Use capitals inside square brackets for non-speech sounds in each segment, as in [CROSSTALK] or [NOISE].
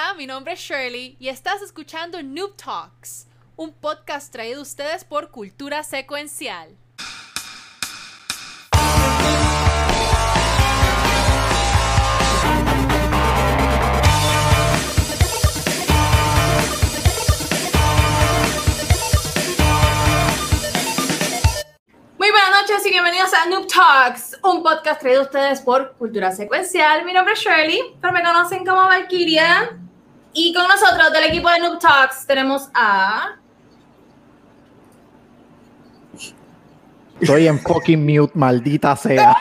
Hola, mi nombre es Shirley y estás escuchando Noob Talks, un podcast traído a ustedes por Cultura Secuencial. Muy buenas noches y bienvenidos a Noob Talks, un podcast traído a ustedes por Cultura Secuencial. Mi nombre es Shirley, pero me conocen como Valkyria. Y con nosotros del equipo de Noob Talks tenemos a. Estoy en fucking mute, maldita sea.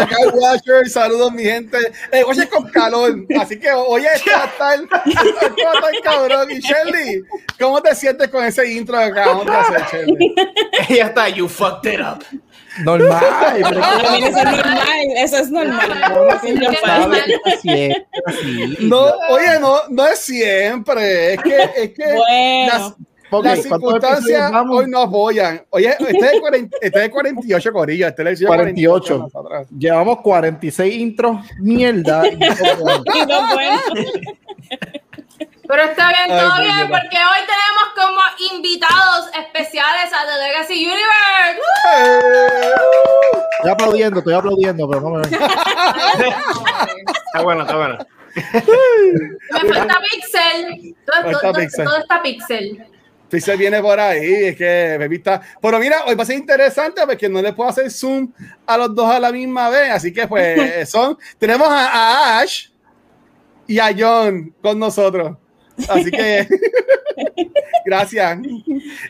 Acá Watcher, saludos mi gente. Eh, oye, es con calor, así que oye, esto va a estar, esto va a estar cabrón. Y Shelly, ¿cómo te sientes con ese intro que acabamos de hacer, Shelly? Ya está, you fucked it up. Normal. pero eso es normal, eso es normal. Sí, siempre así. No, oye, no, no es siempre, es que, es que las, Bueno, las ¿cuántos circunstancias episodios vamos? hoy no apoyan. Oye, este es de, 40, este es de 48, Corillo, este es el episodio 48. nosotros. Llevamos 46 intros, mierda. no [LAUGHS] y no bueno. [LAUGHS] Pero está bien, todo bien, porque hoy tenemos como invitados especiales a The Legacy Universe. Estoy aplaudiendo, estoy aplaudiendo, pero no me ven. [LAUGHS] Está bueno, está bueno. Me falta Pixel. Todo, Falta todo- Pixel. todo está Pixel. Pixel viene por ahí, es que Baby está. Pero mira, hoy va a ser interesante porque no le puedo hacer zoom a los dos a la misma vez. Así que, pues, [LAUGHS] son. Tenemos a, a Ash y a John con nosotros. Así que, [LAUGHS] gracias.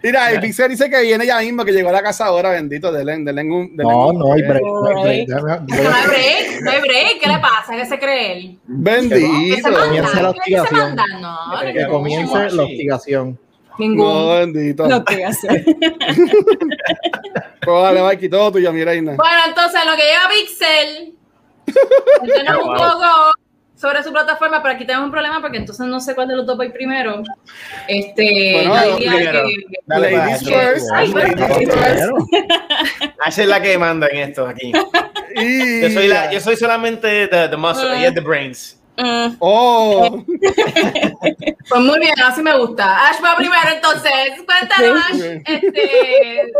Mira, el Pixel dice que viene ya mismo, que llegó a la casa ahora, bendito. Denle, denle un. denle No, un- no hay break. no hay break. No hay break, no hay break. ¿Qué le pasa? ¿Qué se cree él? ¿Qué Bendito. manda? comience la ¿Qué se hostigación. No, Que Que ningún. comience la hostigación. Ningún. No, bendito. No te hace. Pues dale, Mikey, todo tuyo, mi reina. Bueno, entonces, lo que lleva Pixel, cuéntenos un Wow. poco sobre su plataforma, pero aquí tenemos un problema porque entonces no sé cuál de los dos ir primero. Este, Bueno, yo diría primero. que... Dale, Ladies va, first. Ay, Ladies bueno. first. Primero. Asha es la que manda en esto aquí. Y- [LAUGHS] Yo soy, la, yo soy solamente the, the muscle, es the brains. Mm, Oh, [LAUGHS] Pues muy bien, así me gusta. Ash va primero, entonces. Cuéntanos, Ash. Este,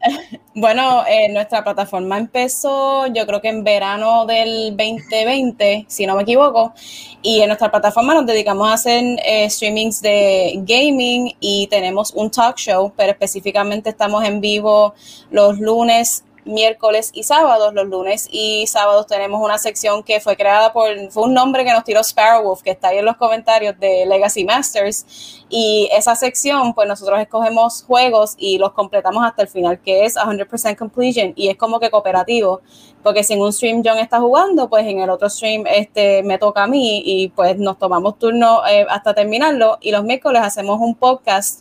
[LAUGHS] Bueno, eh, nuestra plataforma empezó yo creo que en verano del 2020, si no me equivoco, y en nuestra plataforma nos dedicamos a hacer eh, streamings de gaming y tenemos un talk show, pero específicamente estamos en vivo los lunes miércoles y sábados. Los lunes y sábados tenemos una sección que fue creada por, fue un nombre que nos tiró Sparrowwolf, que está ahí en los comentarios de Legacy Masters. Y esa sección, pues nosotros escogemos juegos y los completamos hasta el final, que es 100% completion y es como que cooperativo. Porque si en un stream John está jugando, pues en el otro stream este, me toca a mí y pues nos tomamos turno eh, hasta terminarlo. Y los miércoles hacemos un podcast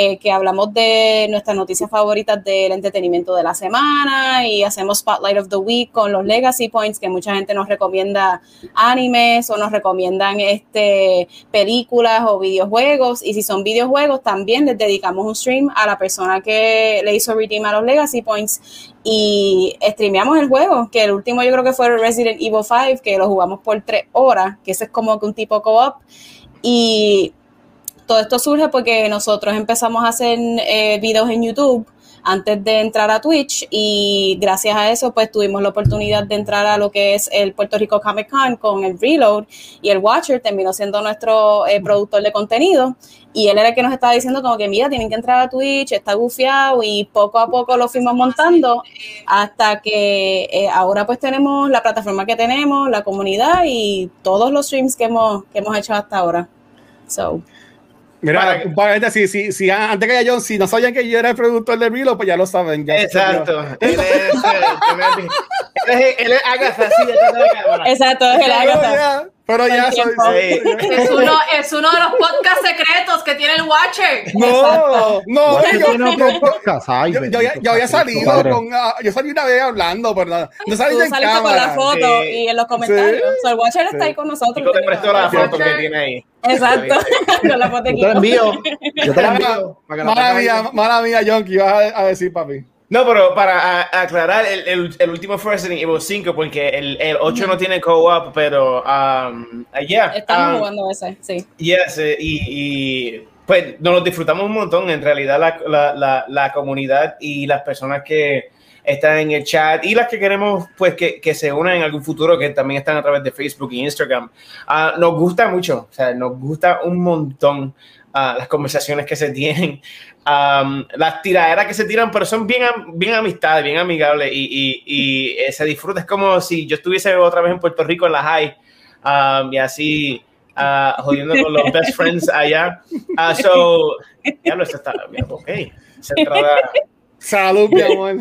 eh, que hablamos de nuestras noticias favoritas del entretenimiento de la semana y hacemos Spotlight of the Week con los Legacy Points, que mucha gente nos recomienda animes o nos recomiendan este, películas o videojuegos. Y si son videojuegos, también les dedicamos un stream a la persona que le hizo redeem a los Legacy Points y streameamos el juego, que el último yo creo que fue Resident Evil 5, que lo jugamos por tres horas, que ese es como que un tipo co-op. Y todo esto surge porque nosotros empezamos a hacer eh, videos en YouTube antes de entrar a Twitch y gracias a eso pues tuvimos la oportunidad de entrar a lo que es el Puerto Rico Comic Con con el Reload y el Watcher terminó siendo nuestro eh, productor de contenido y él era el que nos estaba diciendo como que mira tienen que entrar a Twitch, está gufiado y poco a poco lo fuimos montando hasta que eh, ahora pues tenemos la plataforma que tenemos, la comunidad y todos los streams que hemos, que hemos hecho hasta ahora. So, Mira, Para- si, si, si antes que ya John, si no sabían que yo era el productor de Rilo, pues ya lo saben. Ya Exacto. Él es, eh, él es, él es Agatha, así detrás de la cámara. exacto, es el Pero Agatha. ya, pero ya soy. Sí. es, uno, es uno de los podcasts secretos que tiene el Watcher. No, no, ¿Tú yo, yo, otro podcast? Ay, yo, yo, yo había salido padre. con. ah, yo salí una vez hablando, pero no, no salí Tú en saliste con la foto Sí. y en los comentarios. Sí. El Watcher está Sí. ahí con nosotros. Chico te prestó la foto que tiene ahí. Exacto, [LAUGHS] con la foto Yo te la envío. Yo te envío. para que la mala mía, mala mía, John, que ibas a, a decir, papi. No, pero para a- aclarar, el, el, el último fue Resident Evil 5, porque el, el 8 no tiene co-op, pero um, uh, yeah, Estamos um, jugando ese, sí. Yes, eh, y, y, pues nos lo disfrutamos un montón. En realidad, la, la, la, la comunidad y las personas que están en el chat y las que queremos pues que, que se unan en algún futuro, que también están a través de Facebook y Instagram, ah, nos gusta mucho, o sea, nos gusta un montón ah, las conversaciones que se tienen, [LAUGHS] las tiraderas que se tiran, pero son bien, bien amistades, bien amigables y, y, eh, se disfruta. Es como si yo estuviese otra vez en Puerto Rico en la high y así ah, jodiendo con los best friends allá. So, ya lo está, ok. Se Salud, mi [LAUGHS] amor.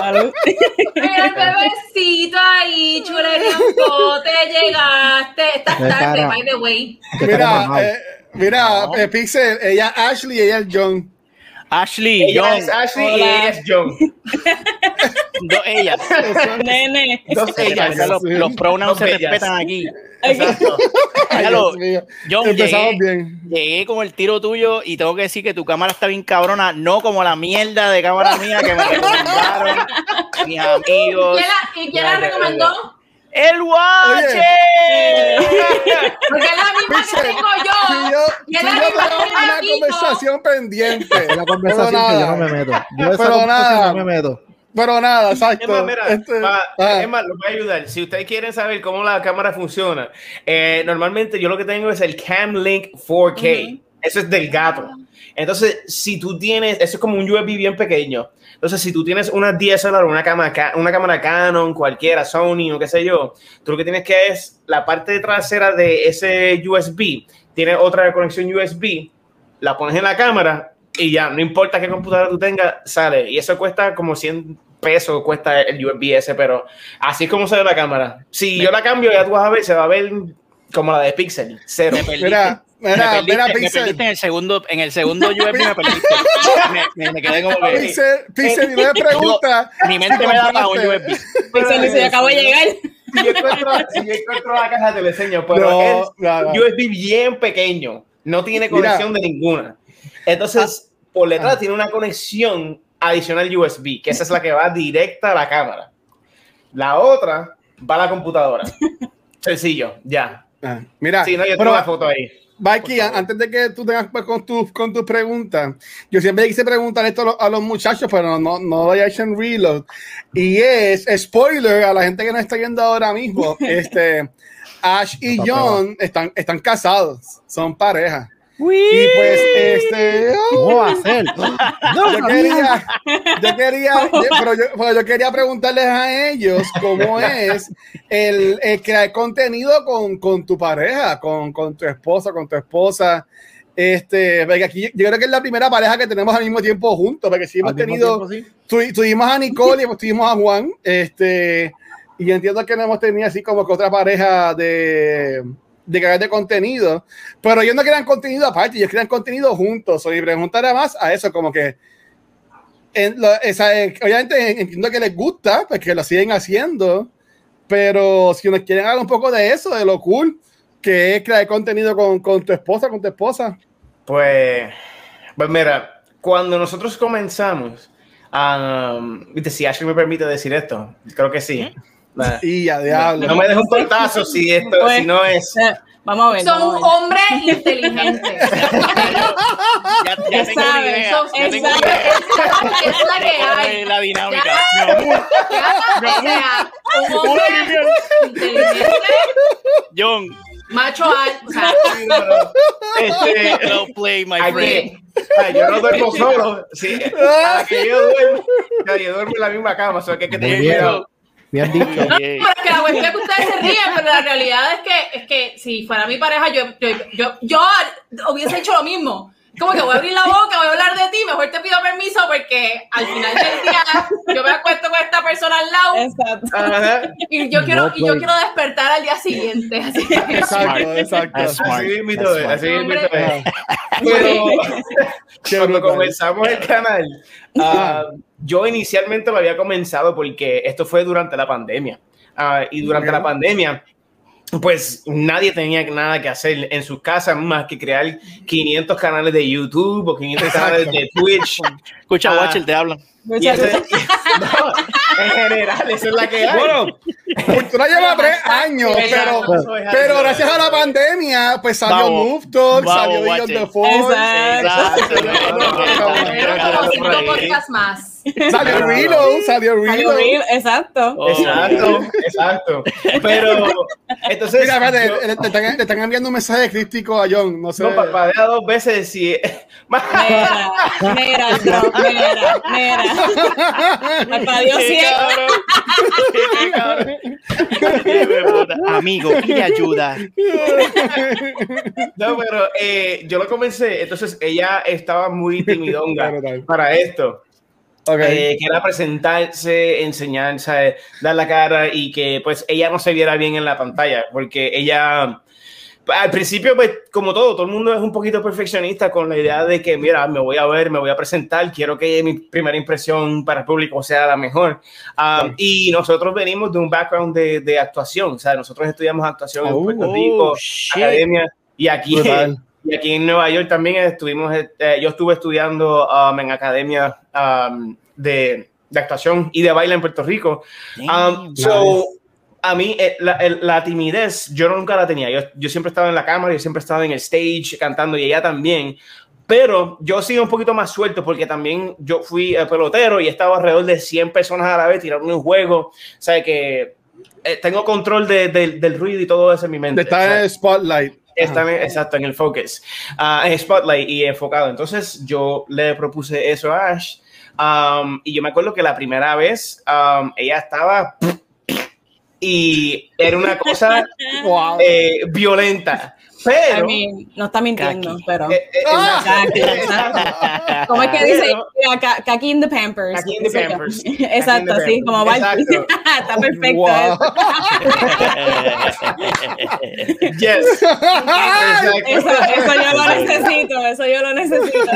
Salud. [LAUGHS] Mira el bebecito ahí, chulería un pote, llegaste. Estás De tarde, cara. by the way. Mira, eh, mira, eh, Pixel, ella Ashley y ella es John. Ashley, ella John, es Ashley y Hola. ella es John. [LAUGHS] dos ellas. [LAUGHS] Nene. Dos ellas. los, los pronouns se respetan aquí. Exacto. [LAUGHS] Ay, Dios mío. John, Empezamos llegué, bien. llegué con el tiro tuyo y tengo que decir que tu cámara está bien cabrona, no como la mierda de cámara mía que me recomendaron mis amigos. ¿Quién la, y quién la recomendó? ¡El Guache! Porque es la misma que tengo Tú y yo. yo, Y y yo que una dijo. conversación pendiente. [LAUGHS] La conversación Pero que yo no me meto. Yo esa Pero nada. no me meto. Pero nada, exacto. Más, mira, Este, pa- ah, más, lo voy a ayudar. Si ustedes quieren saber cómo la cámara funciona, eh, normalmente yo lo que tengo es el Cam Link 4K. Eso es del gato. Entonces, si tú tienes, eso es como un USB bien pequeño. Entonces, si tú tienes una DSLR, una cámara, una cámara Canon, cualquiera, Sony o qué sé yo, tú lo que tienes que es la parte trasera de ese USB, tiene otra conexión USB, la pones en la cámara y ya, no importa qué computadora tú tengas, sale. Y eso cuesta como 100 pesos, cuesta el USB ese, pero así es como se ve la cámara. Si yo la cambio, ya tú vas a ver, se va a ver como la de Pixel, cero. Perdiste. Mira, me perdiste, mira, me Pixel. perdiste en el segundo, en el segundo USB me perdiste. Me, me- me quedé como que Pixel, Pixel, y me pregunta. mi mente me da para un USB. Pixel dice, "Yo acabo de llegar. Si yo encuentro, si yo encuentro la caja, te lo enseño, pero No, es no, no. un USB bien pequeño, no tiene Mira. conexión de ninguna. Entonces, por detrás Ah. tiene una conexión adicional USB, que esa es la que va directa a la cámara. La otra va a la computadora. [LAUGHS] Sencillo, ya. Ah, Mira, Sí, no, yo pero- tengo la foto ahí. Mikey, antes de que tú tengas pues, con tus con preguntas, yo siempre quise preguntar esto a los, a los muchachos, pero no, no doy action reload. Y es spoiler a la gente que nos está viendo ahora mismo. [LAUGHS] Este Ash y John están, están casados, son pareja. Y pues, este, ¿Cómo va a ser? [LAUGHS] No, yo quería, yo quería, [LAUGHS] yo- pero yo, pero yo quería preguntarles a ellos cómo [LAUGHS] es el, el crear contenido con, con tu pareja, con, con tu esposa, con tu esposa. Este, porque aquí yo creo que es la primera pareja que tenemos al mismo tiempo juntos, porque sí hemos tenido, tiempo, sí. tu- tuvimos a Nicole y tuvimos a Juan, este, y entiendo que no hemos tenido así como que otra pareja de, de crear de contenido, pero ellos no crean contenido aparte, ellos crean contenido juntos. O mi pregunta era más a eso, como que en lo- esa, eh, obviamente entiendo que les gusta, porque lo siguen haciendo, pero si nos quieren hablar un poco de eso, de lo cool que es crear contenido con, con tu esposa, con tu esposa. Pues, pues mira, cuando nosotros comenzamos, um, viste, si Ashley me permite decir esto, creo que sí. Nah. Y ya, diablo. No me dejo un portazo si esto, Pues, si no es. Eh, Vamos a ver. Son hombres inteligentes. [LAUGHS] Ya, ya tengo una sabe, idea. Eso- ya tengo eso- una idea Es la que [LAUGHS] hay. es la dinámica. Ya. Mi amor, O sea, un hombre inteligente, John, macho alto. Este, well play, my hay friend. ay, yo no duermo solo. Sí, [LAUGHS] que yo duermo, yo duermo en la misma cama, o sea que hay que tener. Bien dicho. pero es que la cuestión es que ustedes se ríen, pero la realidad es que, es que si fuera mi pareja, yo, yo, yo, yo hubiese hecho lo mismo. Como que voy a abrir la boca, voy a hablar de ti, mejor te pido permiso porque al final del día yo me acuesto con esta persona al lado Exacto. Y yo quiero, No, y yo quiero despertar al día siguiente. Así que, Exacto, exacto. Así mismo mismo Pero [LAUGHS] [LAUGHS] cuando comenzamos el canal, ah, yo inicialmente lo había comenzado porque esto fue durante la pandemia. Ah, y durante la pandemia, pues nadie tenía nada que hacer en sus casas más que crear 500 canales de YouTube o 500 Exacto. canales de Twitch. Escucha, Ah. Watcher, te hablan. Muchas Y ese- [LAUGHS] no, en general, esa es la que hay. Bueno, Cultura lleva tres años, pero, pero gracias a la pandemia, pues salió Noob Talk, salió Beyond the Force, Exacto. Más. salió Reload, salió Reload. Exacto. Exacto, exacto. Pero, entonces. Mira, espérate, yo- le, le están, le están enviando un mensaje crítico a John, no sé. no, parpadea dos veces si. [LAUGHS] Mira, mira, mira, mira. Huevuda. Amigo, pide ayuda. No, pero eh, yo lo comencé, entonces ella estaba muy timidonga para esto. Ok. Eh, que era presentarse, enseñar, ¿sabes? dar la cara y que pues ella no se viera bien en la pantalla, porque ella al principio, pues como todo, todo el mundo es un poquito perfeccionista con la idea de que, mira, me voy a ver, me voy a presentar, quiero que mi primera impresión para el público sea la mejor. Um, Y nosotros venimos de un background de, de actuación, o sea, nosotros estudiamos actuación en Oh, Puerto Rico, Oh, academia, y aquí, y aquí en Nueva York también estuvimos, eh, yo estuve estudiando um, en academia um, de, de actuación y de baile en Puerto Rico. Um, Damn. so, a mí eh, la, el- la timidez yo nunca la tenía. Yo, yo siempre estaba en la cámara, yo siempre estaba en el stage cantando y ella también. Pero yo sigo un poquito más suelto porque también yo fui eh, pelotero y estaba alrededor de 100 personas a la vez tirando un juego. O sea que eh, tengo control de- del- del ruido y todo eso en mi mente. De O en el spotlight. Está en- exacto, en el focus, ah, en spotlight y enfocado. Entonces yo le propuse eso a Ash. um, y yo me acuerdo que la primera vez um, ella estaba y era una cosa [LAUGHS] Wow. eh, violenta. Pero. I mean, no está mintiendo, Kaki. pero. eh, eh, Ah. Exacto, exacto. ¿Cómo es que dice? Pero- Kaki in the Pampers. Kaki in the. Pampers. [LAUGHS] Exacto, Kaki the sí, como Pampers. Exacto. [LAUGHS] Está perfecto. Wow. eso. yes. Exacto. Eso, eso yo lo necesito, eso yo lo necesito.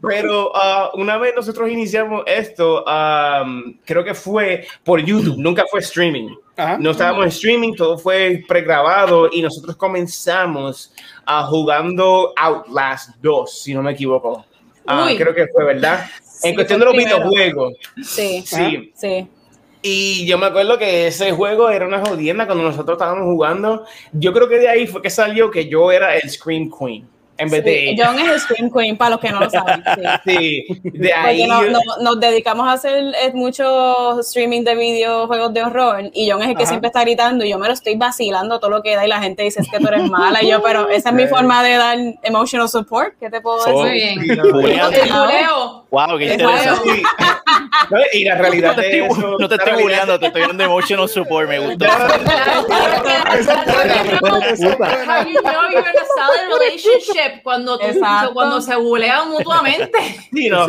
Pero ah, una vez nosotros iniciamos esto, um, creo que fue por YouTube, nunca fue streaming. Ajá. No estábamos en streaming, todo fue pregrabado y nosotros comenzamos a jugando Outlast 2, si no me equivoco. Uy. creo que fue, ¿verdad? Sí, en cuestión de los primero. videojuegos. Sí, Sí. sí. Y yo me acuerdo que ese juego era una jodienda cuando nosotros estábamos jugando. Yo creo que de ahí fue que salió que yo era el Scream Queen en vez de Sí, ella. John es el Scream Queen, para los que no lo saben. Sí. Sí, de ahí. Porque no- no- nos dedicamos a hacer eh, mucho streaming de videojuegos de horror y John es el que Ajá. siempre está gritando y yo me lo estoy vacilando todo lo que da y la gente dice es que tú eres mala y yo, pero esa es mi forma de dar emotional support, ¿qué te puedo So- decir? Muy bien. El buleo. Wow, qué Es interesante. Sí. No, y la realidad No te de estoy, eso. no te estoy bulleando, te estoy dando emotional support, me gustó. How you know you're in a solid relationship cuando, tú- cuando se bulean mutuamente. [LAUGHS] Sí, no,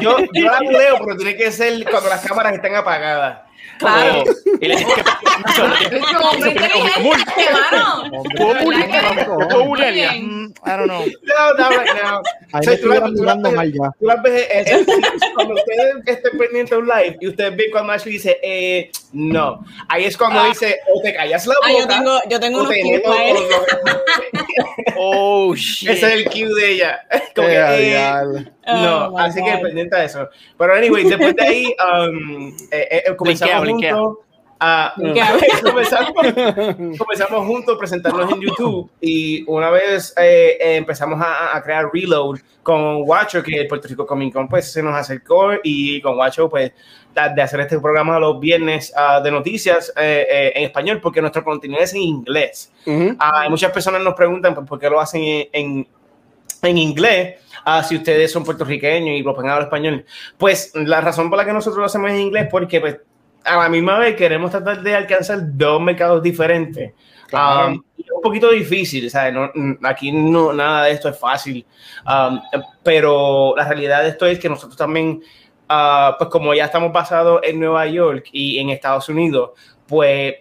yo, yo la buleo, pero tiene que ser cuando las cámaras estén apagadas. Claro. Y le tienes que [LAUGHS] no, Es como inteligente, hermano. ¿Puedo ¿Verdad bullear? que- ¿Puedo bullear? Muy bien. Mm, I don't know. No, no, right now. [LAUGHS] Ahí me mirando mal ya. tú las ves, eh, eh, cuando ustedes estén pendientes de un live y ustedes ven cuando Ashley dice, eh, no, ahí es cuando dice, o te callas la boca, Ah, yo tengo, yo tengo unos Oh, shit. [LAUGHS] Ese es el cue de ella. Como que. No, Oh, así que God. pendiente de eso. Pero anyway, después de ahí, [LAUGHS] um, eh, eh, comenzamos Blinquea, juntos a... [LAUGHS] Blinquea. comenzamos, comenzamos juntos a presentarnos en YouTube y una vez eh, eh, empezamos a, a crear Reload con Guacho, que el Puerto Rico Comic Con pues se nos acercó y con Guacho pues de hacer este programa los viernes ah, de noticias eh, eh, en español porque nuestro contenido es en inglés. Ujú. Ah, y muchas personas nos preguntan pues, por qué lo hacen en, en, en inglés, ah, si ustedes son puertorriqueños y lo pueden hablar español. Pues la razón por la que nosotros lo hacemos en inglés porque pues, a la misma vez queremos tratar de alcanzar dos mercados diferentes. Claro. Um, es un poquito difícil, ¿sabes? No, mm, aquí no, nada de esto es fácil, Um, pero la realidad de esto es que nosotros también, ah, pues como ya estamos basados en Nueva York y en Estados Unidos, pues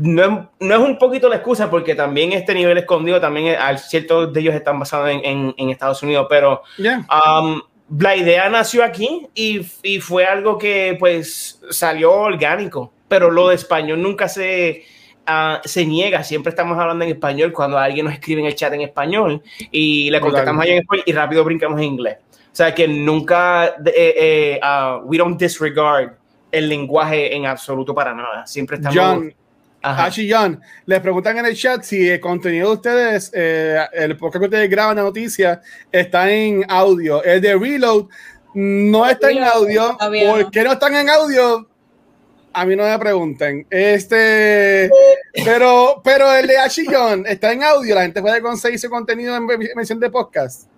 no es, no es un poquito la excusa porque también este nivel escondido, también ciertos de ellos están basados en, en- en Estados Unidos, pero Ya. um, la idea nació aquí y, y fue algo que pues salió orgánico, pero lo de español nunca se, ah, se niega, siempre estamos hablando en español cuando alguien nos escribe en el chat en español y le contestamos ahí en español y rápido brincamos en inglés. O sea, que nunca, eh, eh, uh, we don't disregard el lenguaje en absoluto para nada. Siempre estamos... John, Y John, les preguntan en el chat si el contenido de ustedes, eh, el podcast que ustedes graban de noticias, está en audio. El de Reload no está en audio. ¿Por qué no están en audio? A mí no me pregunten. Este, pero, pero el de y John está en audio. La gente puede conseguir su contenido en mención de podcast.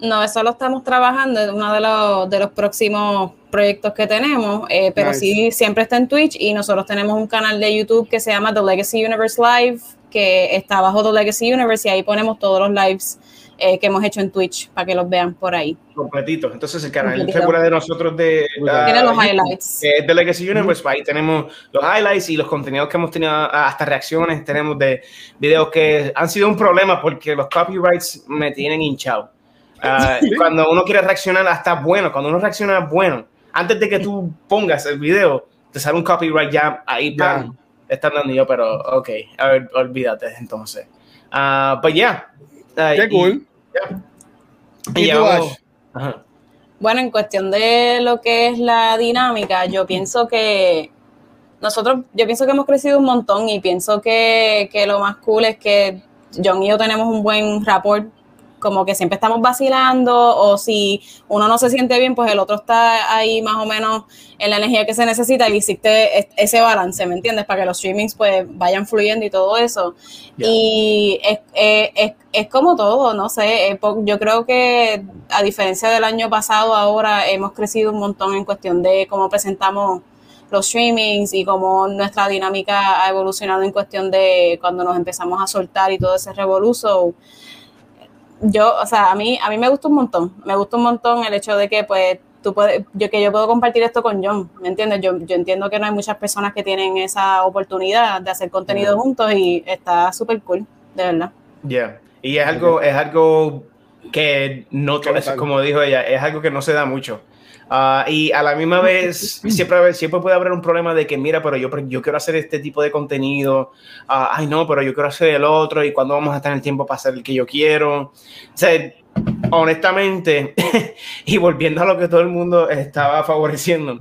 No, eso lo estamos trabajando, es uno de los, de los próximos proyectos que tenemos, eh, pero Nice. sí, siempre está en Twitch y nosotros tenemos un canal de YouTube que se llama The Legacy Universe Live, que está bajo The Legacy Universe y ahí ponemos todos los lives eh, que hemos hecho en Twitch para que los vean por ahí. Completitos. Entonces, el canal Completito. regular de nosotros de... Tiene los highlights. de Legacy Universe, ahí tenemos los highlights y los contenidos que hemos tenido, ah, hasta reacciones, tenemos de videos que han sido un problema porque los copyrights me tienen hinchado. Ah, [LAUGHS] Cuando uno quiere reaccionar hasta bueno, cuando uno reacciona bueno, antes de que tú pongas el video, te sale un copyright ya ahí. ¡pam! Están dando yo, pero ok, a ver, olvídate entonces. Ah, pues ya. Ah, Qué y- cool. ya. ¿Y? Ajá. Bueno, en cuestión de lo que es la dinámica, yo pienso que nosotros, yo pienso que hemos crecido un montón y pienso que, que lo más cool es que John y yo tenemos un buen rapport, como que siempre estamos vacilando o si uno no se siente bien, pues el otro está ahí más o menos en la energía que se necesita y existe es- ese balance, ¿me entiendes? Para que los streamings pues vayan fluyendo y todo eso. Y es, es, es, es como todo, no sé, yo creo que a diferencia del año pasado, ahora hemos crecido un montón en cuestión de cómo presentamos los streamings y cómo nuestra dinámica ha evolucionado en cuestión de cuando nos empezamos a soltar y todo ese revoluzo. Yo, o sea, a mí, a mí me gusta un montón, me gusta un montón el hecho de que pues tú puedes, yo que yo puedo compartir esto con John, ¿me entiendes? Yo, yo entiendo que no hay muchas personas que tienen esa oportunidad de hacer contenido juntos y está súper cool, de verdad. Yeah. Y es algo, es algo que no, como dijo ella, es algo que no se da mucho. Ah, y a la misma vez, siempre, siempre puede haber un problema de que, mira, pero yo, yo quiero hacer este tipo de contenido. Ah, ay, no, pero yo quiero hacer el otro. ¿Y cuándo vamos a tener tiempo para hacer el que yo quiero? O sea, honestamente, [LAUGHS] y volviendo a lo que todo el mundo estaba favoreciendo,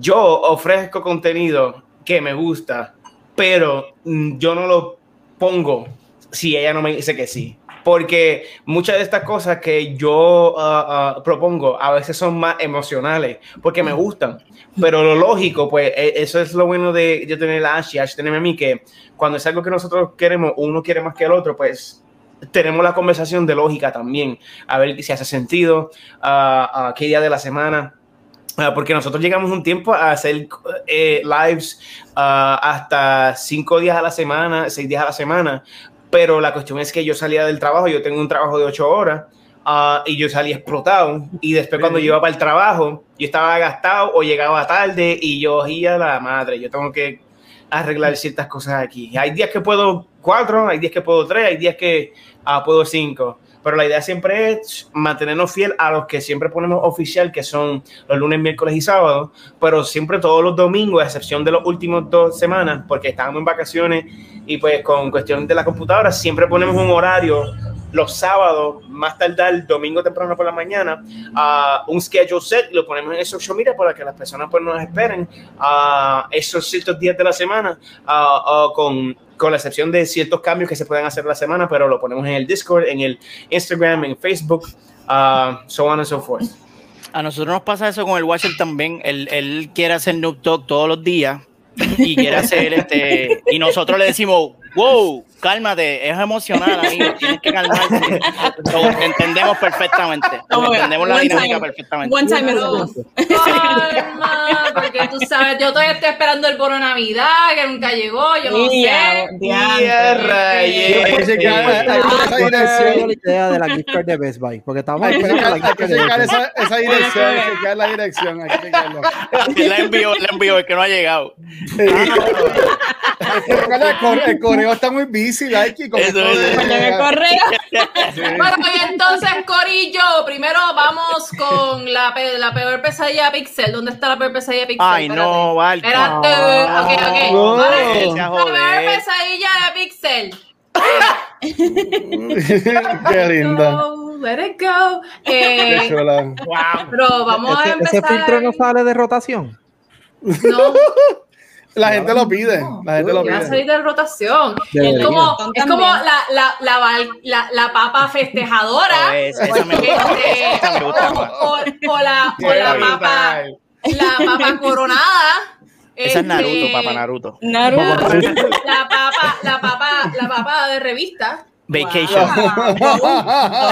yo ofrezco contenido que me gusta, pero mm, yo no lo pongo si ella no me dice que sí. Porque muchas de estas cosas que yo ah, ah, propongo a veces son más emocionales, porque me gustan. Pero lo lógico, pues e- eso es lo bueno de yo tener a Ash y Ash tenerme a mí, que cuando es algo que nosotros queremos, uno quiere más que el otro, pues tenemos la conversación de lógica también, a ver si hace sentido, ah, qué día de la semana. Porque nosotros llegamos un tiempo a hacer eh, lives ah, hasta cinco días a la semana, seis días a la semana, pero la cuestión es que yo salía del trabajo, yo tengo un trabajo de ocho horas ah, y yo salía explotado y después cuando yo iba para el trabajo, yo estaba gastado o llegaba tarde y yo oía la madre, yo tengo que arreglar ciertas cosas aquí. Hay días que puedo cuatro, hay días que puedo tres, hay días que ah, puedo cinco. Pero la idea siempre es mantenernos fiel a los que siempre ponemos oficial, que son los lunes, miércoles y sábados, pero siempre todos los domingos, a excepción de los últimos dos semanas, porque estábamos en vacaciones y pues con cuestión de la computadora, siempre ponemos un horario los sábados, más tardar domingo temprano por la mañana, a un schedule set, lo ponemos en el social media para que las personas pues nos esperen a esos ciertos días de la semana, ah, con, con la excepción de ciertos cambios que se pueden hacer la semana, pero lo ponemos en el Discord, en el Instagram, en Facebook, ah, so on and so forth. A nosotros nos pasa eso con el Watcher también. Él, él quiere hacer Noob Talk todos los días y quiere hacer este. Y nosotros le decimos, wow, cálmate, es emocional, amigo, tienes que calmarte. So, entendemos perfectamente. Entendemos la dinámica time, perfectamente. One time enough. Calma, porque tú sabes, yo todavía estoy esperando el bono Navidad, que nunca llegó, yo no sé. dirección. la idea de la gift card de Best Buy, porque estamos esperando la gift que card de chequear Best Buy. esa, esa dirección, hay que chequear la [LAUGHS] dirección, la envió, la envió, es que no ha llegado. Sí. El correo- está muy busy, like, con Eso es. de- correo. [LAUGHS] Bueno, y entonces, Corillo, primero vamos con la, pe- la peor pesadilla de Pixel. ¿Dónde está la peor pesadilla de Pixel? Ay, no, Barco. Espérate, ok, ok. No. A La peor pesadilla de Pixel. [LAUGHS] Qué linda. let it go. Eh. Wow. pero vamos a Ese, ese empezar. filtro no sale de rotación. No, La gente lo pide. La gente lo pide. salir de rotación. Debería. Es como, es como la, la, la, la, la papa festejadora. Oh, esa- esa me gusta. Este, Esa me gusta más. o, o la, o la papa, la papa coronada. Esa es Naruto, Este, papá Naruto. Naruto. La papa, la papa, la papa de revista. Vacation.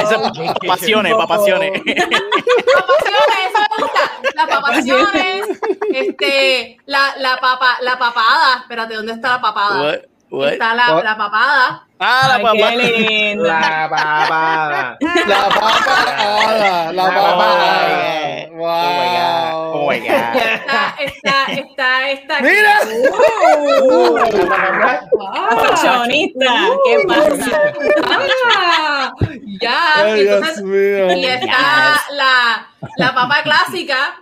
Esa es papaciones, papaciones. Papaciones, eso [LAUGHS] me gusta. Las papaciones. [LAUGHS] Este, la, la papa, la papada. Espérate, ¿dónde está la papada? What? What? Está la, la papada. Ah, la Ay, lindo. La papada. La papada. La papada. papada. Oh my God. Wow. Está, está, está, está. aquí. Mira. Ah, Perfeccionista. ¿Qué pasa? ah, ya. Ay, Dios entonces, mío. y está la, la papa clásica.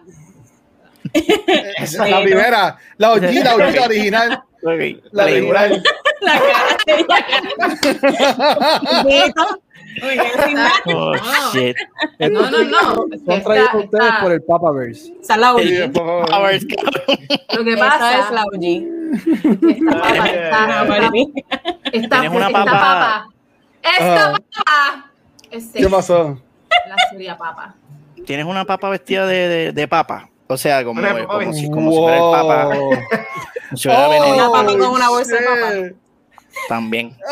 Esa es la primera. La OG, la OG, la original. Ok. La original. [LAUGHS] La cara de. Oh, [LAUGHS] shit. No, no, no. Son traídos Está- ustedes está- por el Papaverse. Esa es la OG. Sí, por favor. A ver, cabrón. Lo que Esa pasa es la OG. esta papa, esta, Ah, esta, esta, una esta papa. papa. Esta Ah. papa. Es ¿Qué pasó? la seria papa. Tienes una papa vestida de, de, de papa. O sea, como, si, como si fuera el papa. [LAUGHS] Si fuera Oh, veneno Una papa con una bolsa de papa. también. [LAUGHS]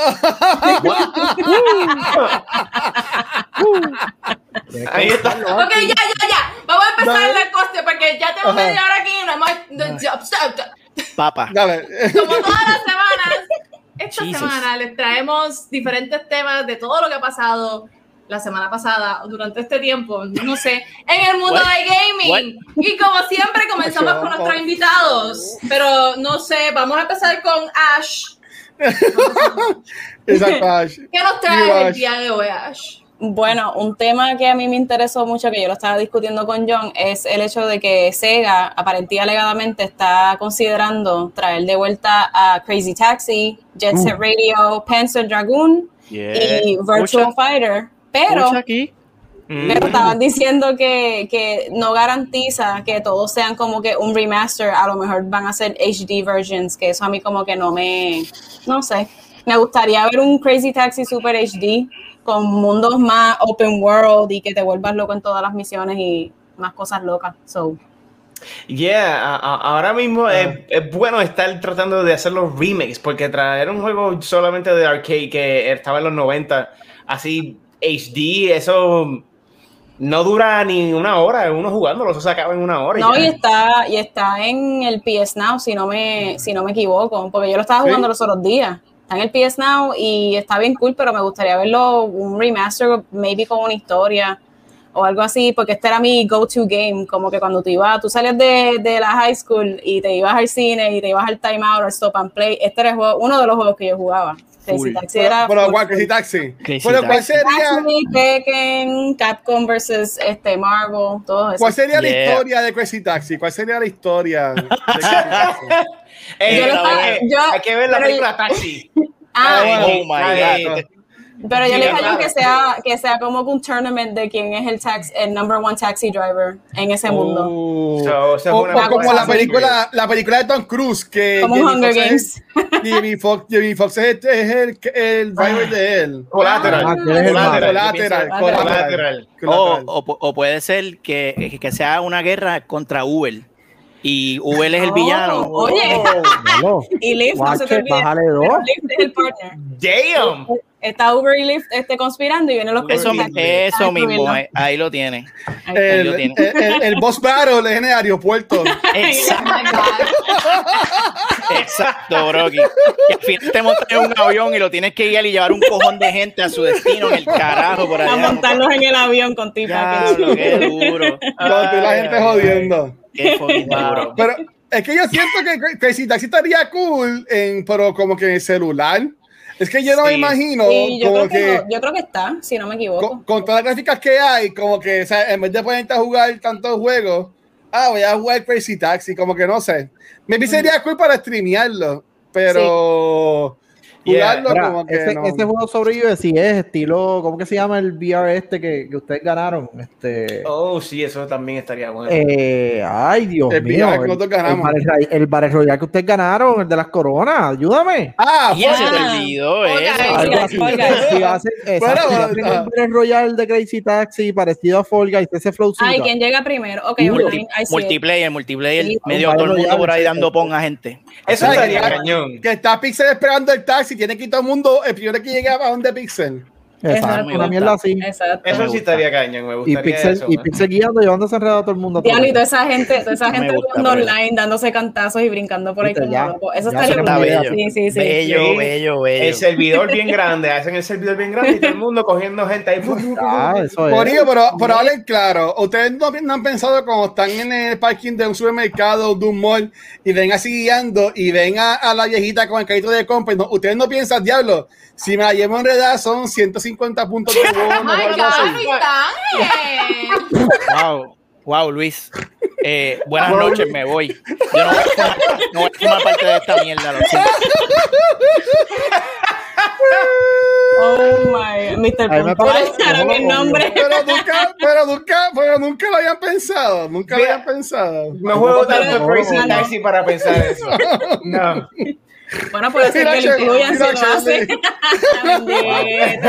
Ahí está. Ok, ya, ya, ya. Vamos a empezar Dale. la costa porque ya tenemos Ajá. media hora aquí y no hemos. Papa. Dale. Como todas las semanas, [LAUGHS] esta Jesus. semana les traemos diferentes temas de todo lo que ha pasado la semana pasada durante este tiempo, no sé, en el mundo What? del gaming. Y como siempre, comenzamos con nuestros invitados. Pero no sé, vamos a empezar con Ash. [LAUGHS] Exacto, Ash. ¿Qué nos trae el Ash. día de hoy, Ash? Bueno, un tema que a mí me interesó mucho, que yo lo estaba discutiendo con John, es el hecho de que Sega, aparentemente alegadamente, está considerando traer de vuelta a Crazy Taxi, Jet Set Radio, Panzer Dragoon Yeah. y Virtual Fighter. Pero, aquí. pero estaban diciendo que, que no garantiza que todos sean como que un remaster, a lo mejor van a ser HD versions, que eso a mí como que no me, no sé. Me gustaría ver un Crazy Taxi Super HD con mundos más open world y que te vuelvas loco en todas las misiones y más cosas locas. So, Yeah, a- a- ahora mismo es, es bueno estar tratando de hacer los remakes, porque traer un juego solamente de arcade que estaba en los 90, así HD, eso no dura ni una hora, uno jugándolo, eso se acaba en una hora. y no, ya. y está, y está en el PS Now, si no me, si no me equivoco, porque yo lo estaba ¿Sí? jugando los otros días. Está en el PS Now y está bien cool, pero me gustaría verlo un remaster, maybe con una historia o algo así, porque este era mi go-to game, como que cuando tú ibas, tú salías de, de la high school y te ibas al cine y te ibas al time out al stop and play, este era el juego- uno de los juegos que yo jugaba. Crazy Full. Taxi era Bueno, full, ¿cuál? Crazy Taxi. Crazy Bueno, ¿cuál Taxi. sería, Taxi, Tekken, Capcom versus este, Marvel, todo eso. cuál sería la Yeah. historia de Crazy Taxi? ¿Cuál sería la historia de Crazy [LAUGHS] Taxi? Eh, Yo eh, yo- hay que ver la película Taxi. Ah. Oh my La de- God. Pero yo Sí, le John claro. que sea, que sea como un tournament de quién es el tax, el number one taxi driver en ese mundo. Uh, So, o, una o como la película, la película de Tom Cruise que Como Jamie Hunger Foxx Games. es- [LAUGHS] Jamie Foxx, Jamie Foxx es, es el, el driver de él. Collateral. Ah, el Collateral. Pienso- colateral. Collateral. O, Colateral. o, o puede ser que, que sea una guerra contra Uber. Y Uber es el Oh, villano. Oye, Hello. [LAUGHS] y Lyft, no se te olvide. Lyft es el partner. Damn. Está Uber y Lyft este, conspirando y vienen los Eso, eso a mismo, destruirlo. ahí, ahí lo tiene. Ahí El, Ahí lo tiene. el, el- el boss battle es en el aeropuerto. [LAUGHS] Exacto, Oh exacto, Brocky. Que al final te montas en un avión y lo tienes que guiar y llevar un cojón de gente a su destino en el carajo por A allá. montarlos en el avión con tipa. Qué duro. Donde la gente Ay, jodiendo. Qué Wow. Pero es que yo siento que Cra- Crazy Taxi estaría cool, en, pero como que en el celular. Es que yo no me imagino Sí, yo, como creo que, que no, yo creo que está, si no me equivoco. con, con todas las gráficas que hay, como que o sea, en vez de ponerte a jugar tantos juegos, ah, voy a jugar Crazy Taxi, como que no sé. Maybe sería cool para streamearlo, pero jugarlo Mira, como que ese, no. ese juego sobrevive si es estilo, ¿cómo que se llama el VR este que, que ustedes ganaron? Este, Oh, sí, eso también estaría bueno. eh, ay, Dios El mío. VR que el, nosotros ganamos. el Battle Roy- el Battle Royale que ustedes ganaron, el de las coronas, ayúdame. Ah, Y se te olvidó eso. Battle Royale de Crazy Taxi parecido a Fall Guys, ese flowcito. Ay, ¿quién llega primero? Ok, Multi- online. Multiplayer, multiplayer, Sí, medio todo el mundo por ahí dando pon a gente. Eso ¿sabes estaría cañón. que está Pixel esperando el taxi, tiene que ir todo el mundo, el primero que llegue a donde Pixel. Exacto, Exacto. una mierda así. Exacto. Eso sí estaría cañón, me Y gustaría Pixel, eso. y. Pixel guiando, llevándose enredado a todo el mundo. a todo Diablo, y el toda mundo. esa gente, toda esa [LAUGHS] gente jugando online, dándose cantazos y brincando por ahí como loco. Eso Ya estaría bello. Sí, sí, sí. Bello, Sí. bello, bello. El servidor bien grande, hacen el servidor bien grande y todo el mundo cogiendo gente ahí. [LAUGHS] Ah, eso es. Por ello, pero, pero hablen claro, ustedes no, no han pensado cuando están en el parking de un supermercado, de un mall, y ven así guiando y ven a, a la viejita con el carrito de compra, y no- ustedes no piensan, diablo, si me la llevo en realidad son 150 puntos de bono o ¡Ay, algo así. capitán! Wow, wow, Luis. Eh, buenas noches, me voy. Yo no voy, a formar, no voy a formar parte de esta mierda. Lo siento. Oh my, Mr. Puntual, nombre. Pero nunca, pero nunca, pero nunca lo habían pensado, nunca lo Mira. habían pensado. No juego tanto Crazy. Taxi para pensar eso. [LAUGHS] No. Bueno, puede ser que lo Shirley, incluyan lo hace. Bendito.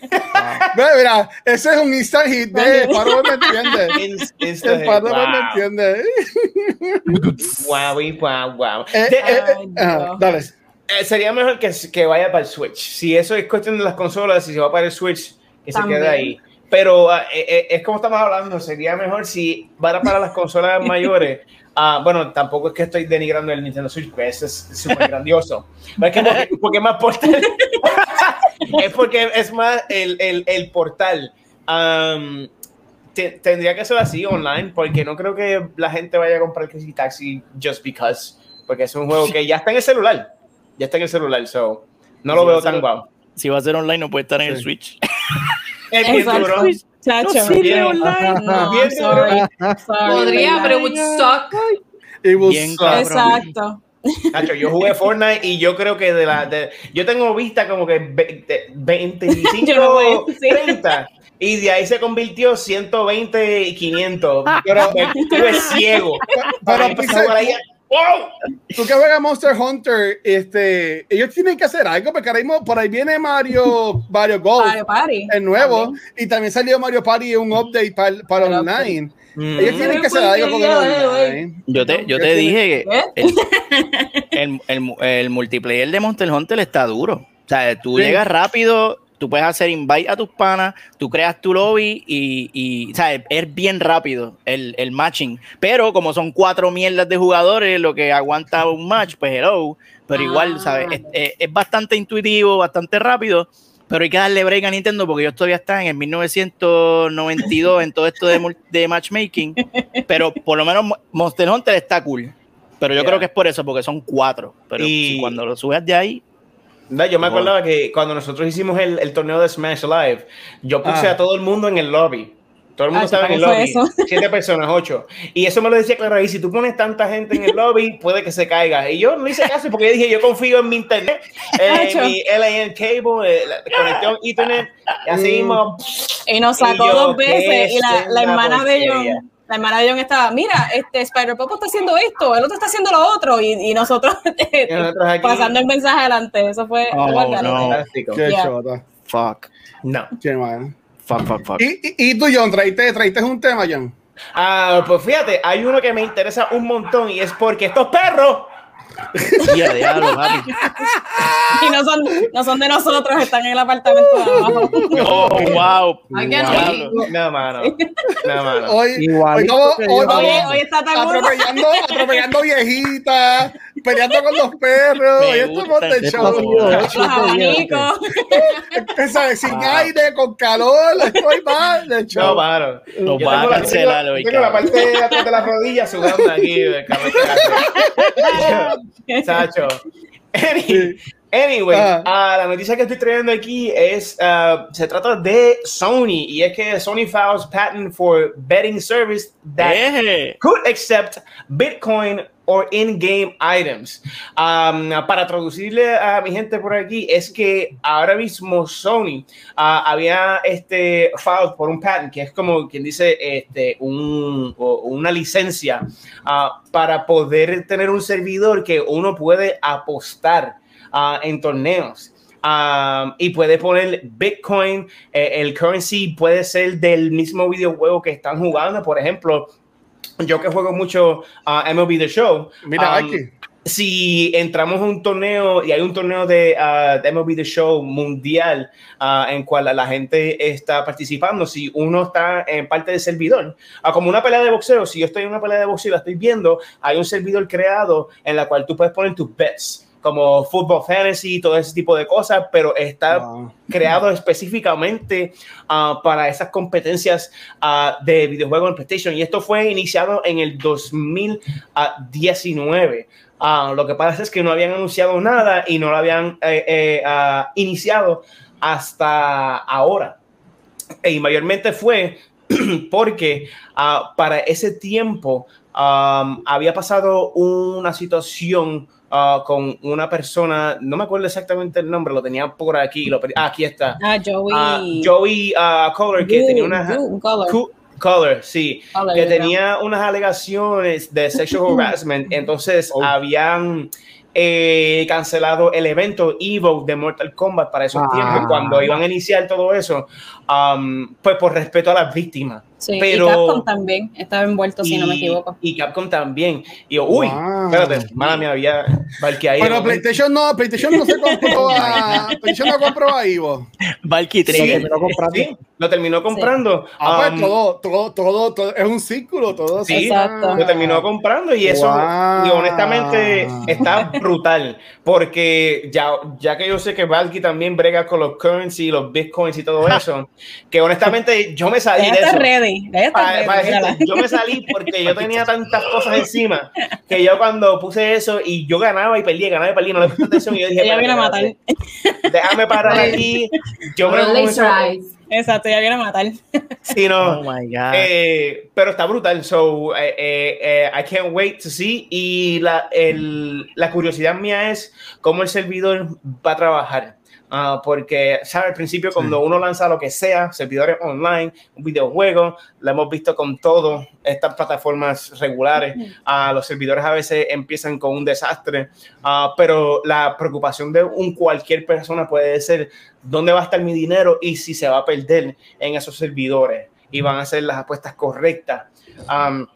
[LAUGHS] Mira, ese es un instant hit de Pablo me entiende. [LAUGHS] El Pablo me wow. entiende. Guau, y guau, guau. Eh, eh, eh, dale. eh, sería mejor que, que vaya para el Switch. Si eso es cuestión de las consolas, si se va para el Switch, que También. se quede ahí. Pero ah, eh, eh, es como estamos hablando, sería mejor si va para las consolas [LAUGHS] mayores. Ah, bueno, tampoco es que estoy denigrando el Nintendo Switch, porque ese es súper grandioso. Es que porque, [LAUGHS] porque es más portal. [LAUGHS] es porque es más el, el, el portal. Am, te- tendría que ser así online, porque no creo que la gente vaya a comprar Crazy Taxi just because. Porque es un juego que ya está en el celular. Ya está en el celular, so no lo Sí, veo tan guau. Si va a ser online, no puede estar en el Sí. Switch. Es duro. Chacho, No sirve bien. online. No, Bien sorry. Sorry, Podría, ¿verdad? pero would suck. It will Bien, suck. Exacto. Nacho, yo jugué Fortnite y yo creo que de la. de- yo tengo vista como que ve- de- 25, [LAUGHS] Yo no voy, sí. 30. Y de ahí se convirtió 120 y 500. [LAUGHS] Pero me estuve ciego. Pero, por ahí, ¡wow! Tú que juegas Monster Hunter, este, ellos tienen que hacer algo, porque ahora mismo por ahí viene Mario, Mario Golf, Mario Party. el nuevo, También. y también salió Mario Party un update para, para El online. Mm. Ellos tienen que hacer algo con el online. Yo te, yo ¿Qué te dije que ¿Qué? el, el, el multiplayer de Monster Hunter está duro. O sea, tú Sí. llegas rápido, tú puedes hacer invite a tus panas, tú creas tu lobby y, y ¿sabes? es bien rápido el, el matching. Pero como son cuatro mierdas de jugadores, lo que aguanta un match, pues hello. Pero igual, Ah. ¿sabes? Es, es- es bastante intuitivo, bastante rápido. Pero hay que darle break a Nintendo porque ellos todavía están en el 1992 en todo esto de, de matchmaking. Pero por lo menos Mo- Monster Hunter está cool. Pero yo Yeah. creo que es por eso, porque son cuatro. Pero Y- si cuando lo subes de ahí, No, yo me acordaba que cuando nosotros hicimos el, el torneo de Smash Live, yo puse Ah. a todo el mundo en el lobby. Todo el mundo Ah, estaba en el ¿cómo lobby. eso? Siete [LAUGHS] personas, ocho. Y eso me lo decía Clara. Y si tú pones tanta gente en el lobby, puede que se caiga. Y yo no hice caso porque yo dije, yo confío en mi internet, [LAUGHS] en Nacho. mi LAN cable, eh, la conexión Ethernet. Y así mismo. Y nos sacó Y yo, dos ¿qué veces. Y la, la hermana de. John, la hermana de John estaba, mira, este Spider Popo está haciendo esto, el otro está haciendo lo otro. Y, y nosotros, [LAUGHS] Y nosotros aquí. pasando el mensaje adelante. Eso fue. Oh, no. Qué Yeah. chota. fuck, No. Qué mal. fuck, fuck, fuck. Y, y, y tú, John, traiste, traiste un tema, John. Ah, pues fíjate, hay uno que me interesa un montón y es porque estos perros. [LAUGHS] Ya, diablo, papi. Y no son, no son de nosotros, están en el apartamento de abajo. Oh, wow. Diablo. No, mano. No, mano. Hoy, hoy, que hoy vamos hoy está tan bueno. atropellando, atropellando viejitas, peleando con los perros. Me Hoy estamos gusta de show. Los. Sin aire, con calor, estoy mal de No, show. mano. Lo Yo va a tengo la- cancelar hoy, Tengo la parte de atrás de las rodillas sudando aquí. [LAUGHS] Sacho. [LAUGHS] Any- Anyway, Ah. ah, la noticia que estoy trayendo aquí es, ah, se trata de Sony, y es que Sony files patent for betting service that could accept Bitcoin or in-game items. Um, para traducirle a mi gente por aquí, es que ahora mismo Sony uh, había este filed por un patent, que es como quien dice este, un, una licencia uh, para poder tener un servidor que uno puede apostar uh, en torneos. Um, y puede poner Bitcoin, eh, el currency puede ser del mismo videojuego que están jugando. Por ejemplo, yo que juego mucho a uh, MLB The Show. Mira, um, aquí. Si entramos a un torneo y hay un torneo de, uh, de MLB The Show mundial uh, en cual la gente está participando, si uno está en parte del servidor, uh, como una pelea de boxeo, si yo estoy en una pelea de boxeo y la estoy viendo, hay un servidor creado en la cual tú puedes poner tus bets como fútbol fantasy, todo ese tipo de cosas, pero está wow. creado específicamente uh, para esas competencias uh, de videojuegos en PlayStation. Y esto fue iniciado en el 2019. Uh, lo que pasa es que no habían anunciado nada y no lo habían eh, eh, iniciado hasta ahora. Y mayormente fue [CLEARS THROAT] porque para ese tiempo um, había pasado una situación Uh, con una persona, no me acuerdo exactamente el nombre, lo tenía por aquí, lo, ah, aquí está. Ah, Joey. Uh, Joey uh, Color, que tenía una... Color. Color, sí, Color, que tenía unas alegaciones de sexual [LAUGHS] harassment, entonces Oh. habían eh, cancelado el evento Evo de Mortal Kombat para esos Ah. tiempos, cuando iban a iniciar todo eso, um, pues por respeto a las víctimas. Sí, Pero- y Capcom también estaba envuelto, si no me equivoco. Y Capcom también. Y yo, uy, Wow. espérate, mala mía, había Valky ahí. Pero. PlayStation no, PlayStation no se compró a. PlayStation no compró a Ivo. Valky Sí, 3. terminó comprando. sí, lo terminó comprando. Ah, pues todo, todo, todo, todo, es un círculo, todo. Sí, Exacto. lo terminó comprando y eso, Wow. y honestamente, está brutal. Porque ya, ya que yo sé que Valky también brega con los currency, los bitcoins y todo [LAUGHS] eso, que honestamente yo me salí Ya de eso. ready, ya está Pa- ready. pa decirte, yo me salí porque yo [LAUGHS] tenía tantas cosas encima que yo cuando puse eso y yo ganaba y perdía, ganaba y perdía, no le puse atención y yo dije, [LAUGHS] Ella viene a matar. "Espérate, déjame parar aquí. Yo creo. Exacto, ella viene a matar. [LAUGHS] Sí, no. Oh my God. Eh, pero está brutal, so eh, eh, eh, I can't wait to see. Y la, el- la curiosidad mía es cómo el servidor va a trabajar. Ah, porque, ¿sabes? Al principio, cuando uno lanza lo que sea, servidores online, un videojuego, lo hemos visto con todas estas plataformas regulares. Ah, los servidores a veces empiezan con un desastre, Ah, pero la preocupación de un cualquier persona puede ser dónde va a estar mi dinero y si se va a perder en esos servidores y van a hacer las apuestas correctas. Um,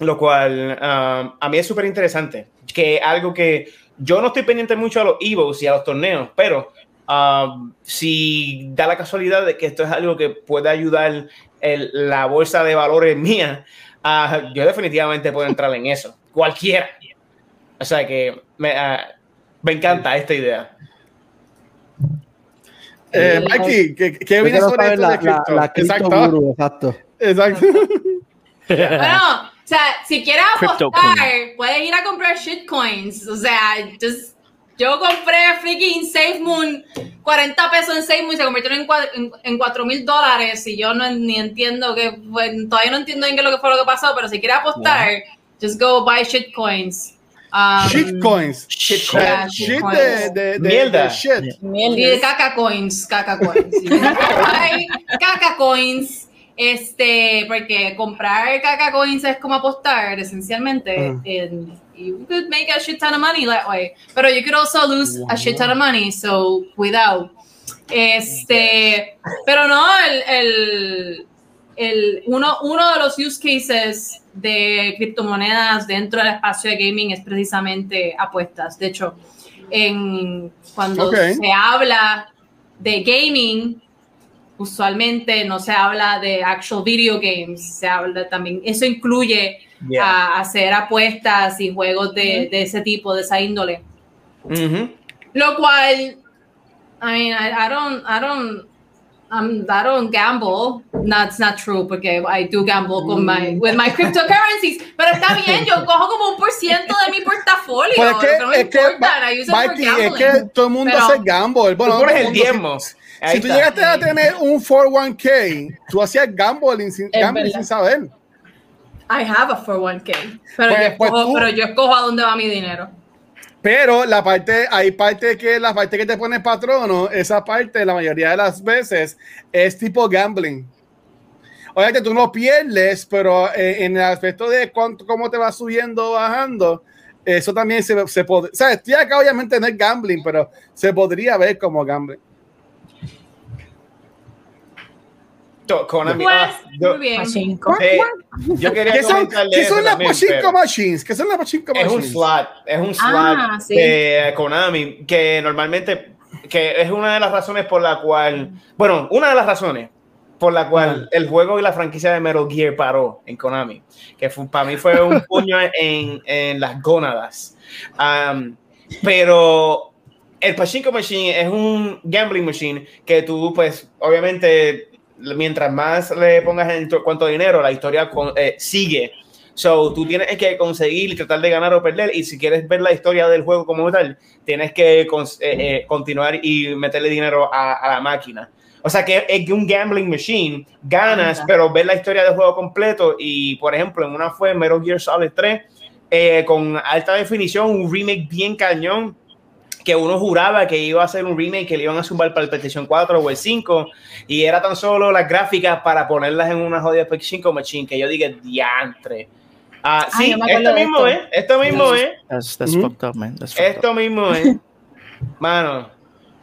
lo cual um, a mí es súper interesante, que algo que yo no estoy pendiente mucho a los Evos y a los torneos, pero um, si da la casualidad de que esto es algo que puede ayudar el- la bolsa de valores mía, ah, yo definitivamente puedo entrar en eso, cualquiera. O sea que me, ah, me encanta esta idea. Eh, Mikey, ¿qué, qué viene sobre esto la, de la, cripto? la cripto Exacto, guru, exacto. exacto. Bueno, [LAUGHS] o sea, si quieres apostar, puedes ir a comprar shitcoins. O sea, just- yo compré freaking Safe Moon, 40 pesos en Safe Moon y se convirtieron en, en, en 4 mil dólares. Y yo no ni entiendo que, fue- todavía no entiendo bien qué es lo que fue lo que pasó, pero si quieres apostar, just go buy shitcoins. Um, Shitcoins. Yeah, Shit shitcoins. de, de, de, Mierda. de shit. Y de Mierda. caca coins, caca coins. [LAUGHS] Caca coins, este, porque comprar caca coins es como apostar, esencialmente. Mm. And you could make a shit ton of money that way. Pero you could also lose a shit ton of money, so cuidado. Este, pero no, el, el, el- uno, uno de los use cases de criptomonedas dentro del espacio de gaming es precisamente apuestas. De hecho, en, cuando Ok. se habla de gaming, usualmente no se habla de actual video games, se habla también, eso incluye Yeah. a hacer apuestas y juegos de, de ese tipo, de esa índole. Lo cual, I mean, I, I don't, I don't, um, I don't gamble. That's not true porque I do gamble con my, with my cryptocurrencies. Pero está [LAUGHS] bien, yo cojo como un por ciento de mi portafolio. Pues es que, no es que, importa, I use it for Mikey, es gambling. que todo el mundo Pero- hace gamble. Bueno, Tú pones el diezmo. Si, si tú llegaste a tener un 401k, tú hacías gambling sin, sin saber. I have a 401k, pero, Pues- yo pues escojo, tú- pero yo escojo a dónde va mi dinero. Pero la parte, hay parte que la parte que te pone patrono, esa parte la mayoría de las veces es tipo gambling. Obviamente tú no pierdes, pero eh, en el aspecto de cuánto, cómo te va subiendo o bajando, eso también se, se puede. O sea, estoy acá obviamente no es gambling, pero se podría ver como gambling. To- Konami, Pues, ah, yo, muy bien. Eh, yo quería ¿Qué son, ¿qué son las pachinko machines? ¿Qué son las pachinko Es un machines? slot, es un slot Ah, sí. de Konami que normalmente, que es una de las razones por la cual, bueno, una de las razones por la cual el juego y la franquicia de Metal Gear paró en Konami, que fue- para mí fue un [LAUGHS] puño en, en las gónadas. Um, pero el Pachinko Machine es un gambling machine que tú, pues, obviamente, mientras más le pongas en cuánto dinero, la historia con- eh, sigue. So, tú tienes que conseguir tratar de ganar o perder. Y si quieres ver la historia del juego como tal, tienes que cons- eh, eh, continuar y meterle dinero a, a la máquina. O sea que es un gambling machine, ganas, pero ves la historia del juego completo. Y por ejemplo, en una fue Metal Gear Solid 3, eh, con alta definición, un remake bien cañón, que uno juraba que iba a ser un remake que le iban a sumar para el PlayStation 4 o el 5, y era tan solo las gráficas para ponerlas en una jodida PlayStation Machine, que yo dije, diantre. Ah, sí, acuerdo esto mismo es, esto mismo es, That's, that's Ujú. fucked up, man. That's fucked esto mismo es. [LAUGHS] Mano,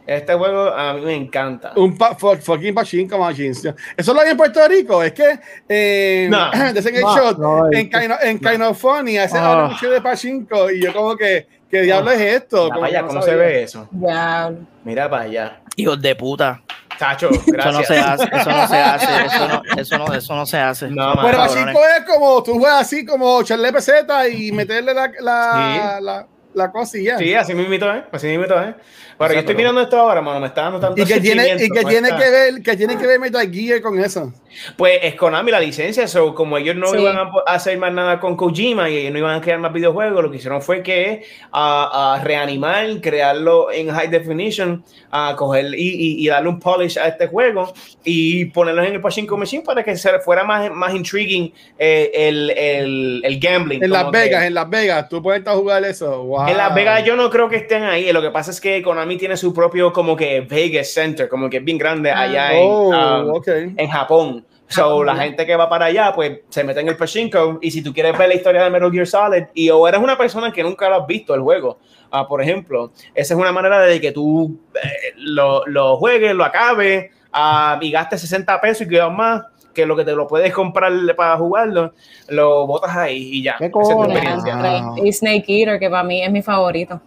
este juego a mí me encanta. Un pa- fu- fucking pachinko machines. Eso lo hay en Puerto Rico. Es que eh, No. [LAUGHS] dicen el No, shot no, en, es- Kind, en Kind of Funny hacen mucho de pachinko y yo como que ¿qué diablo es esto? Allá, no ¿cómo se ve eso? Ya. Mira para allá. Hijos de puta. Tacho, Eso no gracias. se hace, eso no se hace, [LAUGHS] eso no, eso no, eso no se hace. No, Pero pachinko es como tú juegas así como echarle peseta y [LAUGHS] meterle la, la, la, la cosa y ya. Sí, así mismito, ¿eh? Así mismito, ¿eh? Pero yo estoy pero- mirando esto ahora, mano, me está dando tanto Y que tiene, y que sentimiento, tiene ¿no que ver, que tiene que ver Metal Gear con eso. Pues es Konami la licencia, so, como ellos no Sí. iban a hacer más nada con Kojima y ellos no iban a crear más videojuegos, lo que hicieron fue que a, reanimar, crearlo en high definition, a coger y, y- y darle un polish a este juego y ponerlo en el Pachinko Machine para que se fuera más, más intriguing eh, el, el, el gambling. En Las que- Vegas, en Las Vegas, tú puedes estar jugar eso. Wow. En Las Vegas yo no creo que estén ahí. Lo que pasa es que Konami tiene su propio como que Vegas Center, como que es bien grande allá en, Oh, um, ok. en Japón. So, Japón, la gente que va para allá, pues se mete en el Pachinko. Y si tú quieres ver la historia de Metal Gear Solid y o eres una persona que nunca lo has visto el juego, ah, por ejemplo, esa es una manera de que tú eh, lo, lo juegues, lo acabes ah, y gastes 60 pesos y quedas más que lo que te lo puedes comprar para jugarlo, lo botas ahí y ya. ¿Qué Esa es tu experiencia. Ah. Y Snake Eater, que para mí es mi favorito.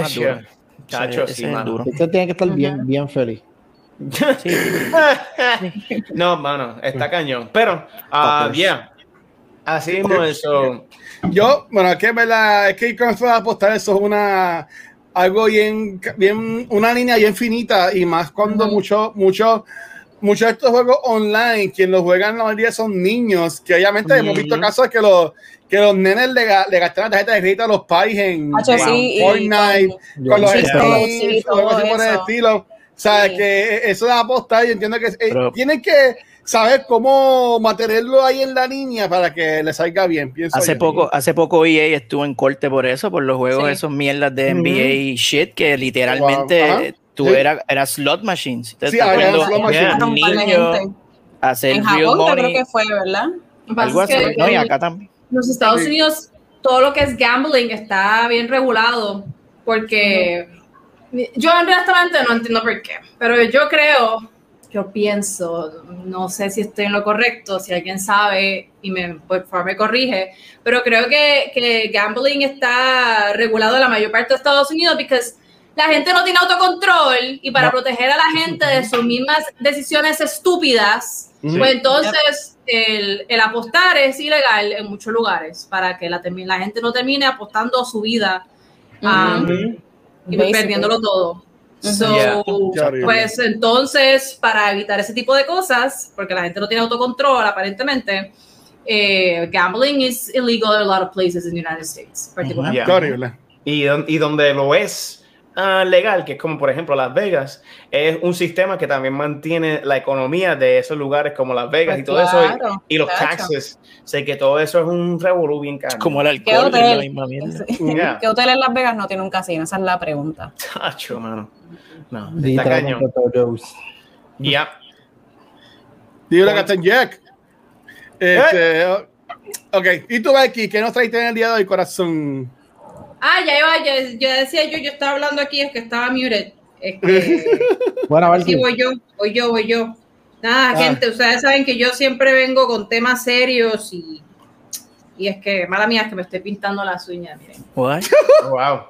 Más duro. Chacho, sí, mano. duro. Usted tiene que estar bien, bien feliz. [LAUGHS] no, mano, está cañón. Pero, Fuckers. yeah. Así mismo eso. Yo, bueno, es que es verdad, es que cuando se va a apostar eso es una algo bien, bien, una línea bien finita y más cuando Ujú. muchos, muchos, muchos de estos juegos online, quien los juegan la mayoría son niños, que obviamente hemos visto casos que los que los nenes le, le gastan la tarjeta de crédito a los pais en, sí, Fortnite, con- con los Sí, skins, sí, o algo todo así por el estilo. O sea, Sí. que eso de apostar, yo entiendo que eh, tienen que saber cómo mantenerlo ahí en la línea para que le salga bien. Pienso Hace yo. poco, hace poco EA estuvo en corte por eso, por los juegos Sí. esos mierdas de. NBA shit, que literalmente Wow. Tú Sí. eras era slot machines. Te Sí, había poniendo slot machines. Era hacer En Japón yo creo money, que fue, ¿verdad? Algo así. que No, y acá también. los Estados Sí. Unidos, todo lo que es gambling está bien regulado, porque yo honestamente no entiendo por qué, pero yo creo, yo pienso, no sé si estoy en lo correcto, si alguien sabe y me, por favor me corrige, pero creo que, que gambling está regulado en la mayor parte de Estados Unidos porque la gente no tiene autocontrol y para No. proteger a la gente de sus mismas decisiones estúpidas, Ujú. pues entonces el, el apostar es ilegal en muchos lugares para que la, la gente no termine apostando su vida ah, y Basically. perdiéndolo todo. So, Yeah. Pues entonces, para evitar ese tipo de cosas, porque la gente no tiene autocontrol aparentemente, eh, gambling is illegal in a lot of places in the United States, particularmente. Yeah. Y, y donde lo es, ah, legal, que es como por ejemplo Las Vegas, es un sistema que también mantiene la economía de esos lugares como Las Vegas Pues y todo eso, y, y los tacho. taxes. Sé que todo eso es un revolú bien caro. Como el ¿Qué alcohol, es la hotel? misma mierda. Yeah. [LAUGHS] ¿Qué hotel en Las Vegas no tiene un casino? Esa es la pregunta. Tacho, mano. No, está cañón. Literalmente todos. Ya. Dímelo, Captain Jack. Este, ok, y tú, Becky, ¿qué nos traiste en el día de hoy, corazón? Ah, ya iba, ya, ya decía yo, yo estaba hablando aquí, es que estaba muted. Es que [LAUGHS] Bueno, a sí, voy yo, voy yo, voy yo. Nada, Ah. gente, ustedes saben que yo siempre vengo con temas serios y, y es que, mala mía, es que me estoy pintando las uñas, miren. What? [LAUGHS] Wow.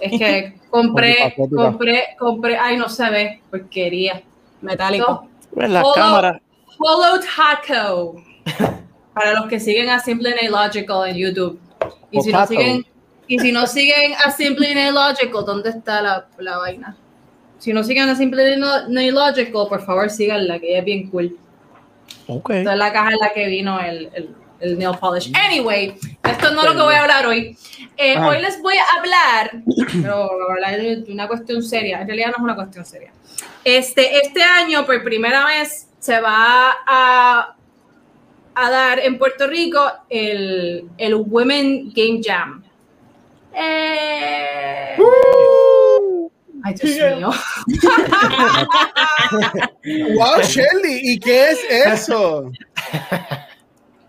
Es que compré, compré, compré, ay, no se ve, porquería. Metálico. En la Todo- cámara. Hollow Taco. [LAUGHS] Para los que siguen a Simple and Illogical en YouTube. Y si no siguen, y si no siguen a Simple and Illogical, ¿dónde está la, la vaina? Si no siguen a Simple and Illogical, por favor síganla, que ella es bien cool. Ok. Esta es la caja en la que vino el, el, el nail polish. Anyway, esto no es lo que voy a hablar hoy. Eh, Ajá. hoy les voy a hablar, [CLEARS THROAT] pero de una cuestión seria. En realidad no es una cuestión seria. Este, este año, por primera vez, se va a, a dar en Puerto Rico el, el Women Game Jam. Eh, Ay, Dios mío. [LAUGHS] Wow, Shelly, ¿y qué es eso?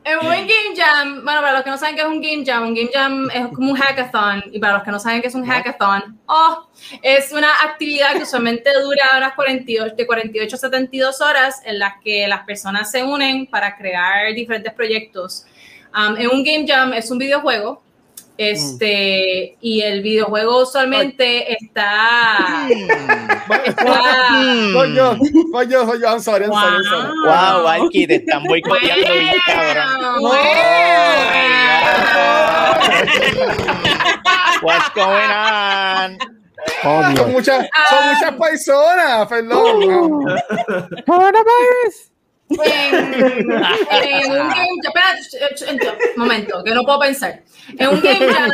El Women Game Jam, bueno, para los que no saben qué es un Game Jam, un Game Jam es como un hackathon, y para los que no saben qué es un hackathon, oh, es una actividad que usualmente dura unas 48, de 48 a 72 horas en las que las personas se unen para crear diferentes proyectos. Um, en un Game Jam es un videojuego, este, y el videojuego usualmente está... está yo, soy yo, I'm sorry, I'm sorry, I'm sorry. Wow, Valky, te están boicoteando bien, cabrón. [LAUGHS] What's going on? Oh, Son muchas, son muchas personas, perdón. Coronavirus. En, un game jam, momento, que no puedo pensar. En un game jam,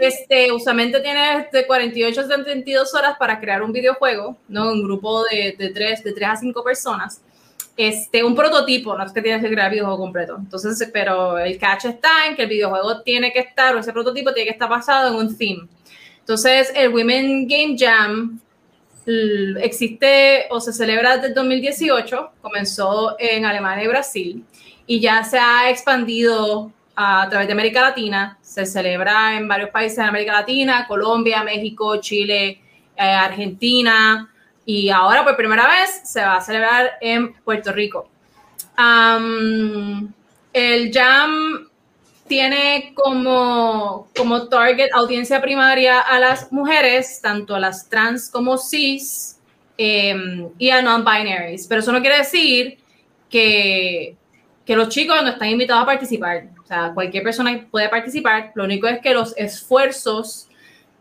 este, usualmente tienes de 48 a 72 horas para crear un videojuego, ¿no? Un grupo de, de, 3, de 3 a 5 personas. Este, un prototipo, no es que tienes que crear el videojuego completo. Entonces, pero el catch está en que el videojuego tiene que estar, o ese prototipo tiene que estar basado en un theme. Entonces, el Women Game Jam existe o se celebra desde el 2018, comenzó en Alemania y Brasil y ya se ha expandido a través de América Latina, se celebra en varios países de América Latina, Colombia, México, Chile, eh, Argentina y ahora por primera vez se va a celebrar en Puerto Rico. El Jam tiene como, como target audiencia primaria a las mujeres, tanto a las trans como cis eh, y a non-binaries. Pero eso no quiere decir que, que los chicos no están invitados a participar. O sea, cualquier persona puede participar. Lo único es que los esfuerzos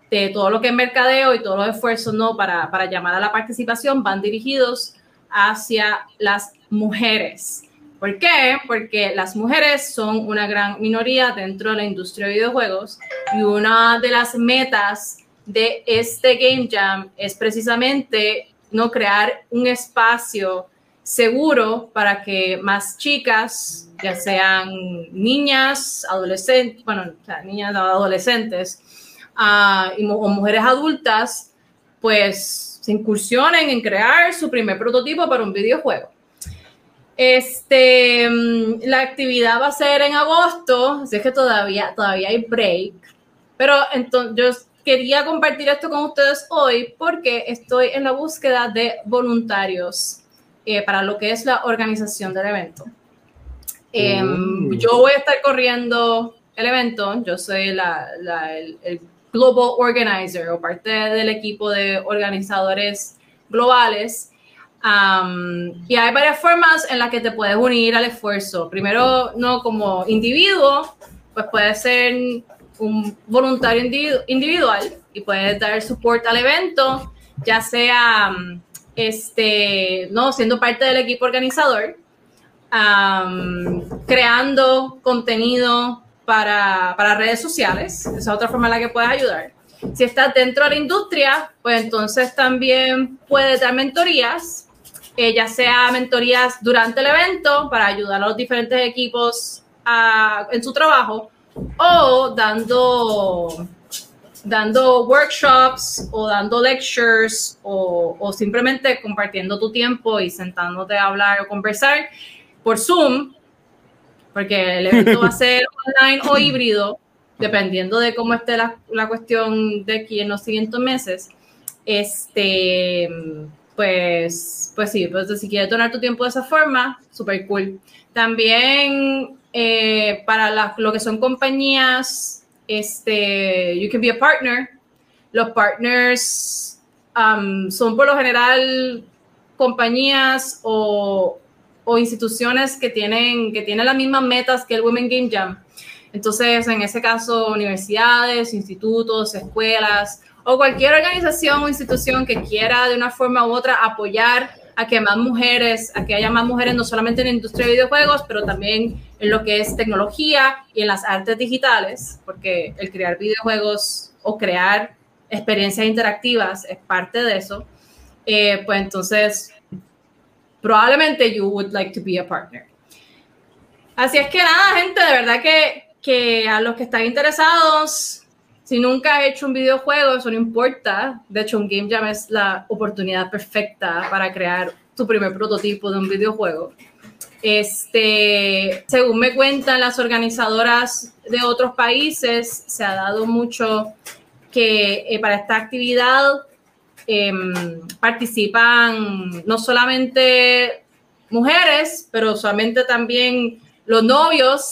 de todo lo que es mercadeo y todos los esfuerzos ¿no? para, para llamar a la participación van dirigidos hacia las mujeres. ¿Por qué? Porque las mujeres son una gran minoría dentro de la industria de videojuegos y una de las metas de este Game Jam es precisamente no crear un espacio seguro para que más chicas, ya sean niñas, adolescentes, bueno, o sea, niñas adolescentes y, o mujeres adultas, pues se incursionen en crear su primer prototipo para un videojuego. Este, la actividad va a ser en agosto, así que todavía, todavía hay break. Pero entonces yo quería compartir esto con ustedes hoy porque estoy en la búsqueda de voluntarios eh, para lo que es la organización del evento. Eh, Mm. Yo voy a estar corriendo el evento, yo soy la, la, el, el Global Organizer o parte del equipo de organizadores globales. Um, y hay varias formas en las que te puedes unir al esfuerzo. Primero, no como individuo, pues puedes ser un voluntario individu individual y puedes dar support al evento, ya sea este, no siendo parte del equipo organizador, um, creando contenido para, para redes sociales, esa es otra forma en la que puedes ayudar. Si estás dentro de la industria, pues entonces también puedes dar mentorías, eh, ya sea mentorías durante el evento para ayudar a los diferentes equipos a- en su trabajo o dando dando workshops o dando lectures o, o simplemente compartiendo tu tiempo y sentándote a hablar o conversar por Zoom, porque el evento va a [LAUGHS] ser online o híbrido, dependiendo de cómo esté la, la cuestión de aquí en los siguientes meses. Este, pues, pues sí, pues si quieres donar tu tiempo de esa forma, súper cool. También eh, para lo que son compañías, este, you can be a partner. Los partners um, son por lo general compañías o, o instituciones que tienen, que tienen las mismas metas que el Women Game Jam. Entonces, en ese caso, universidades, institutos, escuelas o cualquier organización o institución que quiera de una forma u otra apoyar a que más mujeres, a que haya más mujeres no solamente en la industria de videojuegos, pero también en lo que es tecnología y en las artes digitales, porque el crear videojuegos o crear experiencias interactivas es parte de eso, eh, pues entonces probablemente you would like to be a partner. Así es que nada, gente, de verdad que, que a los que están interesados, si nunca has hecho un videojuego, eso no importa. De hecho, un Game Jam es la oportunidad perfecta para crear tu primer prototipo de un videojuego. Este, según me cuentan las organizadoras de otros países, se ha dado mucho que eh, para esta actividad em, participan no solamente mujeres, pero usualmente también los novios.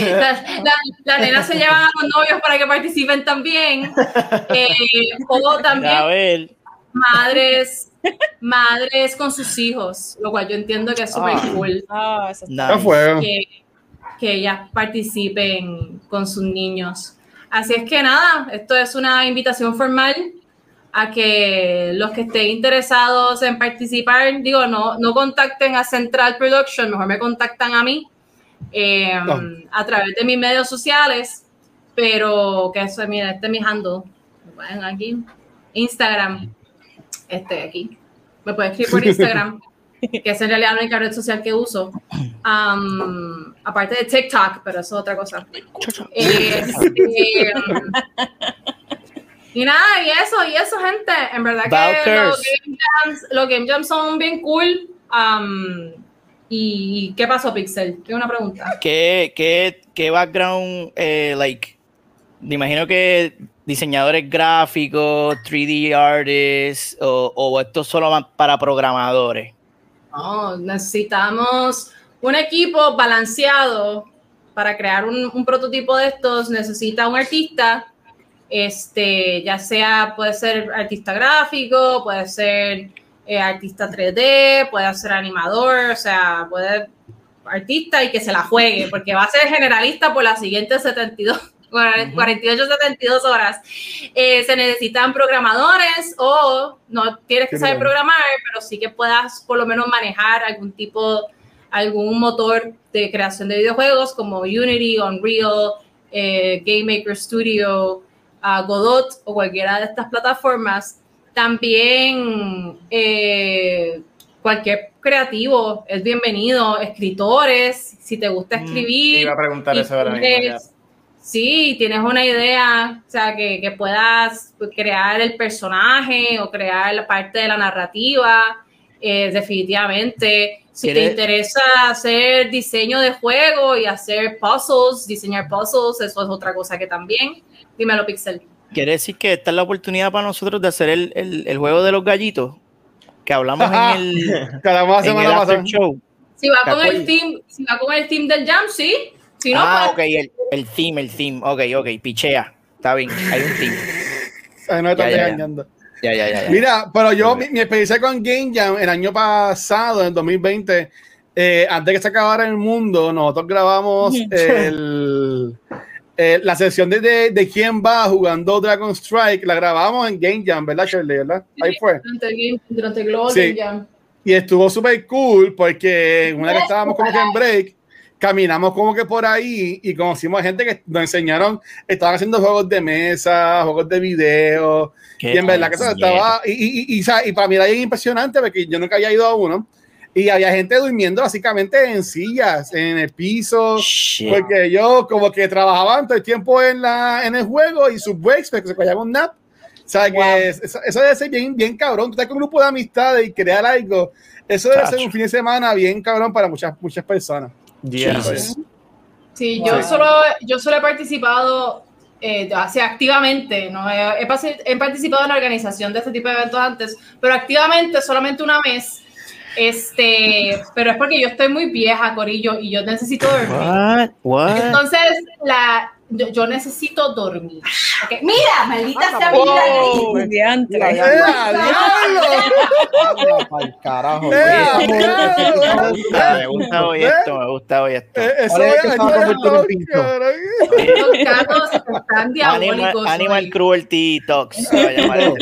Las la, la [LAUGHS] nenas se llevan a los novios para que participen también. Eh, o A [LAUGHS] también ver, madres, madres con sus hijos, lo cual yo entiendo que es súper Ah. cool Ah, eso está nice. Que, que ellas participen con sus niños. Así es que nada, esto es una invitación formal a que los que estén interesados en participar, digo, no, no contacten a Central Production, mejor me contactan a mí eh, No. a través de mis medios sociales, pero que eso, mira, este es mi handle, pueden aquí, Instagram, este aquí, me pueden escribir por [LAUGHS] Instagram, que es en realidad la única red social que uso, aparte de TikTok, pero eso es otra cosa. Este, y nada, y eso, y eso, gente, en verdad que los game, jams, los game jams son bien cool. ¿Y qué pasó, Pixel? Tengo una pregunta. ¿Qué, qué, qué background, eh, like, me imagino que diseñadores gráficos, 3D artists, o, o esto solo para programadores? No, necesitamos un equipo balanceado para crear un, un prototipo de estos. Necesita un artista, este, ya sea, puede ser artista gráfico, puede ser eh, artista 3D, puede ser animador, o sea, puede artista y que se la juegue, porque va a ser generalista por las siguientes 72, 48, 72 horas. Eh, se necesitan programadores o no tienes que saber programar, pero sí que puedas por lo menos manejar algún tipo, algún motor de creación de videojuegos como Unity, Unreal, eh, Game Maker Studio, ah, Godot o cualquiera de estas plataformas. También eh, cualquier creativo es bienvenido, escritores, si te gusta Mm, escribir. Iba a preguntar eso ahora mismo. Sí, tienes una idea, o sea, que, que puedas crear el personaje o crear la parte de la narrativa, eh, definitivamente. Si te ¿Quieres- interesa hacer diseño de juego y hacer puzzles, diseñar puzzles, eso es otra cosa que también. Dímelo, Pixel. ¿Quiere decir que esta es la oportunidad para nosotros de hacer el, el- el juego de los gallitos? Que hablamos en el, [LAUGHS] Cada más en el semana after pasada. show. Si va ¿Te con el team, si va con el team del Jam, sí. Si no, ah, ok, pues, el, el theme, el theme. Ok, ok, pichea. Está bien, hay un team. [LAUGHS] Ay, no me estás engañando. Ya, ya, ya. ya. Mira, pero yo, mi, mi experiencia con Game Jam el año pasado, en 2020, eh, antes que se acabara el mundo, nosotros grabamos [LAUGHS] el, eh, la sesión de, de, de quién va jugando Dragon Strike, la grabamos en Game Jam, ¿verdad, Shirley? ¿verdad? Ahí fue. durante el, game- durante el Global Sí. Game Jam. Y estuvo súper cool porque una vez que estábamos como que en break, caminamos como que por ahí y conocimos a gente que nos enseñaron, estaban haciendo juegos de mesa, juegos de video, Qué y en verdad que eso estaba, y, y, y, y, para mí era bien impresionante porque yo nunca había ido a uno, y había gente durmiendo básicamente en sillas, en el piso, Shit. porque yo como que trabajaban todo el tiempo en, la, en el juego y sus breaks, porque se cogiban un nap. O sea, Wow. que es- eso, eso debe ser bien, bien cabrón. Tú estás con un grupo de amistades y crear algo. Eso debe ser un fin de semana bien cabrón para muchas, muchas personas. Jesus. Sí, yo Wow. solo, yo solo he participado eh, así activamente, ¿no? He, he participado en la organización de este tipo de eventos antes, pero activamente solamente una vez. Este, pero es porque yo estoy muy vieja, Corillo, y yo necesito dormir. What? What? Entonces, la, yo, yo necesito dormir. Ok, Mira, maldita sea mi Wow. nariz. Diantre. Mira, ¡Eh, a diablo! Anda pa'l carajo. ¡Eh, a güey. diablo! Me gusta hoy esto, me gusta hoy esto. Eh. Los gatos están Animal, diabólicos. Animal. Cruelty Talks. [LAUGHS] Están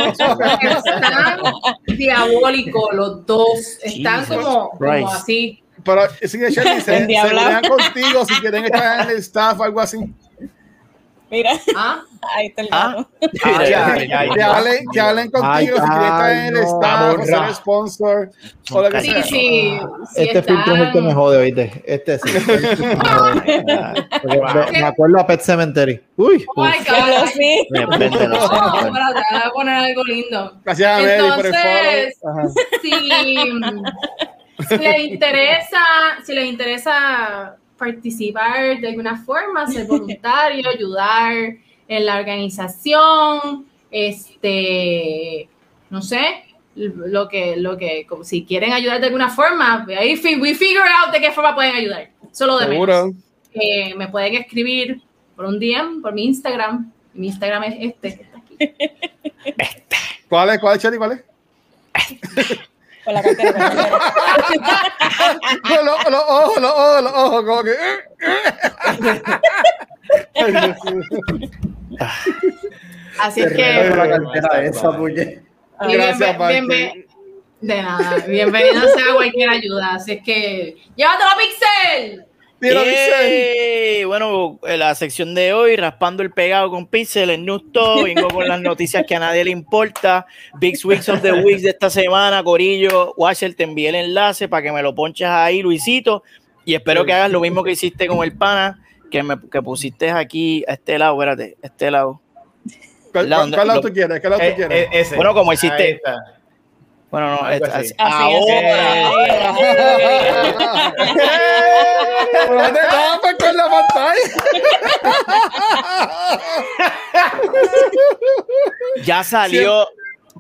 diabólicos los dos. Están como, así. Pero sí, Shelly, se, [LAUGHS] se contigo si quieren estar en el staff o algo así. Mira, ¿Ah? [LAUGHS] ahí está el Ah. gato. [LAUGHS] Mira, ya, Que, ya, que ya. hablen, que hablen contigo Ay, si quieren estar en el no. staff o ser sponsor o lo que Sí, sea. sí. sí Este están- filtro es el que me jode, ¿oíste? Este sí. [LAUGHS] Este sí me jode. Me, me acuerdo a Pet Cemetery. Uy. Oh my God. sí. Depende, no sé. Oh, espérate, voy a poner algo lindo. Gracias a Mary por el Entonces, follow. Ajá. si, si les interesa, si les interesa participar de alguna forma, ser [LAUGHS] voluntario, ayudar en la organización, este, no sé, lo que, lo que, como si quieren ayudar de alguna forma, ahí we figure out de qué forma pueden ayudar. Solo de menos. Eh, me pueden escribir por un DM, por mi Instagram. Mi Instagram es este, que está aquí. [LAUGHS] ¿Cuál es? ¿Cuál es, Shelly? ¿Cuál es? [LAUGHS] Con la cartera. con la. [LAUGHS] Los, ojos, los ojos, los ojos, como que. [LAUGHS] Así es que. la cartera esa, Gracias, de nada, bienvenido sea cualquier ayuda. Así es que. ¡Llévatelo, Pixel! Mira. Bueno, en la sección de hoy, raspando el pegado con Pixel, en Nusto, vengo con las noticias que a nadie le importa. Big Weeks of the Weeks de esta semana, Corillo, Washer, te envié el enlace para que me lo ponches ahí, Luisito, y espero que hagas lo mismo que hiciste con el pana, que me que pusiste aquí a este lado, espérate, a este lado. ¿Cuál, cuál- cuál lado lo- tú quieres? ¿Qué lado tú Eh, quieres? eh, ese. Bueno, como Ahí hiciste. Bueno, no, es- así. ahora. No te tapes con la pantalla. Ya salió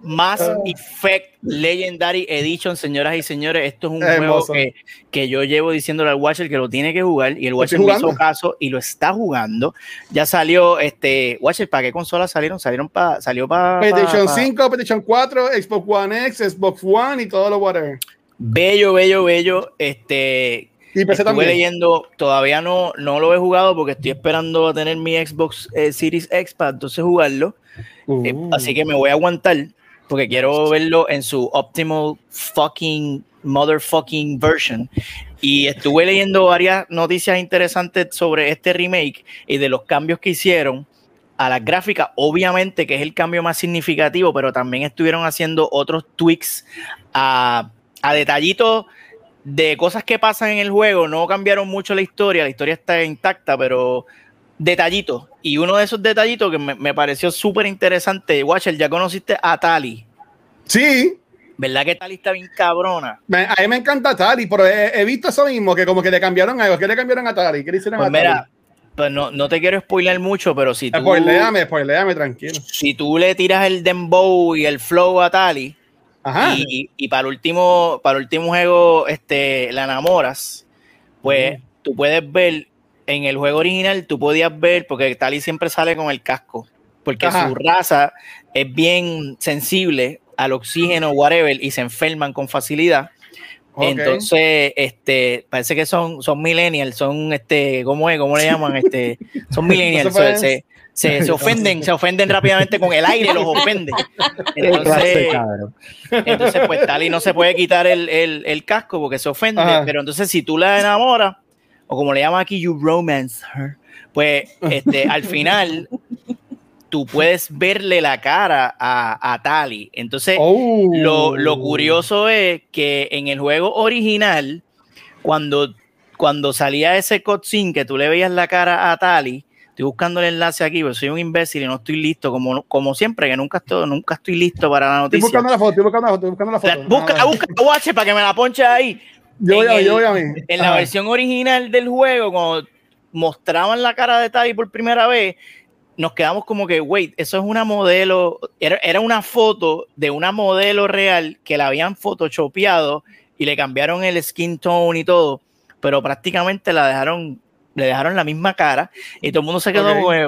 Mass Effect Legendary Edition, señoras y señores. Esto es un Es juego que, que yo llevo diciéndole al Watcher que lo tiene que jugar y el Watcher me hizo caso y lo está jugando. Ya salió, este, Watcher, ¿para qué consolas salieron? Salieron para, salió para PlayStation 5, PlayStation 4, Xbox One X, Xbox One y todo lo whatever. Bello, bello, bello. Este, Y PC estuve también. leyendo, todavía no, no lo he jugado porque estoy esperando a tener mi Xbox eh, Series X para entonces jugarlo. Eh, Uh. así que me voy a aguantar porque quiero verlo en su optimal fucking motherfucking version. Y estuve leyendo varias noticias interesantes sobre este remake y de los cambios que hicieron a las gráficas, obviamente que es el cambio más significativo, pero también estuvieron haciendo otros tweaks a, a detallitos de cosas que pasan en el juego. No cambiaron mucho la historia, la historia está intacta, pero detallitos. Y uno de esos detallitos que me, me pareció súper interesante, Watcher, ya conociste a Tali. Sí, ¿Verdad que Tali está bien cabrona? me- a mí me encanta Atari, pero he, he visto eso mismo, que como que le cambiaron algo. ¿Qué le cambiaron a Atari? ¿Qué le hicieron Pues a mira, pues no, no te quiero spoiler mucho, pero si tú, Spoileame, spoileame, tranquilo. si tú le tiras el dembow y el flow a Tali, Ajá. y, y para el último, para el último juego, este, la enamoras, pues tú puedes ver en el juego original, tú podías ver, porque Tali siempre sale con el casco, porque Ajá. su raza es bien sensible al oxígeno, whatever, y se enferman con facilidad. Entonces, este, parece que son, son millennials, son este, ¿cómo es? ¿Cómo le llaman? Este, son [LAUGHS] millennials, se, se, se ofenden, se ofenden rápidamente con el aire, los ofende. [LAUGHS] Entonces, entonces, pues Tali no se puede quitar el, el- el casco porque se ofende, Ajá. pero entonces si tú la enamoras, o como le llaman aquí, you romance her, pues este, al [LAUGHS] final tú puedes verle la cara a, a Tali. Entonces, Oh. lo, lo curioso es que en el juego original, cuando, cuando salía ese cutscene que tú le veías la cara a Tali, estoy buscando el enlace aquí, pero soy un imbécil y no estoy listo, como, como siempre, que nunca estoy, nunca estoy listo para la Estoy noticia. buscando la foto, estoy buscando la foto, estoy buscando la La- foto. busca, Ah, busca, guache, para que me la ponche ahí. Yo voy en a, el- yo voy a mí. En la Ajá. versión original del juego, cuando mostraban la cara de Tali por primera vez, nos quedamos como que, wait, eso es una modelo, era, era una foto de una modelo real que la habían photoshopeado y le cambiaron el skin tone y todo, pero prácticamente la dejaron, le dejaron la misma cara y todo el mundo se quedó Ok. como, que,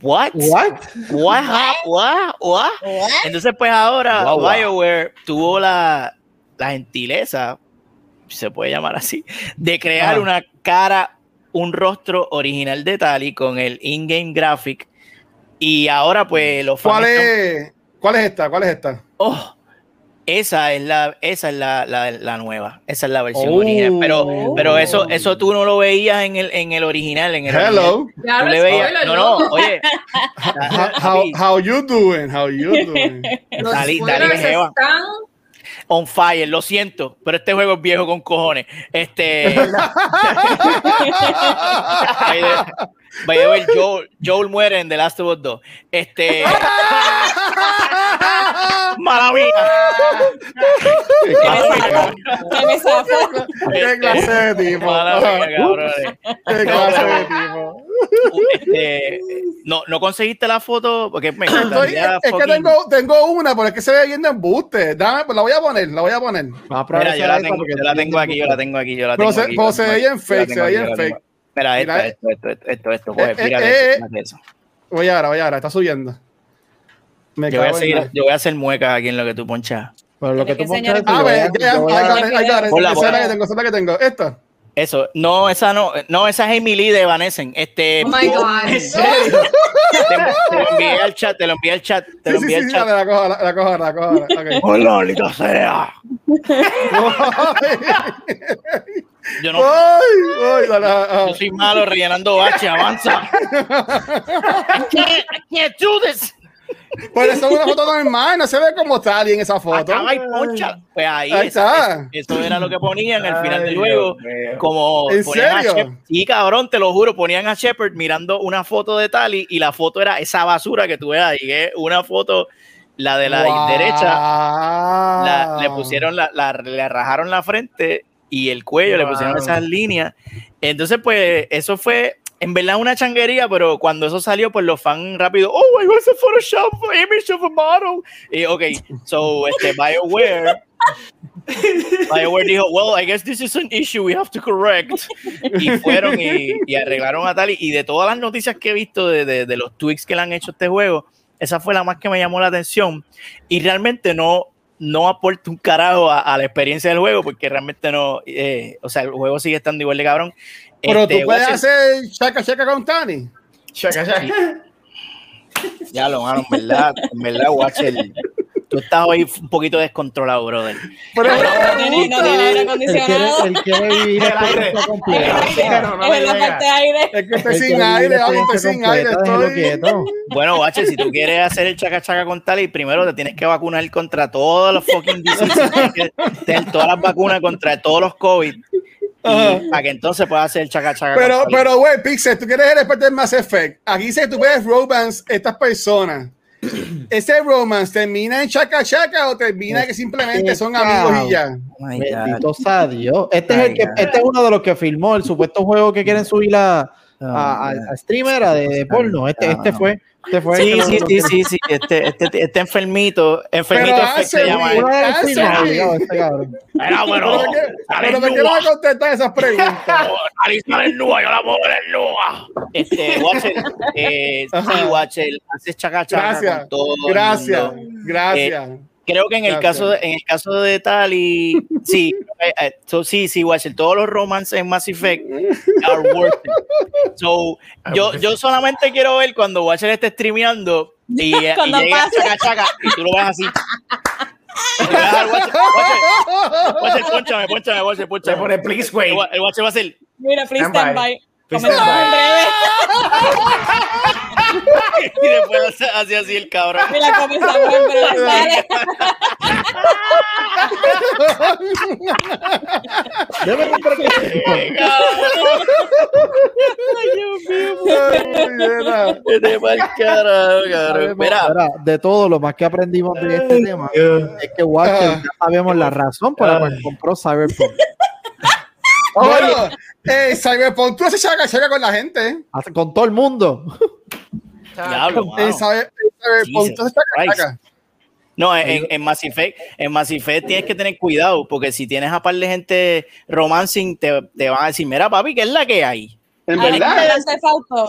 what? What? What? hap- What? What? Entonces, pues ahora Guau, guau. BioWare tuvo la, la gentileza, se puede llamar así, de crear una cara, un rostro original de Tali con el in-game graphic. Y ahora, pues, los fans. ¿Cuál están- es, ¿Cuál es esta? ¿Cuál es esta? Oh, esa es la, esa es la, la- la nueva, esa es la versión Oh. original. Pero, pero eso, eso tú no lo veías en el, en el original. En el. Hello. Le veías- spoiler, no, no, oye. How, how, how you doing? How you doing? Los Jeva. están on fire, lo siento, pero este juego es viejo con cojones. Este. [LAUGHS] by the way, Joel, Joel muere en The Last of Us 2. Este. [LAUGHS] Maravilla. Que me. ¿Qué clase de tipo? ¿Qué clase de tipo? Este, no, no conseguiste la foto porque me es que fucking- tengo, tengo una, pero es que se ve viendo embuste. Dame, pues la voy a poner, la voy a poner. Vamos a probar Mira, yo la tengo, yo la tengo aquí, yo la tengo aquí, yo la tengo se- aquí. pero se la veía en tengo, yo la fake, se tengo veía aquí, en yo la tengo. fake. Mira, esto, esto, esto, esto, esto, mira eso. Voy ahora, voy ahora, está subiendo. Me Yo voy, a seguir, yo voy a hacer muecas aquí en lo que tú ponchas. Pero lo que tú ponchas Ah, yo voy a- ve, ya, yo voy I a- got it, I got it. Ponla, Esa es la ponla. que tengo, esa es la que tengo. Esta. Eso, no, esa no, no, esa es Emily de Vanessa. Este, Oh my [LAUGHS] God. ¿En serio? te, te lo envié al chat, te lo envié al chat, te Sí, lo sí, envié sí, al sí, chat. dale, la cojo, la, la cojo, la cojo. ahora, ok. [LAUGHS] Hola, maldita sea. [LAUGHS] Yo no, Ay, ay, dale, ah, ah. yo soy malo rellenando bache, avanza. I can't, I can't do this. Pero eso es una foto normal, no se ve como tal en esa foto. Acaba y poncha. Pues ahí, está. eso, eso era lo que ponían al final Ay, del juego. Dios mío. Como ¿En ponían a serio? Shep- sí, cabrón, te lo juro, ponían a Shepard mirando una foto de Tali y la foto era esa basura que tú ves ahí, que es una foto, la de la Wow. derecha, la- le pusieron la, la- le rajaron la frente y el cuello, le pusieron Wow. esas líneas. Entonces, pues, eso fue en verdad una changuería, pero cuando eso salió, pues los fans rápido, oh god, it's a Photoshop image of a model. Y ok, so este BioWare. BioWare dijo, well, I guess this is an issue we have to correct. Y fueron y, y arreglaron a Tali. Y de todas las noticias que he visto de, de- de los tweaks que le han hecho a este juego, esa fue la más que me llamó la atención. Y realmente no, no aporta un carajo a, a la experiencia del juego, porque realmente no, eh, o sea, el juego sigue estando igual de cabrón. Pero Este, tú puedes Watcher- hacer chaca chaca con Tani. Shaka, shaka. [LAUGHS] Ya lo mano, en verdad, en verdad, Watcher, tú estás hoy un poquito descontrolado, brother. Pero no tiene aire Él quiere, acondicionado. él quiere vivir [LAUGHS] El aire. Es la parte de aire. es que estoy Él sin aire, estoy sin aire. Estoy... Bueno, Watcher, si tú quieres hacer el chaca chaca con Tali, primero te tienes que vacunar contra todos los fucking diseases, tienes todas las vacunas contra todos los COVID. Para que entonces puedas hacer el chaca chaca Pero, pero, güey, Pixel, tú quieres el experto en Mass Effect. Aquí dice que tú puedes romance estas personas. [CLEARS THROAT] ¿Ese romance termina en chaca chaca o termina que simplemente son amigos y ya? Oh. Bendito sea Dios. Este es, el que, Ay, este es uno de los que filmó el supuesto juego que quieren subir a, a, a- God. a streamer a de, de porno. Este, No, este fue. Este fue Sí, sí, sí, sí, sí. Este, este, este enfermito, enfermito Pero se llama. del Ah, este. Era Pero, bueno. ¿por qué- pero ¿por qué no me contestas esas preguntas? Alisa desnuda, yo la puedo ver desnuda. Este, Watcher, eh, sí. Watcher, haces chaca chaca Gracias, con todo el gracias, mundo. gracias. Creo que en el Gracias. caso de, en el caso de Tali, sí, [LAUGHS] eh, eh, so, sí, sí, Watcher, todos los romances en Mass Effect [LAUGHS] are worth it. So, yo, yo solamente quiero ver cuando Watcher esté streameando y, [LAUGHS] y Cuando llega pase. chaca chaca y tú lo ves así. Y Watcher, ponchame, ponchame, Watcher, ponchame. pone please El, Watcher va a hacer. Mira, please Stand stand by. En breve. [LAUGHS] y después hace hace así el cabrón. Mira, comenzamos en breve. Dale. Debe de Ay, carajo, cabrón. Mira, todo lo más que aprendimos de este tema es que Watcher ya sabemos la razón por la cual compró Cyberpunk. Bueno, eh, Cyberpunk, tú haces chaca con la gente. Hace- Con todo el mundo. diablo, Cyber- en Cyberpunk, tú haces. No, en, en Mass Effect, en Mass Effect tienes que tener cuidado, porque si tienes a par de gente romancing, te, te van a decir, mira papi, ¿qué es la que hay? En Ah, verdad.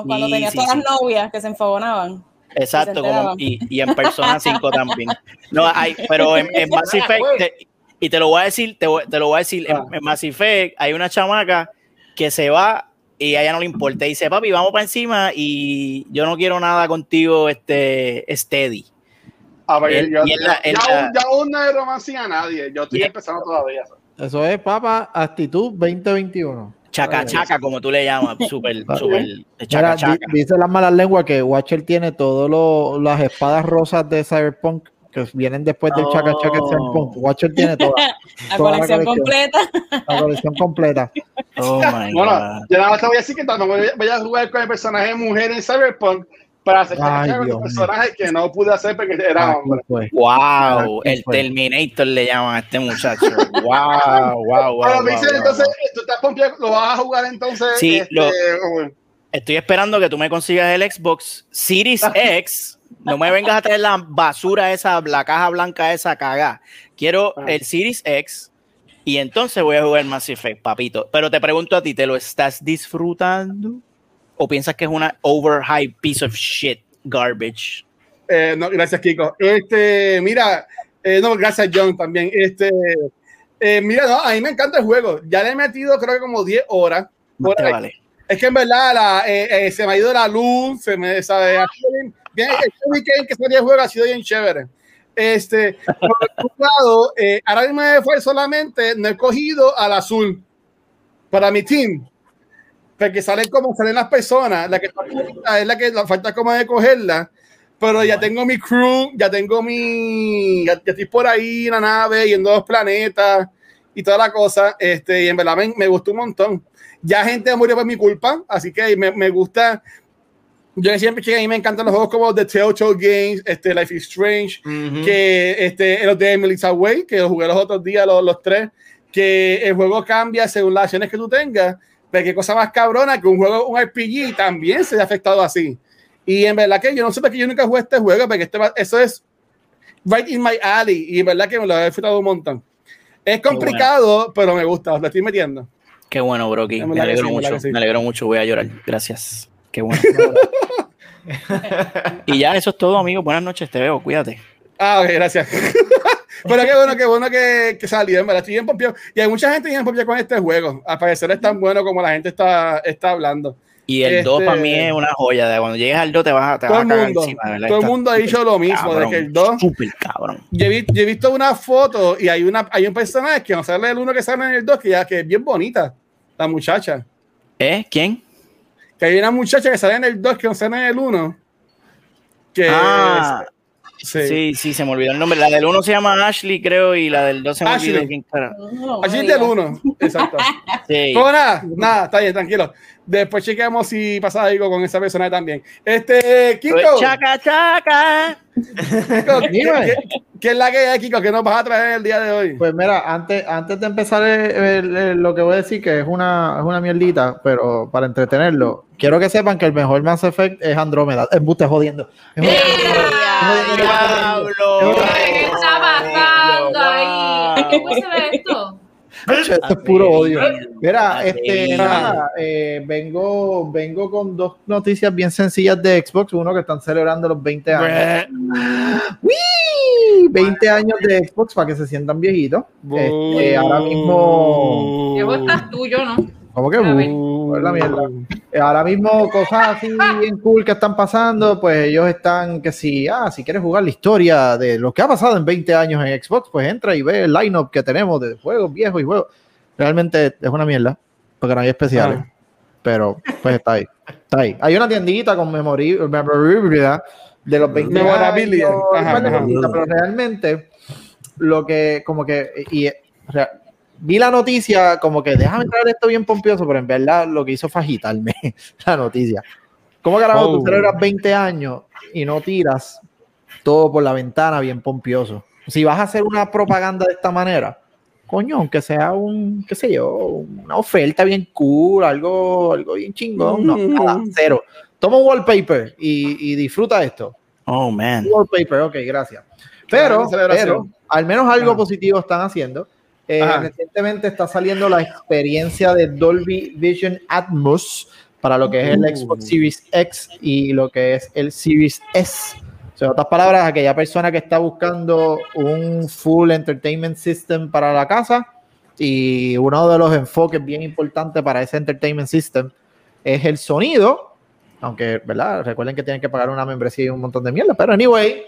cuando Sí, tenía sí, todas sí. las novias que se enfogonaban. Exacto, se como, y, y en Persona 5 también. No, hay, pero en, en Mass [LAUGHS] Effect, te- y te lo voy a decir, te, te lo voy a decir, en, en Mass Effect hay una chamaca que se va y a ella no le importa. Y dice, papi, vamos para encima y yo no quiero nada contigo, este, steady. A ver, Él- yo, y él la- él ya, la- aún- ya aún no hay romance a nadie. Yo estoy empezando todavía. Eso es, papá, actitud 2021. Chaca chaca, como tú le llamas, súper, Ah, súper, chaca. dice las malas lenguas que Watcher tiene todas las espadas rosas de Cyberpunk que vienen después del de Cyberpunk. Watcher tiene toda La [LAUGHS] Toda la colección completa. la colección completa. Oh my [LAUGHS] Bueno, God. yo nada más te voy a decir que voy a- voy a jugar con el personaje mujer en Cyberpunk para hacer Dios mío. personaje que no pude hacer porque era Aquí hombre. fue. Wow, Aquí el fue. Terminator le llaman a este muchacho. Wow, wow, wow. Bueno, wow, wow. entonces, tú estás pompeado, lo vas a jugar entonces. Sí, este, lo- oh, Estoy esperando que tú me consigas el Xbox Series [LAUGHS] X. No me vengas a traer la basura esa, la caja blanca esa cagada. Quiero Ah. el Series X y entonces voy a jugar Mass Effect, papito. Pero te pregunto a ti, ¿te lo estás disfrutando? ¿O piensas que es una overhyped piece of shit garbage? Eh, no, gracias, Kiko. Este, mira, eh, no, gracias, John, también. Este, eh, mira, no, a mí me encanta el juego. Ya le he metido, creo que como 10 horas. Ahí. vale. Es que en verdad la, eh, eh, se me ha ido la luz, se me sabe. Bien- este weekend que el juego ha sido bien chévere. Este, por otro lado, eh, ahora mismo fue solamente, no he cogido al azul para mi team. Porque salen como salen las personas, la que está es la que la falta como de cogerla. Pero ya tengo mi crew, ya tengo mi. Ya, ya estoy por ahí en la nave, yendo a los planetas y toda la cosa. Este, y en verdad me, me gustó un montón. Ya gente murió por mi culpa, así que me, me gusta. Yo siempre que a mí me encantan los juegos como The Telltale Games, este, Life is Strange, que este, los de Emily's Away, que los jugué los otros días, los, los tres, que el juego cambia según las acciones que tú tengas. Pero qué cosa más cabrona que un juego, un RPG también se ha afectado así. Y en verdad que yo no sé por qué yo nunca jugué este juego, porque este, eso es right in my alley. Y en verdad que me lo he disfrutado un montón. Es complicado, pero me gusta, lo estoy metiendo. Qué bueno, Brocky. Me alegro sí, mucho. sí. Me alegro mucho. Voy a llorar. Gracias. Qué bueno. [LAUGHS] y ya, eso es todo, amigo. Buenas noches. Te veo. Cuídate. Ah, ok, gracias. [LAUGHS] Pero qué bueno, qué bueno que, que salió, en verdad, estoy bien pompeado. Y hay mucha gente bien pompeada con este juego. Al parecer es tan bueno como la gente está, está hablando. Y el Este- 2 para mí es una joya. De cuando llegues al 2 te vas a, te Todo vas a cagar mundo, encima. de todo el mundo ha dicho lo mismo, de cabrón, que el 2 Súper cabrón. Yo he, yo he visto una foto y hay, una, hay un personaje que no sale el uno que sale en el 2, que, ya, que es bien bonita, la muchacha. ¿Eh? ¿Quién? Que hay una muchacha que sale en el 2 que no sale en el 1. Que Ah, sí. sí, sí, se me olvidó el nombre. La del 1 se llama Ashley, creo, y la del 2 se me Ashley. olvidó quién cara. Allí digas. del 1, exacto. Sí. Pero nada, nada, está bien, tranquilo. Después chequeamos si pasa algo con esa persona también. Este, Kiko, Chaca, chaca. Kiko, ¿qué, Dime. qué- qué es la que hay, Kiko? que nos vas a traer el día de hoy? Pues mira, antes, antes de empezar el- el- el- lo que voy a decir, que es una, es una mierdita, pero para entretenerlo, quiero que sepan que el mejor Mass Effect es Andrómeda. Embuste jodiendo. Es jodiendo. Diablo. ¿Qué está pasando ahí? ¿Cómo se ve esto? Esto es puro odio. Mira, este, nada, eh, vengo, vengo con dos noticias bien sencillas de Xbox. Uno que están celebrando los 20 años. ¡Wii! 20 años de Xbox para que se sientan viejitos. Este, ahora mismo. Llevo estás tú, yo no. ¿Cómo que? Es la mierda. Eh, Ahora mismo cosas así bien cool que están pasando, pues ellos están que si, ah, si quieres jugar la historia de lo que ha pasado en 20 años en Xbox, pues entra y ve el lineup que tenemos de juegos viejos y juegos. Realmente es una mierda. porque no hay especiales. Ah. Pero, pues está ahí. Está ahí. Hay una tiendita con memorabilidad de los 20 Memorabilia. años, Ajá, ajá. pero realmente lo que, como que, y, o sea, vi la noticia como que déjame entrar esto bien pompioso, pero en verdad lo que hizo fue agitarme [LAUGHS] la noticia. ¿Cómo carajo Oh. tú celebras 20 años y no tiras todo por la ventana bien pompioso? Si vas a hacer una propaganda de esta manera, coño, aunque sea un, qué sé yo, una oferta bien cool, algo, algo bien chingón, no, Mm. nada, cero. Toma un wallpaper y, y disfruta esto. Oh, man. Wallpaper, ok, gracias. Pero, pero al menos algo Ajá. positivo están haciendo. Eh, recientemente está saliendo la experiencia de Dolby Vision Atmos para lo que es el Uh. Xbox Series X y lo que es el Series S. O sea, en otras palabras, aquella persona que está buscando un full entertainment system para la casa y uno de los enfoques bien importantes para ese entertainment system es el sonido, aunque, ¿verdad? Recuerden que tienen que pagar una membresía y un montón de mierda, pero anyway,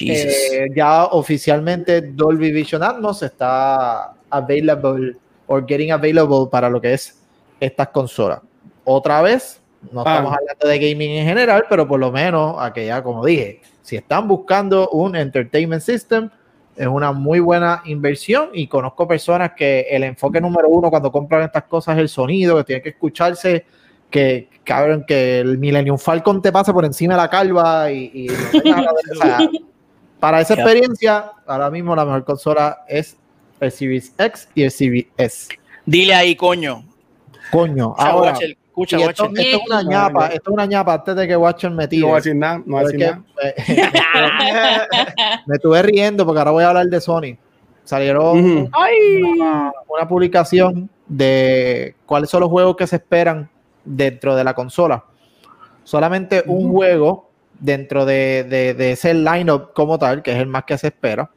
eh, ya oficialmente Dolby Vision Atmos está available or getting available para lo que es estas consolas. Otra vez, no Ah. estamos hablando de gaming en general, pero por lo menos aquella, como dije, si están buscando un entertainment system, es una muy buena inversión y conozco personas que el enfoque número uno cuando compran estas cosas es el sonido, que tiene que escucharse, que cabrón, que el Millennium Falcon te pase por encima de la calva y, no [LAUGHS] para esa experiencia, ahora mismo la mejor consola es el Series X y el Series S. Dile ahí, coño. Coño, Escucha, ahora, Watcher, escucha, y esto, es una ñapa, esto es una ñapa antes de que Watcher me tire. No voy a decir nada, no voy a decir nada. eh, [LAUGHS] me estuve riendo porque ahora voy a hablar de Sony. Salieron una publicación de cuáles son los juegos que se esperan dentro de la consola. Solamente un juego dentro de, de, de ese lineup como tal, que es el más que se espera,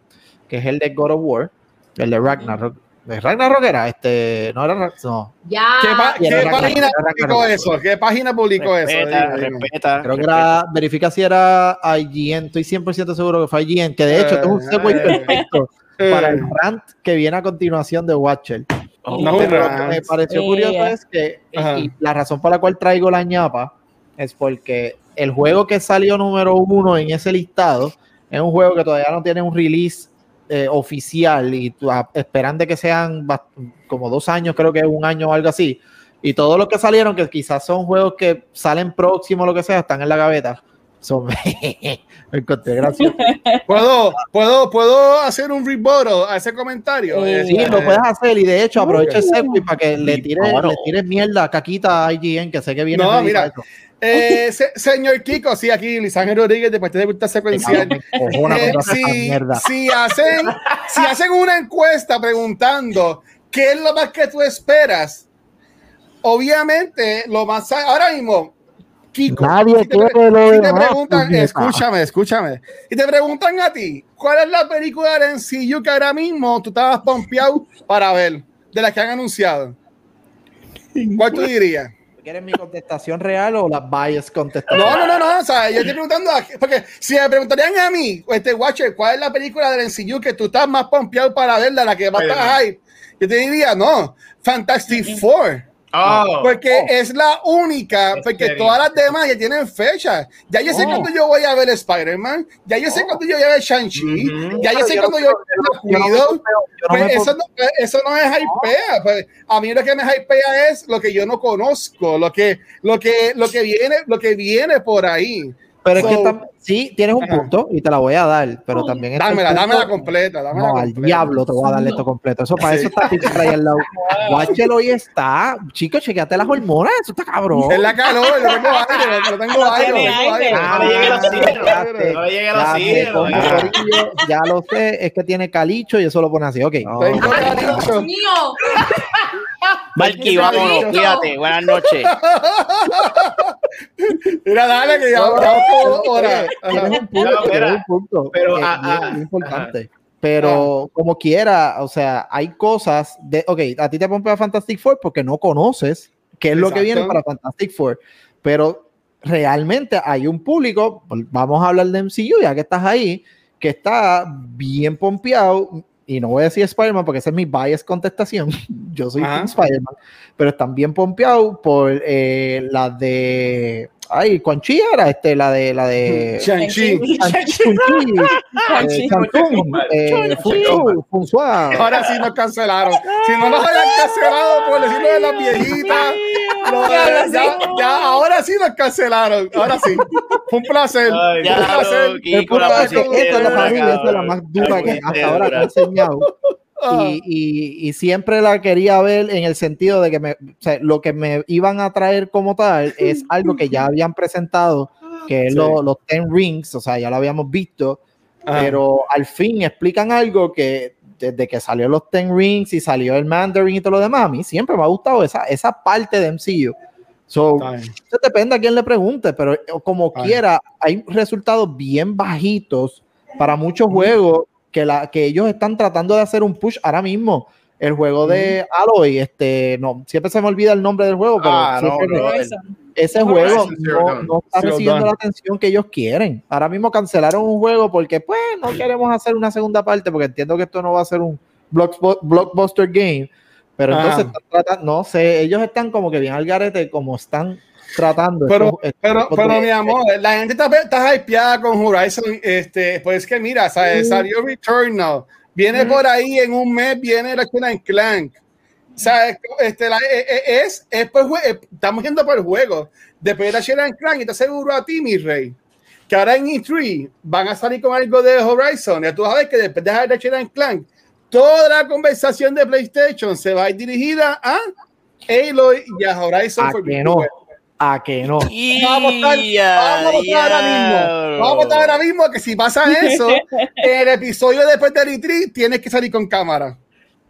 que es el de God of War, el de Ragnarok. ¿De Ragnarok era? Este, no era Ra- no, Ya. ¿Qué, pa- Ragnarok, página publicó Ragnarok. eso? ¿Qué página publicó eso? Respeta, respeta. creo que era, verifica si era IGN, estoy 100% seguro que fue IGN, que de hecho este es un Eh, segue eh, perfecto para el Eh, rant que viene a continuación de Watcher. Oh, No, Pero lo que me pareció curioso ya. es que y la razón por la cual traigo la ñapa es porque el juego que salió número uno en ese listado es un juego que todavía no tiene un release eh, oficial y a- esperan de que sean como dos años, creo que un año o algo así. Y todos los que salieron, que quizás son juegos que salen próximos, lo que sea, están en la gaveta. Son [LAUGHS] me encontré gracioso. [LAUGHS] ¿Puedo, puedo, ¿Puedo hacer un rebuttal a ese comentario? Sí. Sí, Este, lo puedes hacer y de hecho aprovecha el para que le tires, le tires mierda, caquita a IGN, que sé que viene. No, mira. Eh, se- señor Kiko, sí, aquí Ángel Rodríguez de Parte de Cultura Secuencial. Eh, si, si hacen, si hacen una encuesta preguntando qué es lo más que tú esperas, obviamente lo más ahora mismo, Kiko, Nadie si te, quiere lo si te preguntan, escúchame, escúchame, y te preguntan a ti, ¿cuál es la película de MCU que ahora mismo tú estabas pompeado para ver de las que han anunciado? ¿Cuál tú dirías? ¿Quieres mi contestación real o la bias contestación? No, no, no, no, o sea, yo estoy preguntando, a- porque si me preguntarían a mí, este Watcher, ¿cuál es la película del MCU que tú estás más pompeado para verla, la que más estás hype? Yo te diría, no, Fantastic Four. Oh, Porque es la única, ¿En porque serio? todas las demás ya tienen fecha. Ya yo sé Oh. cuando yo voy a ver Spider-Man, ya yo sé cuando yo voy a ver Shang-Chi, Ujú. ya yo sé cuando yo voy a ver yo no Pues eso, no, eso no es hypea. Pues a mí lo que me hypea es lo que yo no conozco, lo que, lo que, lo que viene, lo que viene por ahí. Pero es que tam- sí, tienes un punto y te la voy a dar, pero también está el Dámela, punto- dámela completa, dámela No, al diablo te voy a darle esto completo. Eso para eso está Pizarra ahí al lado. [LAUGHS] Watcher hoy está. Chicos, chequeate las hormonas, eso está cabrón. Es la calor, yo tengo [LAUGHS] aire, yo tengo No aire, tengo. No le llegue a los cielos. ya No lo sé, es que tiene calicho y eso lo pone así. Ok. Tengo Ay, calicho. Dios mío. Valky, vámonos, cuídate. Buenas noches. Mira, dale, que ya No, ya como no, hora. Tienes un punto, No, tienes espera, un punto. pero, eh, ah, bien- ah, importante. Pero como quiera, o sea, hay cosas de, ok, a ti te pompea Fantastic Four porque no conoces qué es lo que Exacto. viene para Fantastic Four, pero realmente hay un público, vamos a hablar de MCU ya que estás ahí, que está bien pompeado y no voy a decir Spider-Man porque esa es mi bias contestación, [LAUGHS] yo soy Spider-Man, pero están bien pompeados por eh, la de, ay, Quan Chi era este, la de, la de... [LAUGHS] Shang-Chi. Shang-Chi. Ahora sí nos cancelaron. Si no nos hayan cancelado por decirlo de las viejitas, lo de- ya, ya, ahora sí nos cancelaron. Ahora sí. Fue un placer. Ay, Fue un Ya, placer. Kiko, la Esta pusiste es la familia, esta es la más dura que hasta ahora te he enseñado. [LAUGHS] Ah. Y, y- y siempre la quería ver en el sentido de que me, o sea, lo que me iban a traer como tal es [LAUGHS] algo que ya habían presentado, que es Sí. lo- los Ten Rings, o sea, ya lo habíamos visto, Ah. pero al fin explican algo que desde que salió los Ten Rings y salió el Mandarin y todo lo demás, a mí siempre me ha gustado esa, esa parte de MCU. So, eso depende a quién le pregunte, pero eh, como quiera, hay resultados bien bajitos para muchos juegos que, la, que ellos están tratando de hacer un push ahora mismo. El juego de Aloy, este, no, siempre se me olvida el nombre del juego, pero Ah, no, siempre- bro. ese juego no, no está recibiendo la atención que ellos quieren. Ahora mismo cancelaron un juego porque, pues, no queremos hacer una segunda parte porque entiendo que esto no va a ser un blockbu- blockbuster game. Pero Ah. entonces, están tratando- no sé, ellos están como que bien al garete, como están tratando. Pero, estos pero, tipos pero mi amor, la gente está, está hypeada con Horizon. Este, pues que mira, ¿sabes? salió Returnal. Viene por ahí en un mes, viene la Ratchet and Clank. ¿Sabes? Este, la- eh, eh, es, es por eh, estamos yendo por el juego. Después de Ratchet and Clank, y te aseguro a ti, mi rey, que ahora en E3 van a salir con algo de Horizon. Ya tú sabes que después de Ratchet and Clank, toda la conversación de PlayStation se va a ir dirigida a Aloy y a Horizon. ¿A que no? ¿A que no? Vamos a votar, vamos a votar ahora mismo. Vamos a votar ahora mismo que si pasa eso, [LAUGHS] el episodio después del E3 tienes que salir con cámara.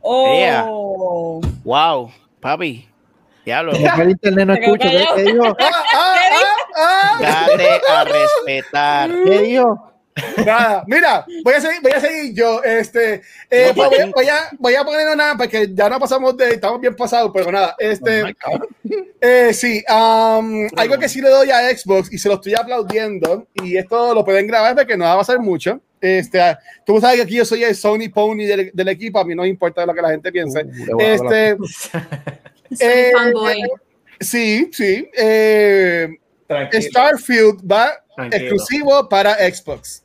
Oh. Wow, papi. Diablo. El internet no escucha. ¿Qué, dijo? Ah, ah, ah, ah. Date a respetar. ¿Qué dijo? Nada, mira, voy a seguir, voy a seguir yo. Este, eh, No, pues voy, a, pues, voy, a, voy a poner una porque ya no pasamos de, estamos bien pasados, pero nada. Este, eh, sí, um, algo que sí le doy a Xbox y se lo estoy aplaudiendo, y esto lo pueden grabar porque no va a pasar mucho. Este, ah, tú sabes que aquí yo soy el Sony Pony del, del equipo, a mí no me importa lo que la gente piense. Uh, Este, [LAUGHS] Eh, sí, sí. eh, Starfield va tranquilo, exclusivo para Xbox.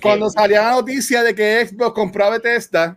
Cuando salió la noticia de que Xbox compró a Bethesda,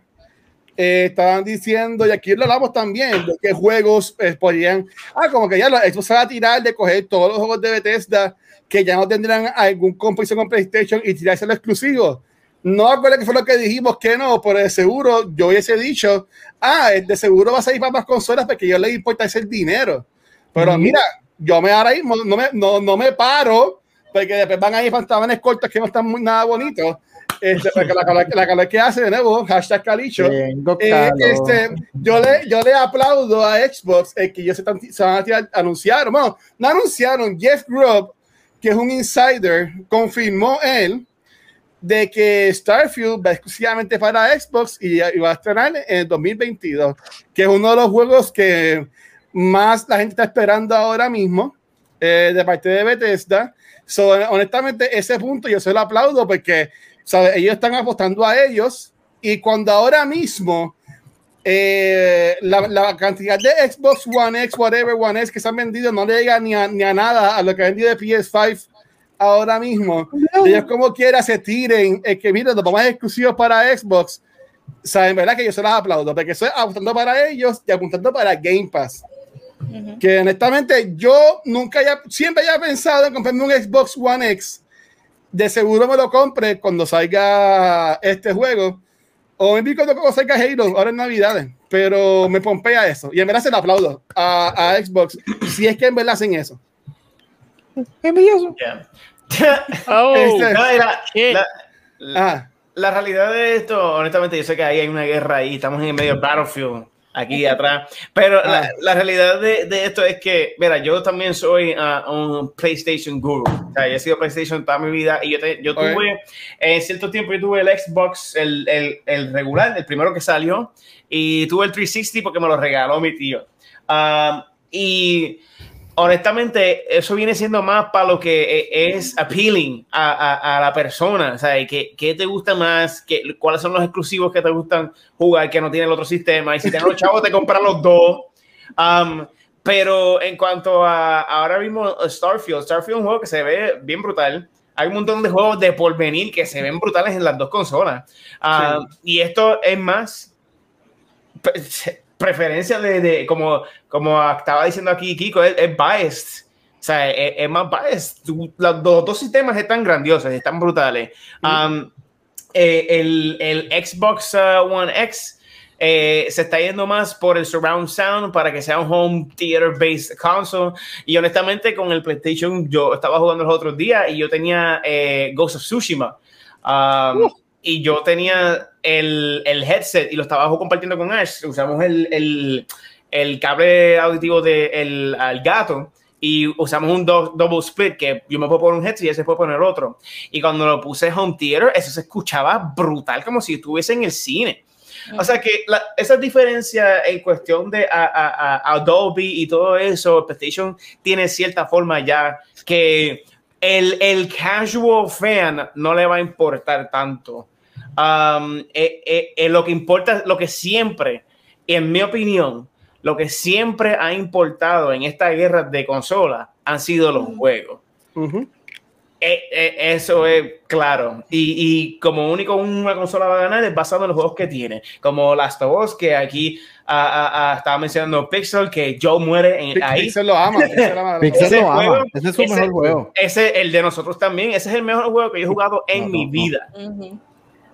eh, estaban diciendo, y aquí lo hablamos también, de qué juegos eh, podrían. Ah, como que ya lo- Xbox se va a tirar de coger todos los juegos de Bethesda que ya no tendrán algún compromiso con PlayStation y tirárselo exclusivo. No acuerdo que fue lo que dijimos que no, pero de seguro yo hubiese dicho, ah, de seguro va a salir para más consolas porque ellos les importa ese dinero. Pero Ujú. mira, yo me ahora mismo no me, no, no me paro porque después van a ir pantalones cortos que no están muy nada bonitos. Este, porque la, la calor que hace de nuevo, hashtag calicho. Tengo Eh, este, yo, le, yo le aplaudo a Xbox eh, que ellos se, están- se van a tirar, anunciaron, bueno, no anunciaron, Jeff Grubb, que es un insider, confirmó él de que Starfield va exclusivamente para Xbox y, y va a estrenar en el 2022, que es uno de los juegos que más la gente está esperando ahora mismo eh, de parte de Bethesda. So, honestamente, ese punto yo se lo aplaudo porque ¿sabe? ellos están apostando a ellos y cuando ahora mismo eh, la, la cantidad de Xbox One X, whatever One S que se han vendido no le llega ni a, ni a nada a lo que ha vendido de PS5 ahora mismo. Ellos como quiera se tiren, es que mira, a hacer exclusivos para Xbox. Saben, ¿verdad? Que yo se las aplaudo, porque estoy apuntando para ellos y apuntando para Game Pass. Que honestamente yo nunca ya, siempre haya pensado en comprarme un Xbox One X. De seguro me lo compre cuando salga este juego. O me pico cuando salga Halo, ahora en Navidades. Pero me pompea eso. Y en verdad se lo aplaudo a, a Xbox. Si es que en verdad hacen eso. Envidioso. Yeah. [LAUGHS] Oh, Este- No, era- la, la- Ah, la realidad de esto, honestamente, yo sé que ahí hay una guerra ahí, estamos en el medio del battlefield, aquí atrás, pero Ah. la, la realidad de, de esto es que, mira, yo también soy ah, un PlayStation guru, o sea, yo he sido PlayStation toda mi vida y yo, te- yo Ok. tuve, en cierto tiempo yo tuve el Xbox, el, el, el regular, el primero que salió, y tuve el 360 porque me lo regaló mi tío. Ah, y honestamente, eso viene siendo más para lo que eh, es appealing a, a, a la persona. O sea, ¿qué, ¿qué, te gusta más? ¿Qué, ¿Cuáles son los exclusivos que te gustan jugar que no tiene el otro sistema? Y si tienes los chavos, te compran los dos. Um, pero en cuanto a ahora mismo Starfield, Starfield es un juego que se ve bien brutal. Hay un montón de juegos de porvenir que se ven brutales en las dos consolas. Uh, sí. Y esto es más preferencia de, de, como, como estaba diciendo aquí Kiko, es, es biased. O sea, es, es más biased. Los, los, dos sistemas están grandiosos, están brutales. Um, eh, el, el, Xbox uh, One X eh, se está yendo más por el surround sound para que sea un home theater based console. Y honestamente, con el PlayStation, yo estaba jugando los otros días y yo tenía eh, Ghost of Tsushima. Um, uh y yo tenía el, el, headset y lo estaba compartiendo con Ash. Usamos el, el, cable auditivo del de al gato y usamos un do, double split que yo me puedo poner un headset y ese puede poner otro. Y cuando lo puse home theater, eso se escuchaba brutal, como si estuviese en el cine. O sea que la, esa diferencia en cuestión de a, a, a Adobe y todo eso, PlayStation tiene cierta forma ya que el, el casual fan no le va a importar tanto. Um, eh, eh, eh, lo que importa, lo que siempre, en mi opinión, lo que siempre ha importado en esta guerra de consolas han sido los juegos. Uh -huh. eso es claro. Y, y, como único una consola va a ganar es basado en los juegos que tiene. Como Last of Us, que aquí a, a, estaba mencionando Pixel, que Joe muere en, ahí. Pixel lo ama. [LAUGHS] Pixel, ama, Pixel ese lo ama. Ese es su ese, mejor juego. Ese, el de nosotros también. Ese es el mejor juego que yo he jugado en no, mi no, vida. Uh -huh.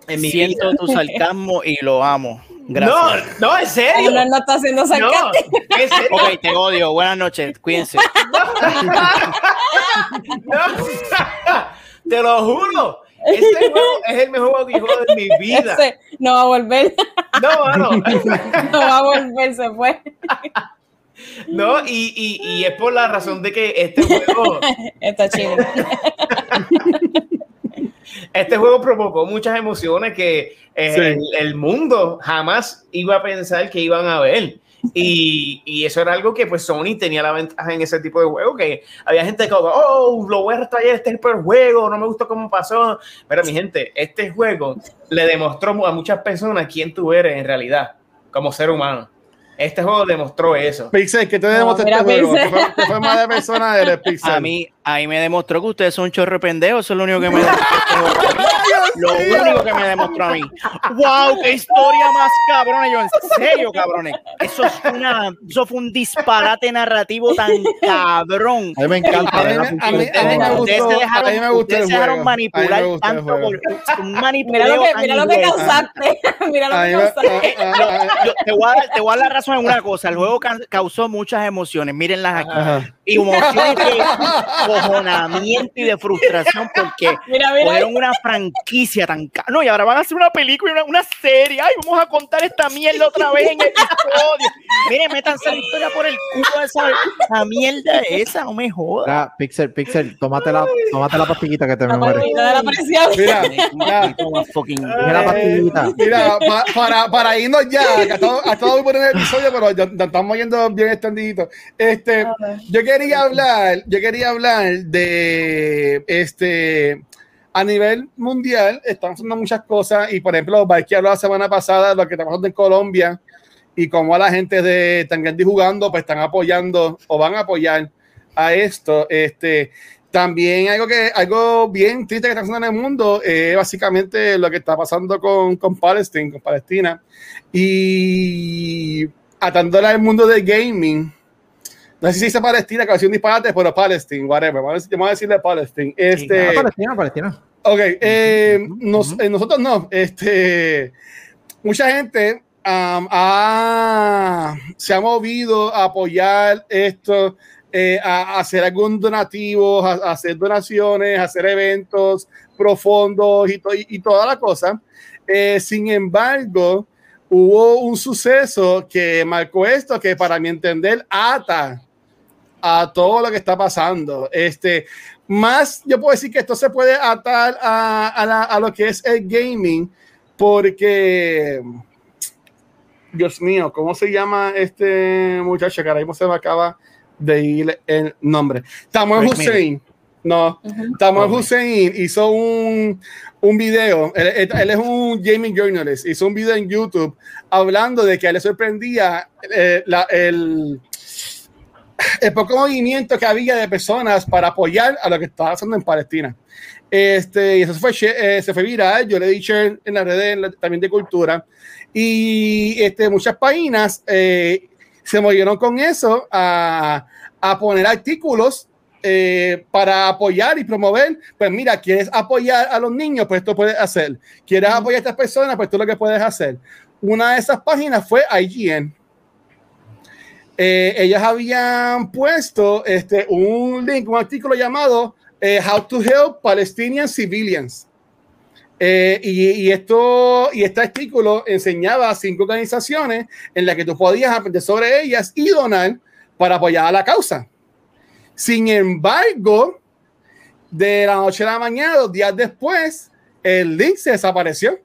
En mi Siento vida. tu sarcasmo y lo amo. [LAUGHS] Gracias. No, no, en serio. No, no está haciendo sarcasmo. No. Ok, te odio. Buenas noches. Cuídense. [LAUGHS] no, [LAUGHS] te lo juro. Este juego es el mejor juego que yo juego de mi vida. Ese no va a volver. No, no. no va a volver, se fue. No, y, y, y, es por la razón de que este juego. Está chido. Este juego provocó muchas emociones que eh, sí. el, el, mundo jamás iba a pensar que iban a ver. Y, y, eso era algo que pues Sony tenía la ventaja en ese tipo de juego, que había gente que, oh, lo voy a retraer, este es el juego, no me gustó cómo pasó. Pero mi gente, este juego le demostró a muchas personas quién tú eres en realidad, como ser humano. Este juego demostró eso. Pixel, ¿qué te demostró no, este juego? ¿Qué fue, ¿Qué fue, más de persona eres, Pixel? A mí, a mí me demostró que ustedes son chorro pendejo, eso es lo único que me [LAUGHS] demostró. lo único que me demostró a mí. ¡Wow! ¡Qué historia más cabrona! Yo, en serio, cabrones. Eso, es una, eso fue un disparate narrativo tan cabrón. A mí me encanta. A mí, a mí, a mí me gustó. Dejaron, a mí me gustó ustedes se dejaron manipular tanto por [LAUGHS] un manipuleo. Mira lo que, mira lo que causaste. [LAUGHS] mira lo que causaste. te, voy a dar, te voy a dar la razón una cosa. El juego causó muchas emociones. Mírenlas aquí. Emociones de cojonamiento y de frustración porque [LAUGHS] mira, mira. fueron una franquicia tan cara. No, y ahora van a hacer una película, una, una, serie. Ay, vamos a contar esta mierda otra vez en el episodio. Miren, métanse la historia por el culo de esa la mierda esa, no me jodas. Mira, Pixel, Pixel, tómate la, tómate la pastillita que te la me muere. La. [LAUGHS] Mira, mira, mira la pastillita. Mira, pa, para, para irnos ya, que ha estado muy bueno el episodio, pero ya, ya estamos yendo bien extendido. Este, yo quería hablar, yo quería hablar de este a nivel mundial están haciendo muchas cosas y por ejemplo, Valky habló la semana pasada lo que está pasando en Colombia y cómo a la gente de Tangendi jugando pues están apoyando o van a apoyar a esto. Este, también algo que algo bien triste que está pasando en el mundo es eh, básicamente lo que está pasando con, con Palestina, con Palestina y atándole al mundo del gaming. No sé si dice Palestina, que va a un disparate, pero Palestina, whatever. Vamos a decirle Palestina. Este, Palestina, Palestina. Ok, eh, nos, eh, nosotros no. Este, mucha gente um, ha, se ha movido a apoyar esto, eh, a, a, hacer algún donativo, a, a, hacer donaciones, a hacer eventos profundos y, to, y, y toda la cosa. Eh, sin embargo, hubo un suceso que marcó esto, que para mi entender ata a todo lo que está pasando. Este, más yo puedo decir que esto se puede atar a, a, la, a lo que es el gaming, porque, Dios mío, ¿cómo se llama este muchacho que ahora mismo se me acaba de ir el nombre. Tamuel Rick Hussein. No, Tamuel Ok. Hussein hizo un, un video. Él, él- él es un gaming journalist. Hizo un video en YouTube hablando de que a él le sorprendía eh, la- el, [LAUGHS] el poco movimiento que había de personas para apoyar a lo que estaba pasando en Palestina. Este, y eso fue, eh, se fue viral. Yo le he dicho en, las redes en la- también de cultura. Y este, muchas páginas eh, se movieron con eso a, a poner artículos eh, para apoyar y promover. Pues mira, quieres apoyar a los niños, pues esto puedes hacer. Quieres apoyar a estas personas, pues es lo que puedes hacer. Una de esas páginas fue IGN. Eh, ellas habían puesto este, un link, un artículo llamado eh, How to Help Palestinian Civilians. Eh, y, y esto, y este artículo enseñaba cinco organizaciones en las que tú podías aprender sobre ellas y donar para apoyar a la causa. Sin embargo, de la noche a la mañana, dos días después, el link se desapareció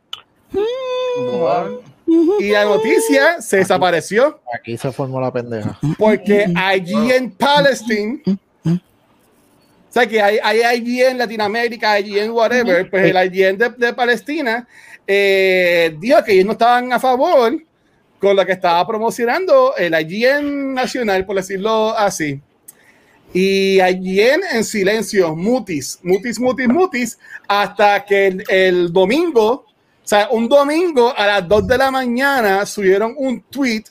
y la noticia se desapareció. Aquí se formó la pendeja. porque allí en Palestine, o sea que hay, hay allí en Latinoamérica, allí en whatever, pues el allí de, de Palestina eh, dijo que ellos no estaban a favor con lo que estaba promocionando el allí en nacional, por decirlo así. Y allí en, en silencio, mutis, mutis, mutis, mutis, hasta que el, el domingo, o sea, un domingo a las 2 de la mañana subieron un tweet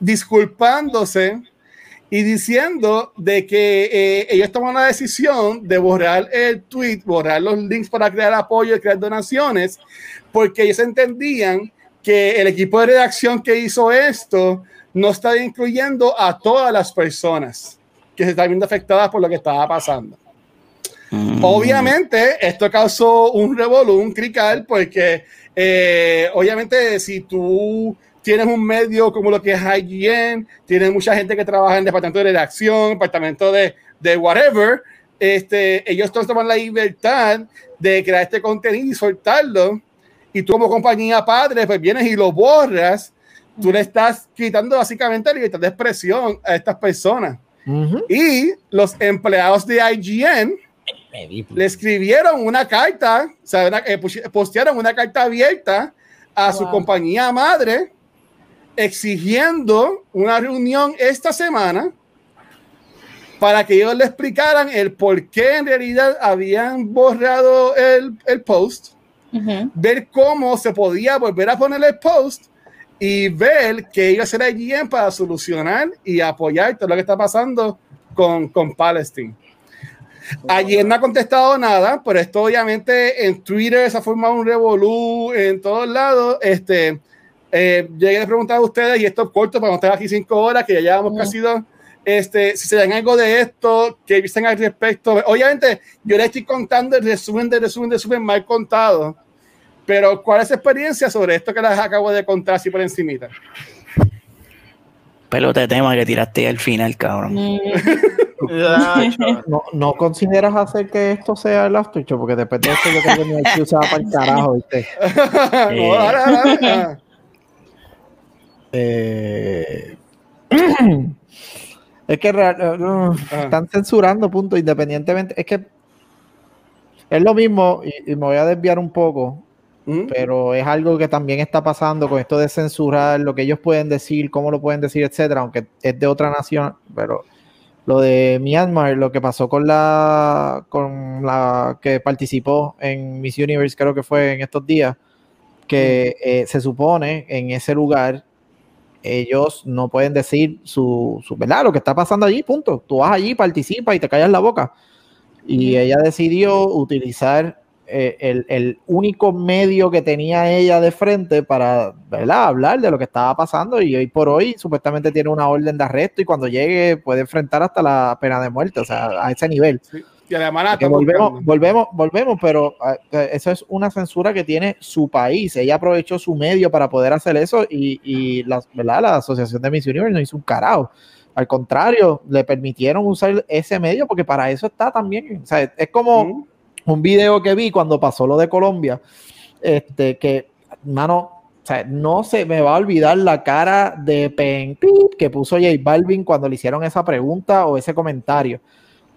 disculpándose y diciendo de que eh, ellos tomaron la decisión de borrar el tweet, borrar los links para crear apoyo y crear donaciones, porque ellos entendían que el equipo de redacción que hizo esto no estaba incluyendo a todas las personas que se están viendo afectadas por lo que estaba pasando. Obviamente, esto causó un revolú, un crical, porque eh, obviamente si tú tienes un medio como lo que es IGN, tienes mucha gente que trabaja en departamento de redacción, departamento de, de whatever, este, ellos todos toman la libertad de crear este contenido y soltarlo, y tú como compañía padre, pues vienes y lo borras, tú le estás quitando básicamente la libertad de expresión a estas personas. Y los empleados de IGN le escribieron una carta, o sea, una- eh, postearon una carta abierta a su Wow. compañía madre exigiendo una reunión esta semana para que ellos le explicaran el por qué en realidad habían borrado el, el post, Ujú. ver cómo se podía volver a poner el post y ver que iba a ser IGN para solucionar y apoyar todo lo que está pasando con, con Palestine. [LAUGHS] Ayer no ha contestado nada, pero esto obviamente en Twitter se ha formado un revolú en todos lados. Este, eh, llegué a preguntar a ustedes, y esto es corto para no estar aquí cinco horas, que ya llevamos casi dos, este, si se dan algo de esto, que dicen al respecto. Obviamente, yo les estoy contando el resumen de resumen de resumen mal contado, pero ¿cuál es su experiencia sobre esto que les acabo de contar así por encimita? Pelote de tema que tiraste al final, cabrón. Mm. [LAUGHS] [LAUGHS] No, no consideras hacer que esto sea el after show, porque después de esto yo creo que hay que usar para el carajo, ¿viste? [LAUGHS] dale. Eh, [CLEARS THROAT] es que real- eh, uh, Ajá. están censurando, punto, independientemente. Es que es lo mismo, y, y me voy a desviar un poco, ¿Mm? pero es algo que también está pasando con esto de censurar lo que ellos pueden decir, cómo lo pueden decir, etcétera, aunque es de otra nación, pero lo de Myanmar, lo que pasó con la con la que participó en Miss Universe, creo que fue en estos días, que eh, se supone en ese lugar ellos no pueden decir su, su verdad, lo que está pasando allí, punto. Tú vas allí, participas y te callas la boca. Y ella decidió utilizar eh, el, el único medio que tenía ella de frente para ¿verdad? hablar de lo que estaba pasando y hoy por hoy supuestamente tiene una orden de arresto y cuando llegue puede enfrentar hasta la pena de muerte, o sea, a ese nivel. Y además volvemos, volvemos, volvemos, pero ah, eh, eso es una censura que tiene su país. Ella aprovechó su medio para poder hacer eso y, y la, ¿verdad? la Asociación de Miss Universe no hizo un carajo. Al contrario, le permitieron usar ese medio porque para eso está también. O sea, es como ¿Mm? Un video que vi cuando pasó lo de Colombia, este, que, mano, o sea, no se me va a olvidar la cara de Pen que puso J Balvin cuando le hicieron esa pregunta o ese comentario.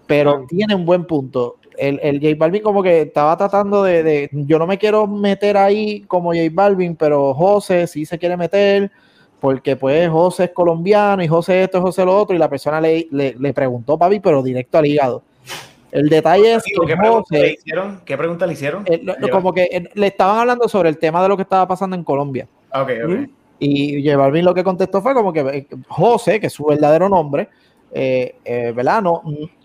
Pero tiene un buen punto. El, el J Balvin como que estaba tratando de, de, yo no me quiero meter ahí como J Balvin, pero José sí se quiere meter porque pues José es colombiano y José esto, José lo otro, y la persona le, le, le preguntó, papi, pero directo al hígado. El detalle es que ¿Qué pregunta, le hicieron? ¿Qué pregunta le hicieron? Eh, lo, como que eh, le estaban hablando sobre el tema de lo que estaba pasando en Colombia. Ok, ok. Y J Balvin lo que contestó fue como que eh, José, que es su verdadero nombre, eh, eh, ¿verdad? No,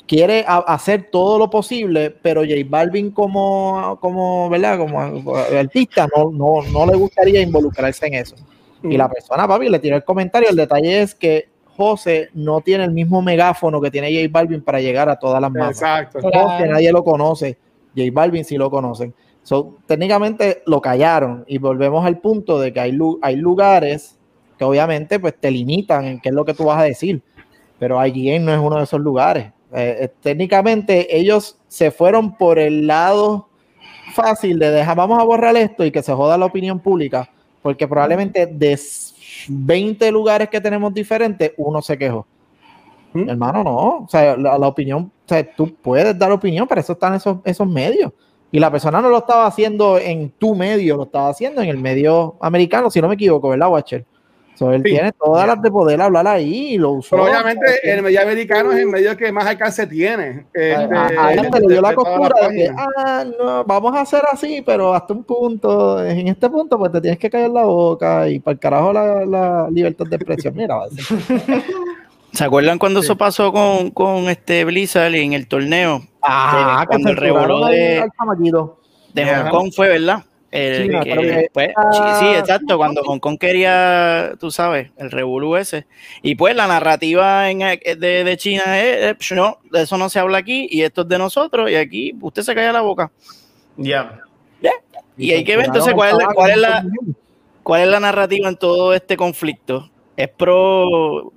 quiere a, hacer todo lo posible, pero J Balvin como, como ¿verdad? Como artista no, no, no le gustaría involucrarse en eso. Y la persona, papi, le tiró el comentario. El detalle es que José no tiene el mismo megáfono que tiene J Balvin para llegar a todas las masas. Exacto. José, nadie lo conoce. J Balvin sí lo conocen. So, técnicamente lo callaron y volvemos al punto de que hay, hay lugares que obviamente pues te limitan en qué es lo que tú vas a decir, pero IGN no es uno de esos lugares. Eh, eh, técnicamente ellos se fueron por el lado fácil de dejar, vamos a borrar esto y que se joda la opinión pública, porque probablemente de 20 lugares que tenemos diferentes, uno se quejó. ¿Mm? Hermano, no, o sea, la, la, opinión, o sea, tú puedes dar opinión, para eso están esos, esos medios. Y la persona no lo estaba haciendo en tu medio, lo estaba haciendo en el medio americano, si no me equivoco, ¿verdad, Watcher? So, él sí. tiene todas las de poder hablar ahí y lo usó. Pero obviamente el medio americano es el medio que más alcance tiene. Este, a él se le dio la costura de que, ah, no, vamos a hacer así, pero hasta un punto, en este punto, pues te tienes que callar la boca y para el carajo la, la libertad de expresión. Mira, [LAUGHS] ¿Se acuerdan cuando eso pasó con, con este Blizzard en el torneo? Ah, eh, cuando el revoló de, de Hong Kong fue, ¿verdad? El, China, que, pero que- pues, sí, sí, exacto, cuando Hong Kong quería, tú sabes, el revolú ese. Y pues la narrativa en, de, de China es, eh, no, de eso no se habla aquí y esto es de nosotros y aquí usted se calla la boca. Ya. Y hay que ver entonces cuál es, la, cuál, es la, cuál es la narrativa en todo este conflicto. ¿Es pro,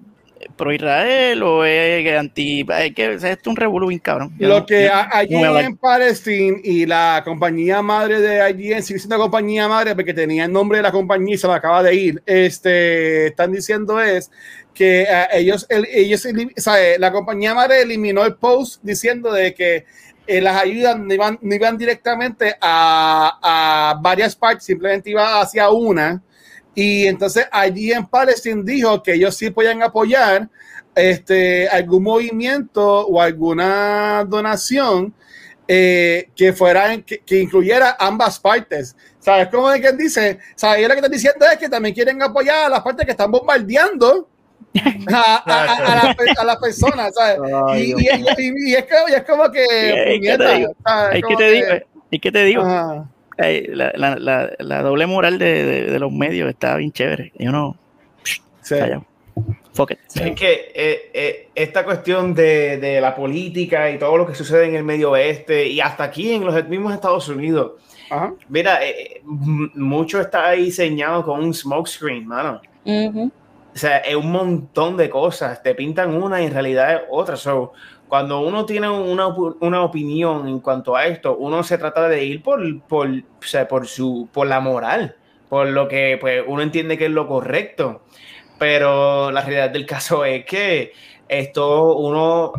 pro Israel o es anti? Es que es un revolú cabrón. Lo no- que allí no en Palestine y la compañía madre de IGN sigue siendo compañía madre porque tenía el nombre de la compañía y se la acaba de ir. Este, están diciendo es que eh, ellos, el- ellos, eh, la compañía madre eliminó el post diciendo de que eh, las ayudas no iban, no iban directamente a, a varias partes, simplemente iba hacia una. Y entonces allí en Palestine dijo que ellos sí podían apoyar este, algún movimiento o alguna donación eh, que fuera que, que incluyera ambas partes. ¿Sabes? Como de quien dice, ¿sabes? Lo que están diciendo es que también quieren apoyar a las partes que están bombardeando a, a- a- a la las personas, ¿sabes? [LAUGHS] Ay, Y, y- y- es, como, y es como que. ¿Qué te puñeta, digo? ¿sabes? ¿Y Como qué te que- digo? ¿Y qué te digo? La, la, la, la doble moral de, de, de los medios está bien chévere. Yo no. Sí. Fuck it. Es que eh, eh, esta cuestión de, de la política y todo lo que sucede en el medio oeste y hasta aquí en los mismos Estados Unidos, Ajá. mira, eh, mucho está diseñado con un smokescreen, mano. Ujú. O sea, es un montón de cosas. Te pintan una y en realidad es otra. So, cuando uno tiene una, una opinión en cuanto a esto, uno se trata de ir por, por, o sea, por, su, por la moral, por lo que pues, uno entiende que es lo correcto. Pero la realidad del caso [LAUGHS] es que esto uno,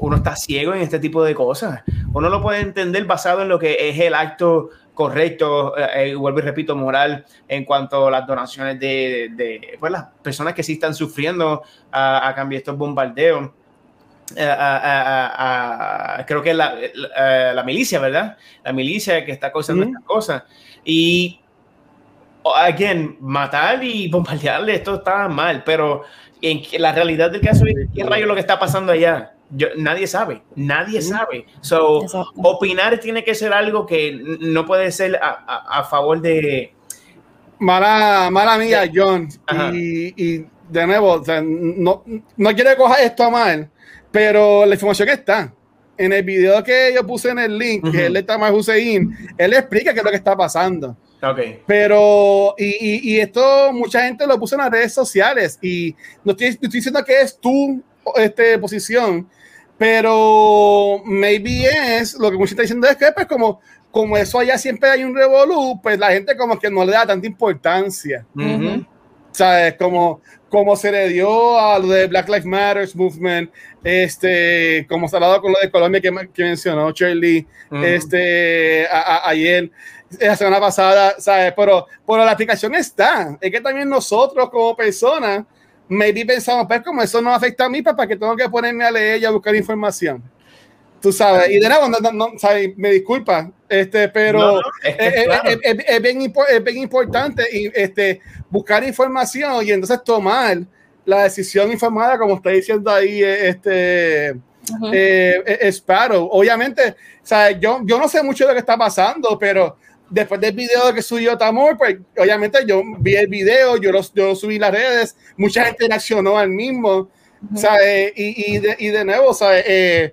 uno está ciego en este tipo de cosas. Uno lo puede entender basado en lo que es el acto correcto, eh, eh, vuelvo y repito, moral en cuanto a las donaciones de, de, pues, las personas que sí están sufriendo a, a cambio de estos bombardeos. Eh, a- a- a- creo que la, la, la milicia, ¿verdad? La milicia que está causando Ujú. estas cosas. Y, again, matar y bombardearle, esto está mal, pero en la realidad del caso es qué rayo lo que está pasando allá. Yo, nadie sabe, nadie sabe. So, Exacto. opinar tiene que ser algo que no puede ser a, favor de. Mala, mala mía, John. Y, y de nuevo, o sea, no, no quiero coger esto a mal, pero la información está. En el video que yo puse en el link, Ujú. que él está más Hussein, él explica qué es lo que está pasando. Ok. Pero, y, y, y esto mucha gente lo puso en las redes sociales y no estoy, estoy diciendo que es tu este, posición, pero maybe es lo que mucha gente está diciendo es que pues como como eso allá siempre hay un revolú, pues la gente como que no le da tanta importancia. Ujú. ¿Sabes? Como, como se le dio a lo de Black Lives Matter Movement, este, como se ha dado con lo de Colombia que, que mencionó Shirley, Ujú. este, a- a- ayer, la semana pasada, ¿sabes? Pero, pero la aplicación está. Es que también nosotros como personas, maybe pensamos, pues como eso no afecta a mí, pues para que tengo que ponerme a leer y a buscar información. Tú sabes, y de nuevo, no, no, no, ¿sabes? me disculpa, este, pero No, es que es, es- claro. es- es- es bien, es bien importante y, este, buscar información y entonces tomar la decisión informada, como está diciendo ahí eh, este eh, eh, Sparrow. Obviamente, sea, yo, yo no sé mucho de lo que está pasando, pero después del video que subió Tamor, pues obviamente yo vi el video, yo lo, yo lo subí en las redes, mucha gente reaccionó al mismo, ¿sabes? Y, y, de, y de nuevo, ¿sabes? Eh,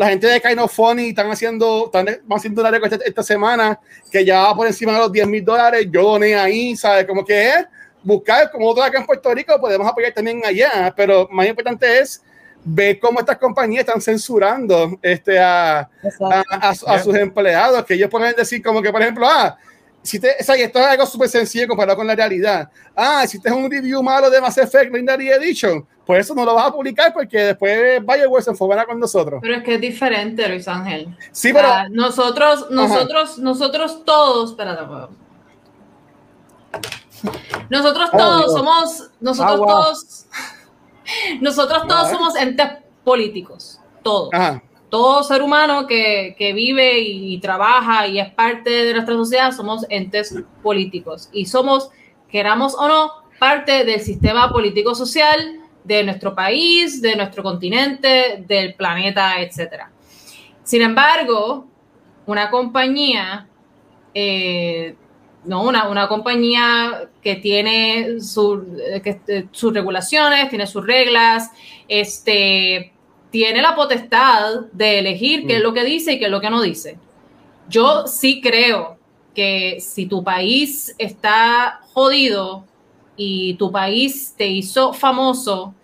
la gente de Kind of Funny están haciendo, están haciendo una récord esta, esta semana que ya va por encima de los 10 mil dólares. Yo doné ahí, ¿sabes? Como que es buscar, como otros acá en Puerto Rico, podemos apoyar también allá, pero más importante es ver cómo estas compañías están censurando este, a, a, a- a sus empleados, que ellos pueden decir como que, por ejemplo, ah, si te, o sea, y esto es algo súper sencillo comparado con la realidad. Ah, si te es un review malo de Mass Effect Legendary Edition, pues eso no lo vas a publicar porque después Bioware se enfobana con nosotros. Pero es que es diferente, Luis Ángel. Sí, pero Ah, nosotros, nosotros, nosotros todos, espérate. Nosotros Oh, todos Dios. somos, nosotros todos, nosotros todos somos entes políticos, todos. ajá, Todo ser humano que, vive y, trabaja y es parte de nuestra sociedad somos entes políticos y somos, queramos o no, parte del sistema político social de nuestro país, de nuestro continente, del planeta, etcétera. Sin embargo, una compañía, eh, no, una, una compañía que tiene eh, eh, sus regulaciones, tiene sus reglas, este, tiene la potestad de elegir qué es lo que dice y qué es lo que no dice. Yo sí creo que si tu país está jodido y tu país te hizo famoso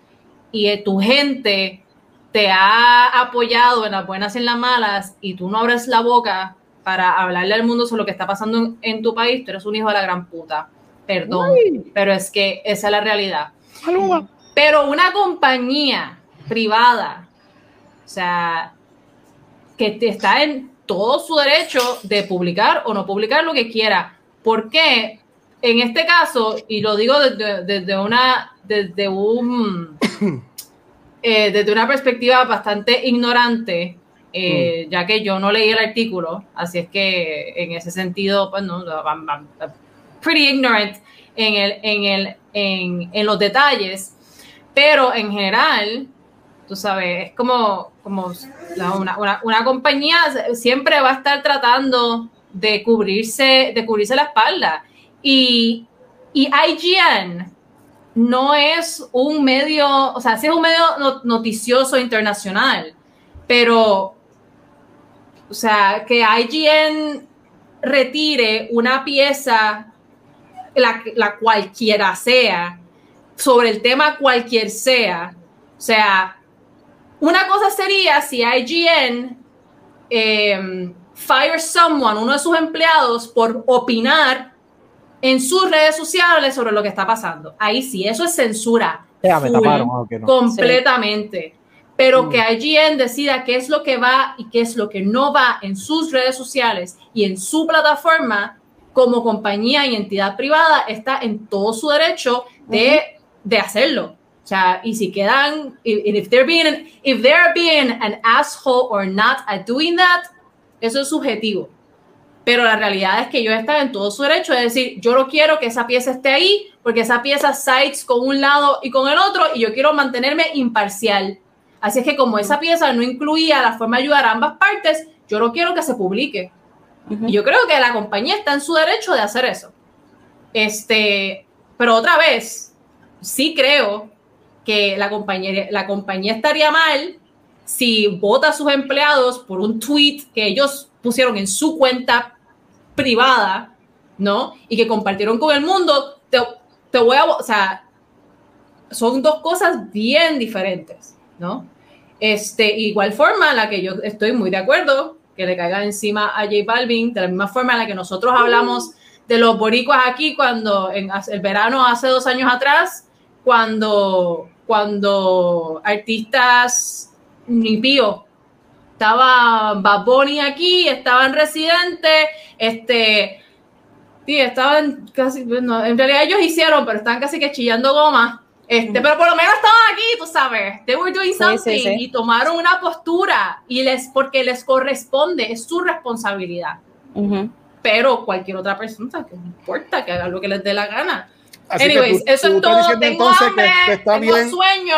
y eh, tu gente te ha apoyado en las buenas y en las malas y tú no abres la boca para hablarle al mundo sobre lo que está pasando en, en tu país, tú eres un hijo de la gran puta. Perdón, pero es que esa es la realidad. Pero una compañía privada, o sea, que está en todo su derecho de publicar o no publicar lo que quiera. ¿Por qué? En este caso, y lo digo desde, desde una, desde un, [COUGHS] eh, desde una perspectiva bastante ignorante, eh, ya que yo no leí el artículo, así es que en ese sentido, pues no, I'm- I'm pretty ignorant en, el, en, el, en, en los detalles, pero en general, tú sabes, es como, como una, una, una compañía siempre va a estar tratando de cubrirse, de cubrirse la espalda. Y, y IGN no es un medio, o sea, sí es un medio no- noticioso internacional, pero, o sea, que IGN retire una pieza, la, la cualquiera sea, sobre el tema cualquier sea, o sea, una cosa sería si IGN eh, fire someone, uno de sus empleados, por opinar en sus redes sociales sobre lo que está pasando. Ahí sí, eso es censura. Ya, me full, taparon, ok, no. completamente. Pero Mm. que IGN decida qué es lo que va y qué es lo que no va en sus redes sociales y en su plataforma como compañía y entidad privada está en todo su derecho de, de hacerlo. O sea, y si quedan, if, if they're being, if they're being an asshole or not at doing that, eso es subjetivo. Pero la realidad es que yo estaba en todo su derecho de decir, yo no quiero que esa pieza esté ahí, porque esa pieza sides con un lado y con el otro, y yo quiero mantenerme imparcial. Así es que como esa pieza no incluía la forma de ayudar a ambas partes, yo no quiero que se publique. Ujú. Y yo creo que la compañía está en su derecho de hacer eso. Este, pero otra vez, sí creo que la compañía, la compañía estaría mal si vota a sus empleados por un tweet que ellos pusieron en su cuenta privada, ¿no? Y que compartieron con el mundo. Te, te voy a, o sea, son dos cosas bien diferentes, ¿no? Este, igual forma, la que yo estoy muy de acuerdo que le caigan encima a J Balvin, de la misma forma en la que nosotros hablamos de los boricuas aquí cuando en el verano hace dos años atrás, cuando, cuando artistas ni pío estaba Baboni aquí, estaban residentes, este, sí, estaban casi, en realidad ellos hicieron, pero estaban casi que chillando goma. Este, pero por lo menos estaban aquí, tú sabes. They were doing something sí, sí. y tomaron una postura y les porque les corresponde, es su responsabilidad. Ujú. Pero cualquier otra persona que no importa que haga lo que les dé la gana. Así que Anyways, tú- eso tú es todo. diciendo Tengo entonces hambre, que- que está tengo bien. sueño.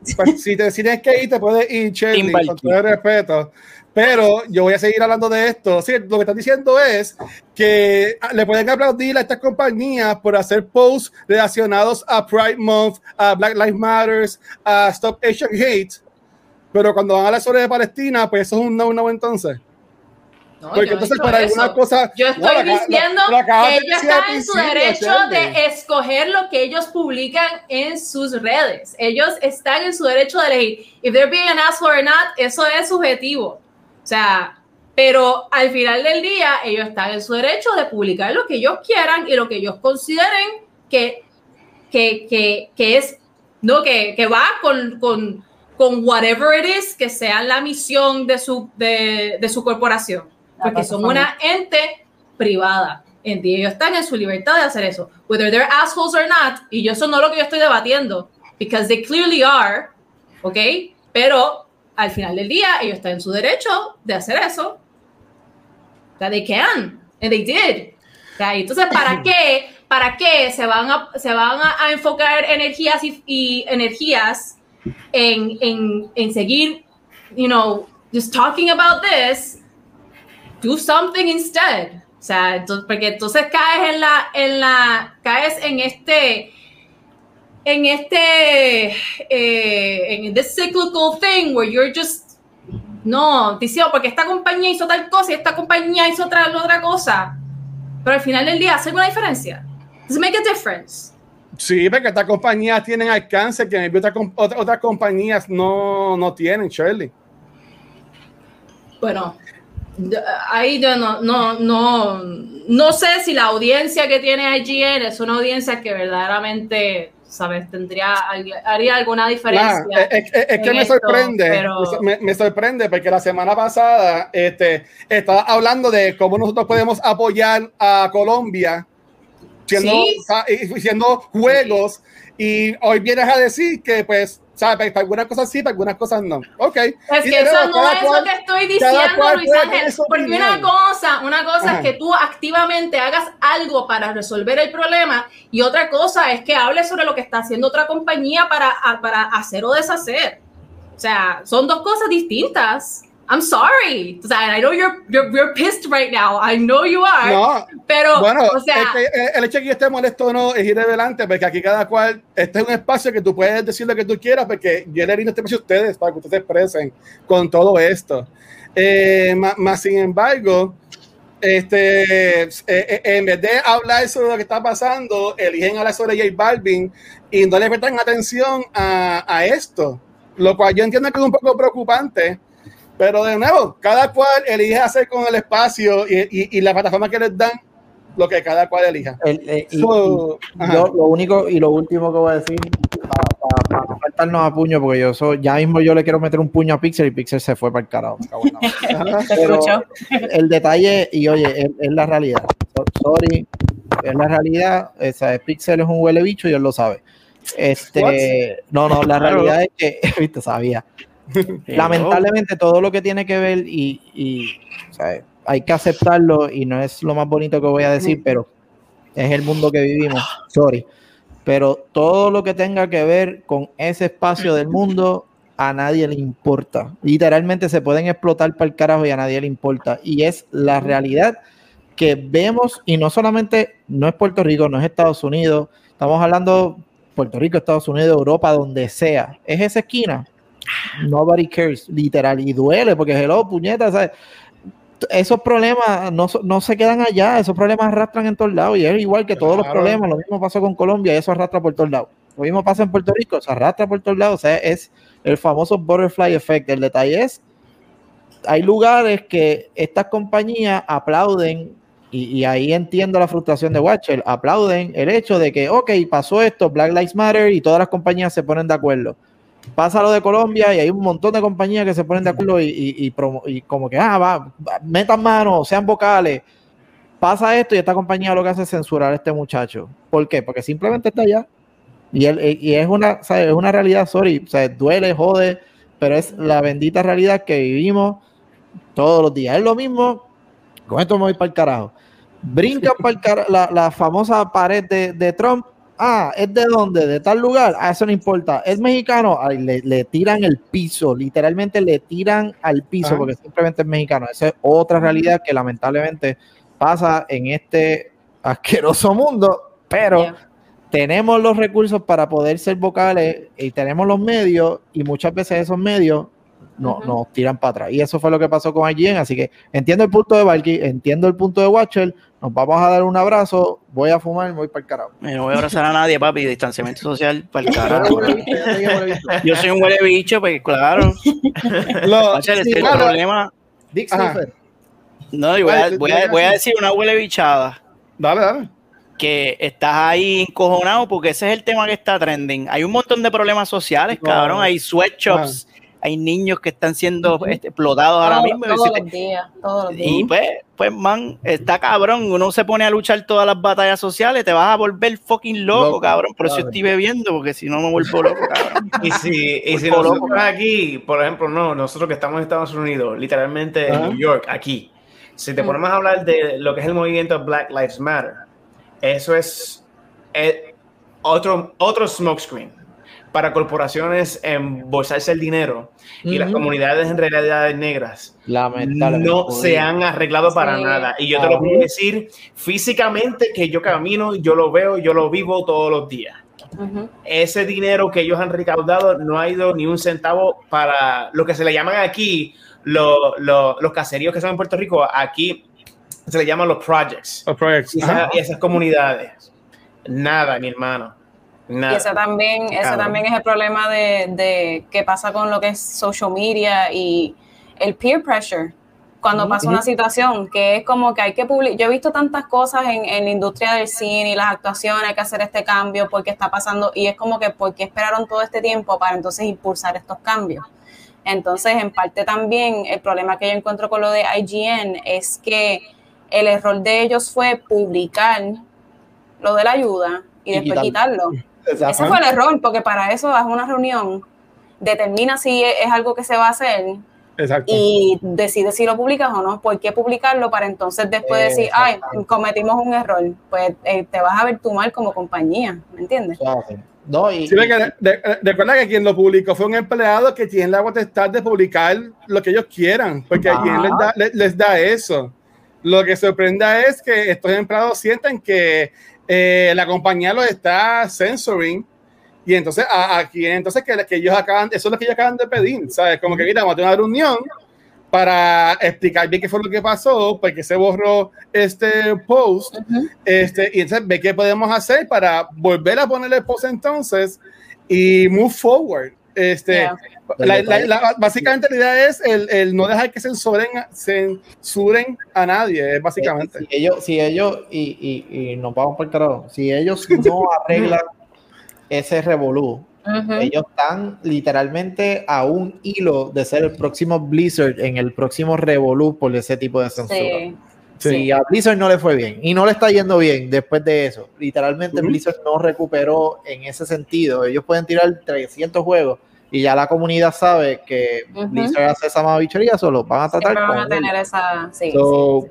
[LAUGHS] Pues, si te tienes que ir, te puedes ir, Shelly, con todo el respeto. Pero yo voy a seguir hablando de esto. Sí, lo que estás diciendo es que le pueden aplaudir a estas compañías por hacer posts relacionados a Pride Month, a Black Lives Matter, a Stop Asian Hate. Pero cuando van a hablar sobre Palestina, pues eso es un no, no entonces. No, Porque entonces para eso. alguna cosa... Yo estoy No, diciendo que ellos están en su derecho de escoger lo que ellos publican en sus redes. Ellos están en su derecho de elegir. If they're being an asshole or not, eso es subjetivo. O sea, pero al final del día, ellos están en su derecho de publicar lo que ellos quieran y lo que ellos consideren que, que, que, que es, no, que, que va con, con, con whatever it is que sea la misión de su, de, de su corporación. Porque son una ente privada. And ellos están en su libertad de hacer eso. Whether they're assholes or not, y yo eso no es lo que yo estoy debatiendo, because they clearly are, ¿ok? Pero al final del día, ellos están en su derecho de hacer eso. That they can, and they did. O sea, y entonces, ¿para qué? ¿Para qué se van a, se van a, a enfocar energías y, y energías en, en, en seguir, you know, just talking about this? Do something instead. O sea, entonces, porque entonces caes en la, en la, caes en este, en este, eh, en this cyclical thing where you're just, no, diciendo, porque esta compañía hizo tal cosa y esta compañía hizo otra, otra cosa. Pero al final del día, ¿hace una diferencia? Does it make a difference? Sí, porque estas compañías tienen alcance que otras, com- otra- otras compañías no, no tienen, Shirley. Bueno, ahí yo no, no, no, no sé si la audiencia que tiene IGN es una audiencia que verdaderamente, ¿sabes? Tendría, haría alguna Nah, diferencia. es, es- es que me esto, sorprende, pero- me, me sorprende porque la semana pasada este, estaba hablando de cómo nosotros podemos apoyar a Colombia siendo, Sí. haciendo juegos y hoy vienes a decir que pues, ¿sabes? Para algunas cosas sí, para algunas cosas no. Ok. Es que eso no es cual- lo que estoy diciendo, Luis Ángel. Porque una cosa, una cosa Ajá. es que tú activamente hagas algo para resolver el problema y otra cosa es que hables sobre lo que está haciendo otra compañía para, para hacer o deshacer. O sea, son dos cosas distintas. I'm sorry. O sea, I know you're, you're, you're pissed right now. I know you are. No, pero, bueno, o sea, es que, eh, el hecho de que yo esté molesto o no es irrelevante, porque aquí cada cual, este es un espacio que tú puedes decir lo que tú quieras, porque yo le rindo este espacio a ustedes para que ustedes se expresen con todo esto. Eh, ma- más, sin embargo, este, eh, eh, en vez de hablar sobre lo que está pasando, eligen hablar sobre J Balvin y no le prestan atención a, a esto, lo cual yo entiendo que es un poco preocupante. Pero de nuevo, cada cual elige hacer con el espacio y, y, y la plataforma que les dan lo que cada cual elija. El- eh, So, y yo lo único y lo último que voy a decir para no faltarnos a puño porque yo soy ya mismo yo le quiero meter un puño a Pixel y Pixel se fue para el carajo. [LAUGHS] Pero escucho. el detalle y oye es, es la realidad So- sorry es la realidad esa Pixel es un huele bicho y él lo sabe este no no la realidad es que [LAUGHS] viste sabía [LAUGHS] lamentablemente todo lo que tiene que ver y, y, ¿sabes? hay que aceptarlo y no es lo más bonito que voy a decir, pero es el mundo que vivimos, sorry. Pero todo lo que tenga que ver con ese espacio del mundo, a nadie le importa. Literalmente se pueden explotar para el carajo y a nadie le importa. Y es la realidad que vemos, y no solamente, no es Puerto Rico, no es Estados Unidos, estamos hablando Puerto Rico, Estados Unidos, Europa, donde sea. Es esa esquina. Nobody cares, literal, y duele porque hello, puñetas, ¿sabes? esos problemas no, no se quedan allá, esos problemas arrastran en todos lados y es igual que todos los Claro. problemas, lo mismo pasó con Colombia y eso arrastra por todos lados. Lo mismo pasa en Puerto Rico, se arrastra por todos lados, o sea, es el famoso butterfly effect. El detalle es hay lugares que estas compañías aplauden, y, y ahí entiendo la frustración de Watcher, aplauden el hecho de que, ok, pasó esto, Black Lives Matter, y todas las compañías se ponen de acuerdo. Pasa lo de Colombia y hay un montón de compañías que se ponen de acuerdo y, promo- y como que, ah, va, metan manos, sean vocales. Pasa esto y esta compañía lo que hace es censurar a este muchacho. ¿Por qué? Porque simplemente está allá. Y, él, y es una, ¿sabes? es una realidad, sorry, sea, duele, jode, pero es la bendita realidad que vivimos todos los días. Es lo mismo, con esto me voy para el carajo. Brincan para el la, la famosa pared de, de Trump. Ah, ¿es de dónde? ¿De tal lugar? Ah, eso no importa. ¿Es mexicano? Ay, le, le tiran el piso, literalmente le tiran al piso Ah. porque simplemente es mexicano. Esa es otra realidad que lamentablemente pasa en este asqueroso mundo, pero Yeah. tenemos los recursos para poder ser vocales y tenemos los medios y muchas veces esos medios no, Ujú. nos tiran para atrás. Y eso fue lo que pasó con IGN, así que entiendo el punto de Valky, entiendo el punto de Watcher, nos vamos a dar un abrazo, voy a fumar, voy para el carajo. No voy a abrazar a nadie, papi. Distanciamiento social para el carajo. yo soy un huele bicho, pues claro. [LAUGHS] Lo- sí, este claro, problema. Dick. No, y voy a, Dale, voy a- dale, voy a dale. decir una huele bichada. Dale, dale. que estás ahí encojonado porque ese es el tema que está trending. Hay un montón de problemas sociales, No. cabrón. Hay sweatshops, hay niños que están siendo este, explotados ahora mismo. Todos si te- los días, todos los días. Y pues, pues, man, está cabrón. Uno se pone a luchar todas las batallas sociales, te vas a volver fucking loco, Loco, cabrón. Por eso estoy bebiendo, porque si no me vuelvo loco, cabrón. [LAUGHS] Y si, y si nosotros loco. aquí, por ejemplo, no, nosotros que estamos en Estados Unidos, literalmente en New York, aquí, si te Mm. ponemos a hablar de lo que es el movimiento Black Lives Matter, eso es, eh, otro, otro smokescreen para corporaciones embolsarse el dinero y las comunidades en realidad negras Lamentablemente. no se han arreglado para Sí. nada. Y yo te lo puedo decir físicamente que yo camino, yo lo veo, yo lo vivo todos los días Ujú. ese dinero que ellos han recaudado no ha ido ni un centavo para lo que se le llaman aquí lo- lo- los caseríos que son en Puerto Rico. Aquí se le llaman los projects. Los projects. Y, Ajá. esa- y esas comunidades. Nada, mi hermano. Y Nada. ese también, ese Cabrón. también es el problema de, de qué pasa con lo que es social media y el peer pressure. Cuando pasa una situación que es como que hay que publicar. Yo he visto tantas cosas en, en la industria del cine y las actuaciones, hay que hacer este cambio porque está pasando. Y es como que, ¿por qué esperaron todo este tiempo para entonces impulsar estos cambios? Entonces, en parte también, el problema que yo encuentro con lo de IGN es que el error de ellos fue publicar lo de la ayuda y, Y después quitarlo. Ese fue el error, porque para eso haz una reunión, determina si es es algo que se va a hacer Exacto. y decide si lo publicas o no. ¿Por qué publicarlo para entonces después decir, ay, cometimos un error? Pues eh, te vas a ver tú mal como compañía, ¿me entiendes? No, y, Sí, de- de- recuerda que quien lo publicó fue un empleado que tiene la potestad de publicar lo que ellos quieran, porque a quien les da, les, les da eso. Lo que sorprende es que estos empleados sienten que eh, la compañía los está censoring y entonces a, a quien entonces que, que ellos acaban, eso es lo que ellos acaban de pedir, ¿sabes? Como que mira, vamos a tener una reunión para explicar bien qué fue lo que pasó, porque se borró este post este, y entonces ve qué podemos hacer para volver a poner el post entonces y move forward. Este, Yeah. la- la- la- básicamente la idea es el, el no dejar que censuren, censuren a nadie, básicamente. Si ellos, si ellos y, y, y nos vamos por el carajo, si ellos no [LAUGHS] arreglan ese revolú, ellos están literalmente a un hilo de ser el próximo Blizzard en el próximo revolú por ese tipo de censura. Sí. Si a Blizzard no le fue bien y no le está yendo bien después de eso, literalmente Ujú. Blizzard no recuperó en ese sentido. Ellos pueden tirar 300 juegos y ya la comunidad sabe que Ujú. Blizzard hace esa mamabichería, solo van a tratar van a tener esa... Sí, So, sí.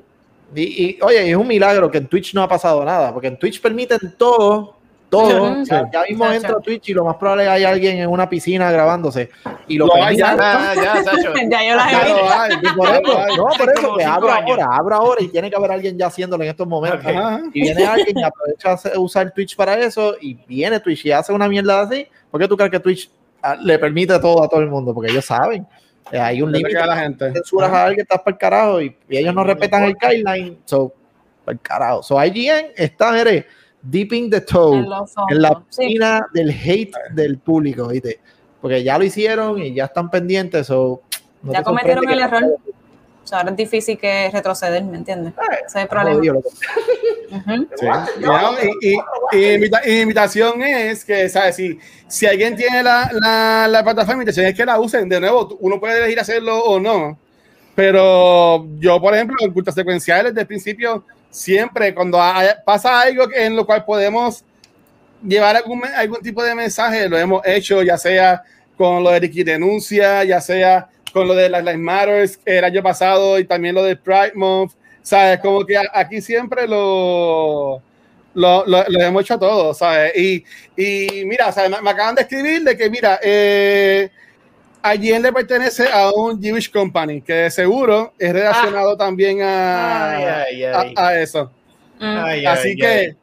Y, y, oye, es un milagro que en Twitch no ha pasado nada, porque en Twitch permiten todo, todo. Ujú. Ya, ya mismo Sacha. entra Twitch y lo más probable es que hay alguien en una piscina grabándose y lo permiten. ya. Ya, [LAUGHS] Sacho. [LAUGHS] ya yo las he Ya visto. lo hay, y por eso, no, por eso que años. ahora, abro ahora y tiene que haber alguien ya haciéndolo en estos momentos. Ok. Ajá. Y viene alguien y aprovecha a usar Twitch para eso y viene Twitch y hace una mierda así. ¿Por qué tú crees que Twitch ah, le permite todo a todo el mundo? Porque ellos saben. eh, hay un límite la gente. censuras a alguien, estás para el carajo y, y ellos no respetan el guideline, so, para el carajo. So, IGN está, mire, deep in the toe, En la fondos. Sí. piscina del hate del público, ¿viste? Porque ya lo hicieron y ya están pendientes, so, no Ya cometieron el error. O sea, ahora es difícil que retroceder, ¿me entiendes? Ese es el problema. Loco. Ujú. Sí. No, y, y- y invita- y invitación es que, ¿sabes? Si, si alguien tiene la, la, la plataforma, invitación es que la usen. De nuevo, uno puede elegir hacerlo o no. Pero yo, por ejemplo, en cultas secuenciales, desde el principio, siempre cuando haya- pasa algo en lo cual podemos llevar algún, algún tipo de mensaje, lo hemos hecho, ya sea con lo de Ricky Denuncia, ya sea con lo de las Lives Matters el año pasado y también lo de Pride Month. ¿Sabes? Como que aquí siempre lo, lo, lo, lo hemos hecho a todos, ¿sabes? Y, y mira, ¿sabes? Me, me acaban de escribir de que, mira, eh, Allí le pertenece a un Jewish Company, que de seguro es relacionado también a, Ay, ay, ay. a, a eso. Mm. Ay, Así ay, que, ay.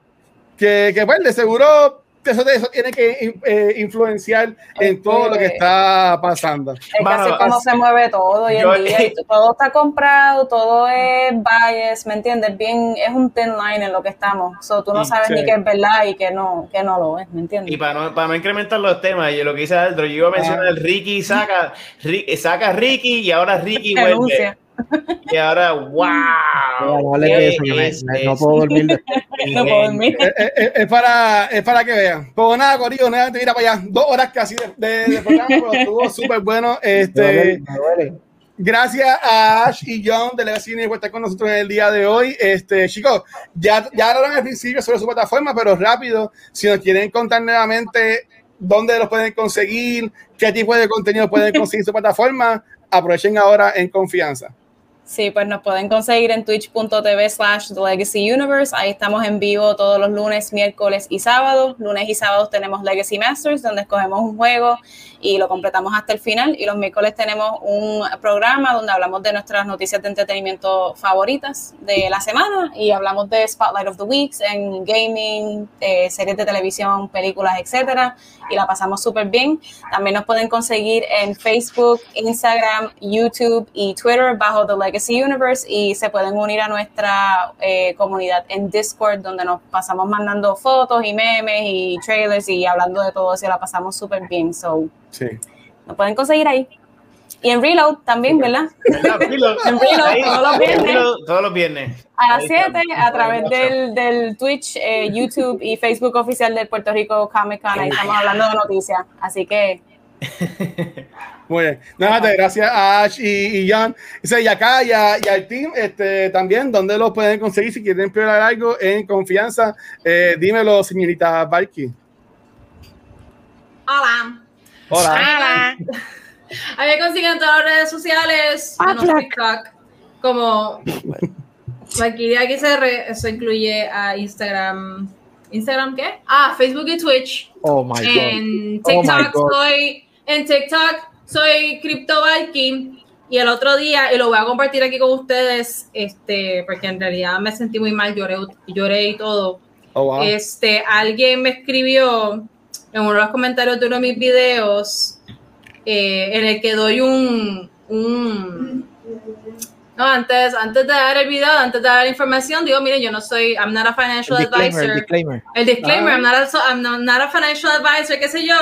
que, que, pues, de seguro eso, eso tiene que eh, influenciar en todo lo que está pasando. Es que Mano, así es como así- se mueve todo hoy yo- en día. y todo está comprado, todo es bias, ¿me entiendes? Bien, es un thin line en lo que estamos. So, tú no Mm, sabes sí. ni qué es verdad y qué no, qué no lo es, ¿me entiendes? Y para no, para no incrementar los temas, yo lo que dice Aldro, yo iba a mencionar el Ricky saca, Ri- saca Ricky y ahora Ricky [LAUGHS] vuelve. Y ahora, wow. No hables de eso, que me- Es- me- no es puedo dormir. de- [LAUGHS] No puedo dormir. Es, es- es- es para, es para que vean. Pues nada, Corillo, nuevamente mira para allá. Dos horas casi de, de- de programa, pero estuvo [LAUGHS] súper bueno. Me Este, duele, me duele. gracias a Ash y John de Legacine por estar con nosotros en el día de hoy. Este, chicos, ya, ya hablaron al principio sobre su plataforma, pero rápido, si nos quieren contar nuevamente dónde los pueden conseguir, qué tipo de contenido pueden conseguir su plataforma, aprovechen ahora en confianza. Sí, pues nos pueden conseguir en twitch.tv slash The Legacy Universe. Ahí estamos en vivo todos los lunes, miércoles y sábados. Lunes y sábados tenemos Legacy Masters, donde escogemos un juego y lo completamos hasta el final. Y los miércoles tenemos un programa donde hablamos de nuestras noticias de entretenimiento favoritas de la semana y hablamos de Spotlight of the Weeks en gaming, eh, series de televisión, películas, etcétera. Y la pasamos súper bien. También nos pueden conseguir en Facebook, Instagram, YouTube y Twitter bajo The Legacy Universe y se pueden unir a nuestra eh, comunidad en Discord donde nos pasamos mandando fotos y memes y trailers y hablando de todo eso y la pasamos súper bien. So, Sí. nos pueden conseguir ahí. Y en Reload también, ¿verdad? [LAUGHS] En Reload, Ahí, todos los viernes. Reload, Todos los viernes. A las Ahí 7 está. a través del, del Twitch, eh, [LAUGHS] YouTube y Facebook oficial del Puerto Rico Comic Con. Ahí estamos hablando de noticias. Así que [LAUGHS] Muy bien. Nada, más, gracias a Ash y, y John. Dice, y acá y, a- y al team este, también, ¿dónde lo pueden conseguir? Si quieren explorar algo en confianza, eh, dímelo, señorita Barky. Hola. Hola. A mí me consiguen en todas las redes sociales, Ah, menos TikTok, como Valkyria XR, eso incluye a Instagram. ¿Instagram qué? Ah, Facebook y Twitch. Oh my God. En Oh TikTok God. soy, en TikTok soy CryptoValky. Y el otro día, y lo voy a compartir aquí con ustedes, este, porque en realidad me sentí muy mal, lloré, lloré y todo. Oh, wow. Este, alguien me escribió en uno de los comentarios de uno de mis videos eh, en el que doy un, un no, antes, antes de dar el video, antes de dar la información, digo, miren, yo no soy, I'm not a financial El advisor. el disclaimer. El disclaimer, Ah. I'm, not a, I'm not, not a financial advisor, qué sé yo.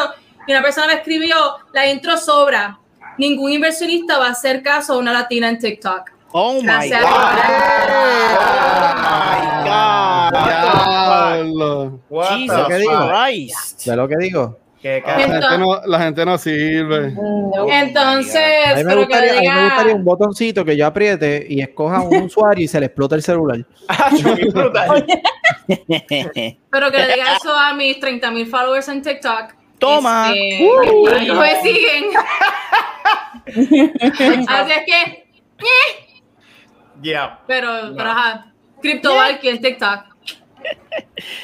Y una persona me escribió, la intro sobra. Ningún inversionista va a hacer caso a una latina en TikTok. Oh my Gracias. God. Oh my God. Diablo. Jesus ¿Qué digo? Christ. ¿Ve lo que digo? Qué La gente, no, la gente no sirve. no. Entonces, A mí, me pero que gustaría, a mí me diga- gustaría un botoncito que yo apriete y escoja un [LAUGHS] usuario y se le explota el celular. Brutal. [LAUGHS] Pero que le diga eso a mis 30 mil followers en TikTok. Toma. Este, Uh. que ahí me siguen. [LAUGHS] Así es que, Yeah. pero, pero ajá, CryptoValky en TikTok.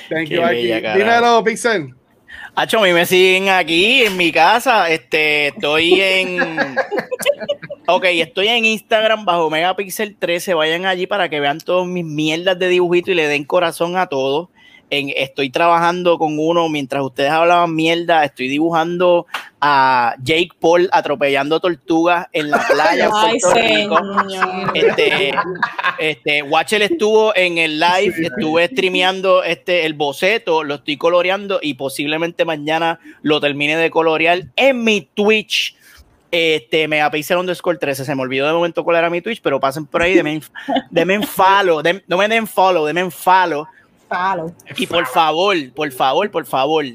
Thank Qué you. Dímelo, Pixel. Hacho, a mí me siguen aquí en mi casa. Este, estoy en. [LAUGHS] Ok, estoy en Instagram bajo Megapixel 13. Vayan allí para que vean todas mis mierdas de dibujito y le den corazón a todo. En, estoy trabajando con uno mientras ustedes hablaban mierda. Estoy dibujando a Jake Paul atropellando tortugas en la [LAUGHS] playa en Ay, Puerto Rico. señor. Este, este, Watcher estuvo en el live, estuve streameando este, el boceto, lo estoy coloreando y posiblemente mañana lo termine de colorear en mi Twitch. Este, Megapixel underscore 13. Se me olvidó de momento cuál era mi Twitch, pero pasen por ahí, denme, denme en follow. den- no me den follow, denme en follow. Y por favor, por favor, por favor,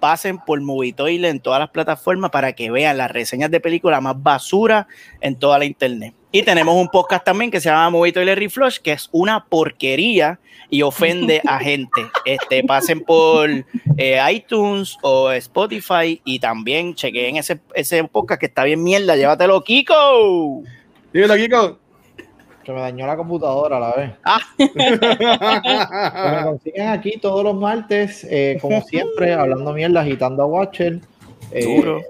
pasen por Movitoile en todas las plataformas para que vean las reseñas de películas más basura en toda la internet. Y tenemos un podcast también que se llama Movitoile Reflush, que es una porquería y ofende a gente. [LAUGHS] Este, pasen por eh, iTunes o Spotify y también chequen ese, ese podcast que está bien mierda. Llévatelo, Kiko. Dímelo, Kiko. Que me dañó la computadora a la vez. Ah. [LAUGHS] Me consiguen aquí todos los martes, eh, como siempre, hablando mierda, agitando a Watcher. Eh, Duro.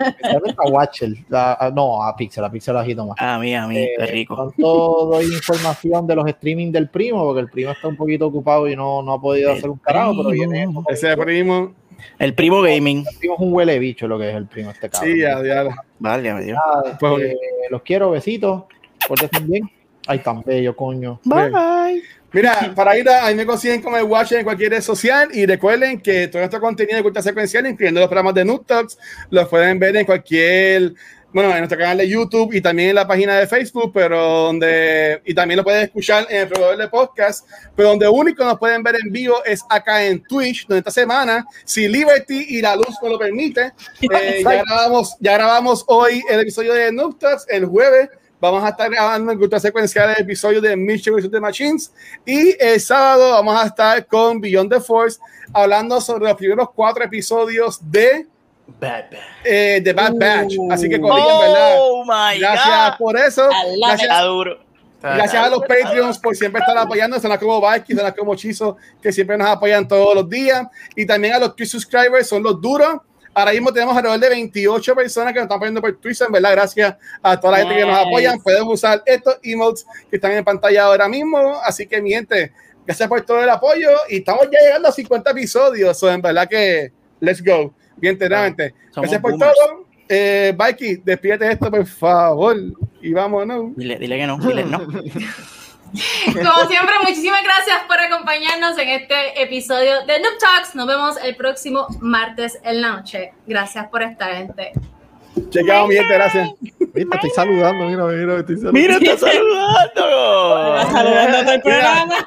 a Watcher. La- a- no, a Pixel, a Pixel agito más. A mí, a mí, Eh, qué rico. Pronto doy información de los streaming del primo, porque el primo está un poquito ocupado y no, no ha podido El hacer un carajo, pero viene. Ese primo. El primo gaming. El primo es un huele bicho, lo que es el primo, este cabrón. Sí, ya, ya. Vale, me dio. Nada, Pues, eh, los quiero, besitos. Pórtense bien. Ay, tan bello, coño. Bye. Mira, para ir a, ahí me consiguen como el Watcher en cualquier red social y recuerden que todo nuestro contenido de cultura secuencial, incluyendo los programas de Noob Talks, los pueden ver en cualquier, bueno, en nuestro canal de YouTube y también en la página de Facebook, pero donde, y también lo pueden escuchar en el proveedor de podcast, pero donde único nos pueden ver en vivo es acá en Twitch, donde esta semana, si Liberty y la luz me lo permite, [LAUGHS] eh, ya grabamos, ya grabamos hoy el episodio de Talks, el jueves Vamos a estar grabando en cultura secuencial el episodio de Mission vs. The Machines. Y el sábado vamos a estar con Beyond the Force hablando sobre los primeros cuatro episodios de, Bad, bad. eh, de Bad Batch. Así que, verdad, Oh my gracias God. por eso. Gracias, gracias a los Patreons por siempre estar apoyando. Son las como Vikings, son las como Chizo, que siempre nos apoyan todos los días. Y también a los Twitch subscribers, son los duros. Ahora mismo tenemos alrededor de 28 personas que nos están apoyando por Twitch, en verdad, gracias a toda la gente que nos apoyan. Pueden usar estos emotes que están en pantalla ahora mismo. Así que, mi gente, gracias por todo el apoyo. Y estamos ya llegando a 50 episodios. So, en verdad que, let's go. Bien, enteramente. Gracias por boomers. todo. Eh, Mikey, despídete de esto, por favor. Y vámonos. Dile, dile que no, dile no. [LAUGHS] Como siempre, muchísimas gracias por acompañarnos en este episodio de Noob Talks. Nos vemos el próximo martes en la noche. Gracias por estar, gente. Chequeado, mi gente, gracias. Viste, estoy saludando, mira, mira, estoy saludando. Mira, está saludando. Saludando todo el programa.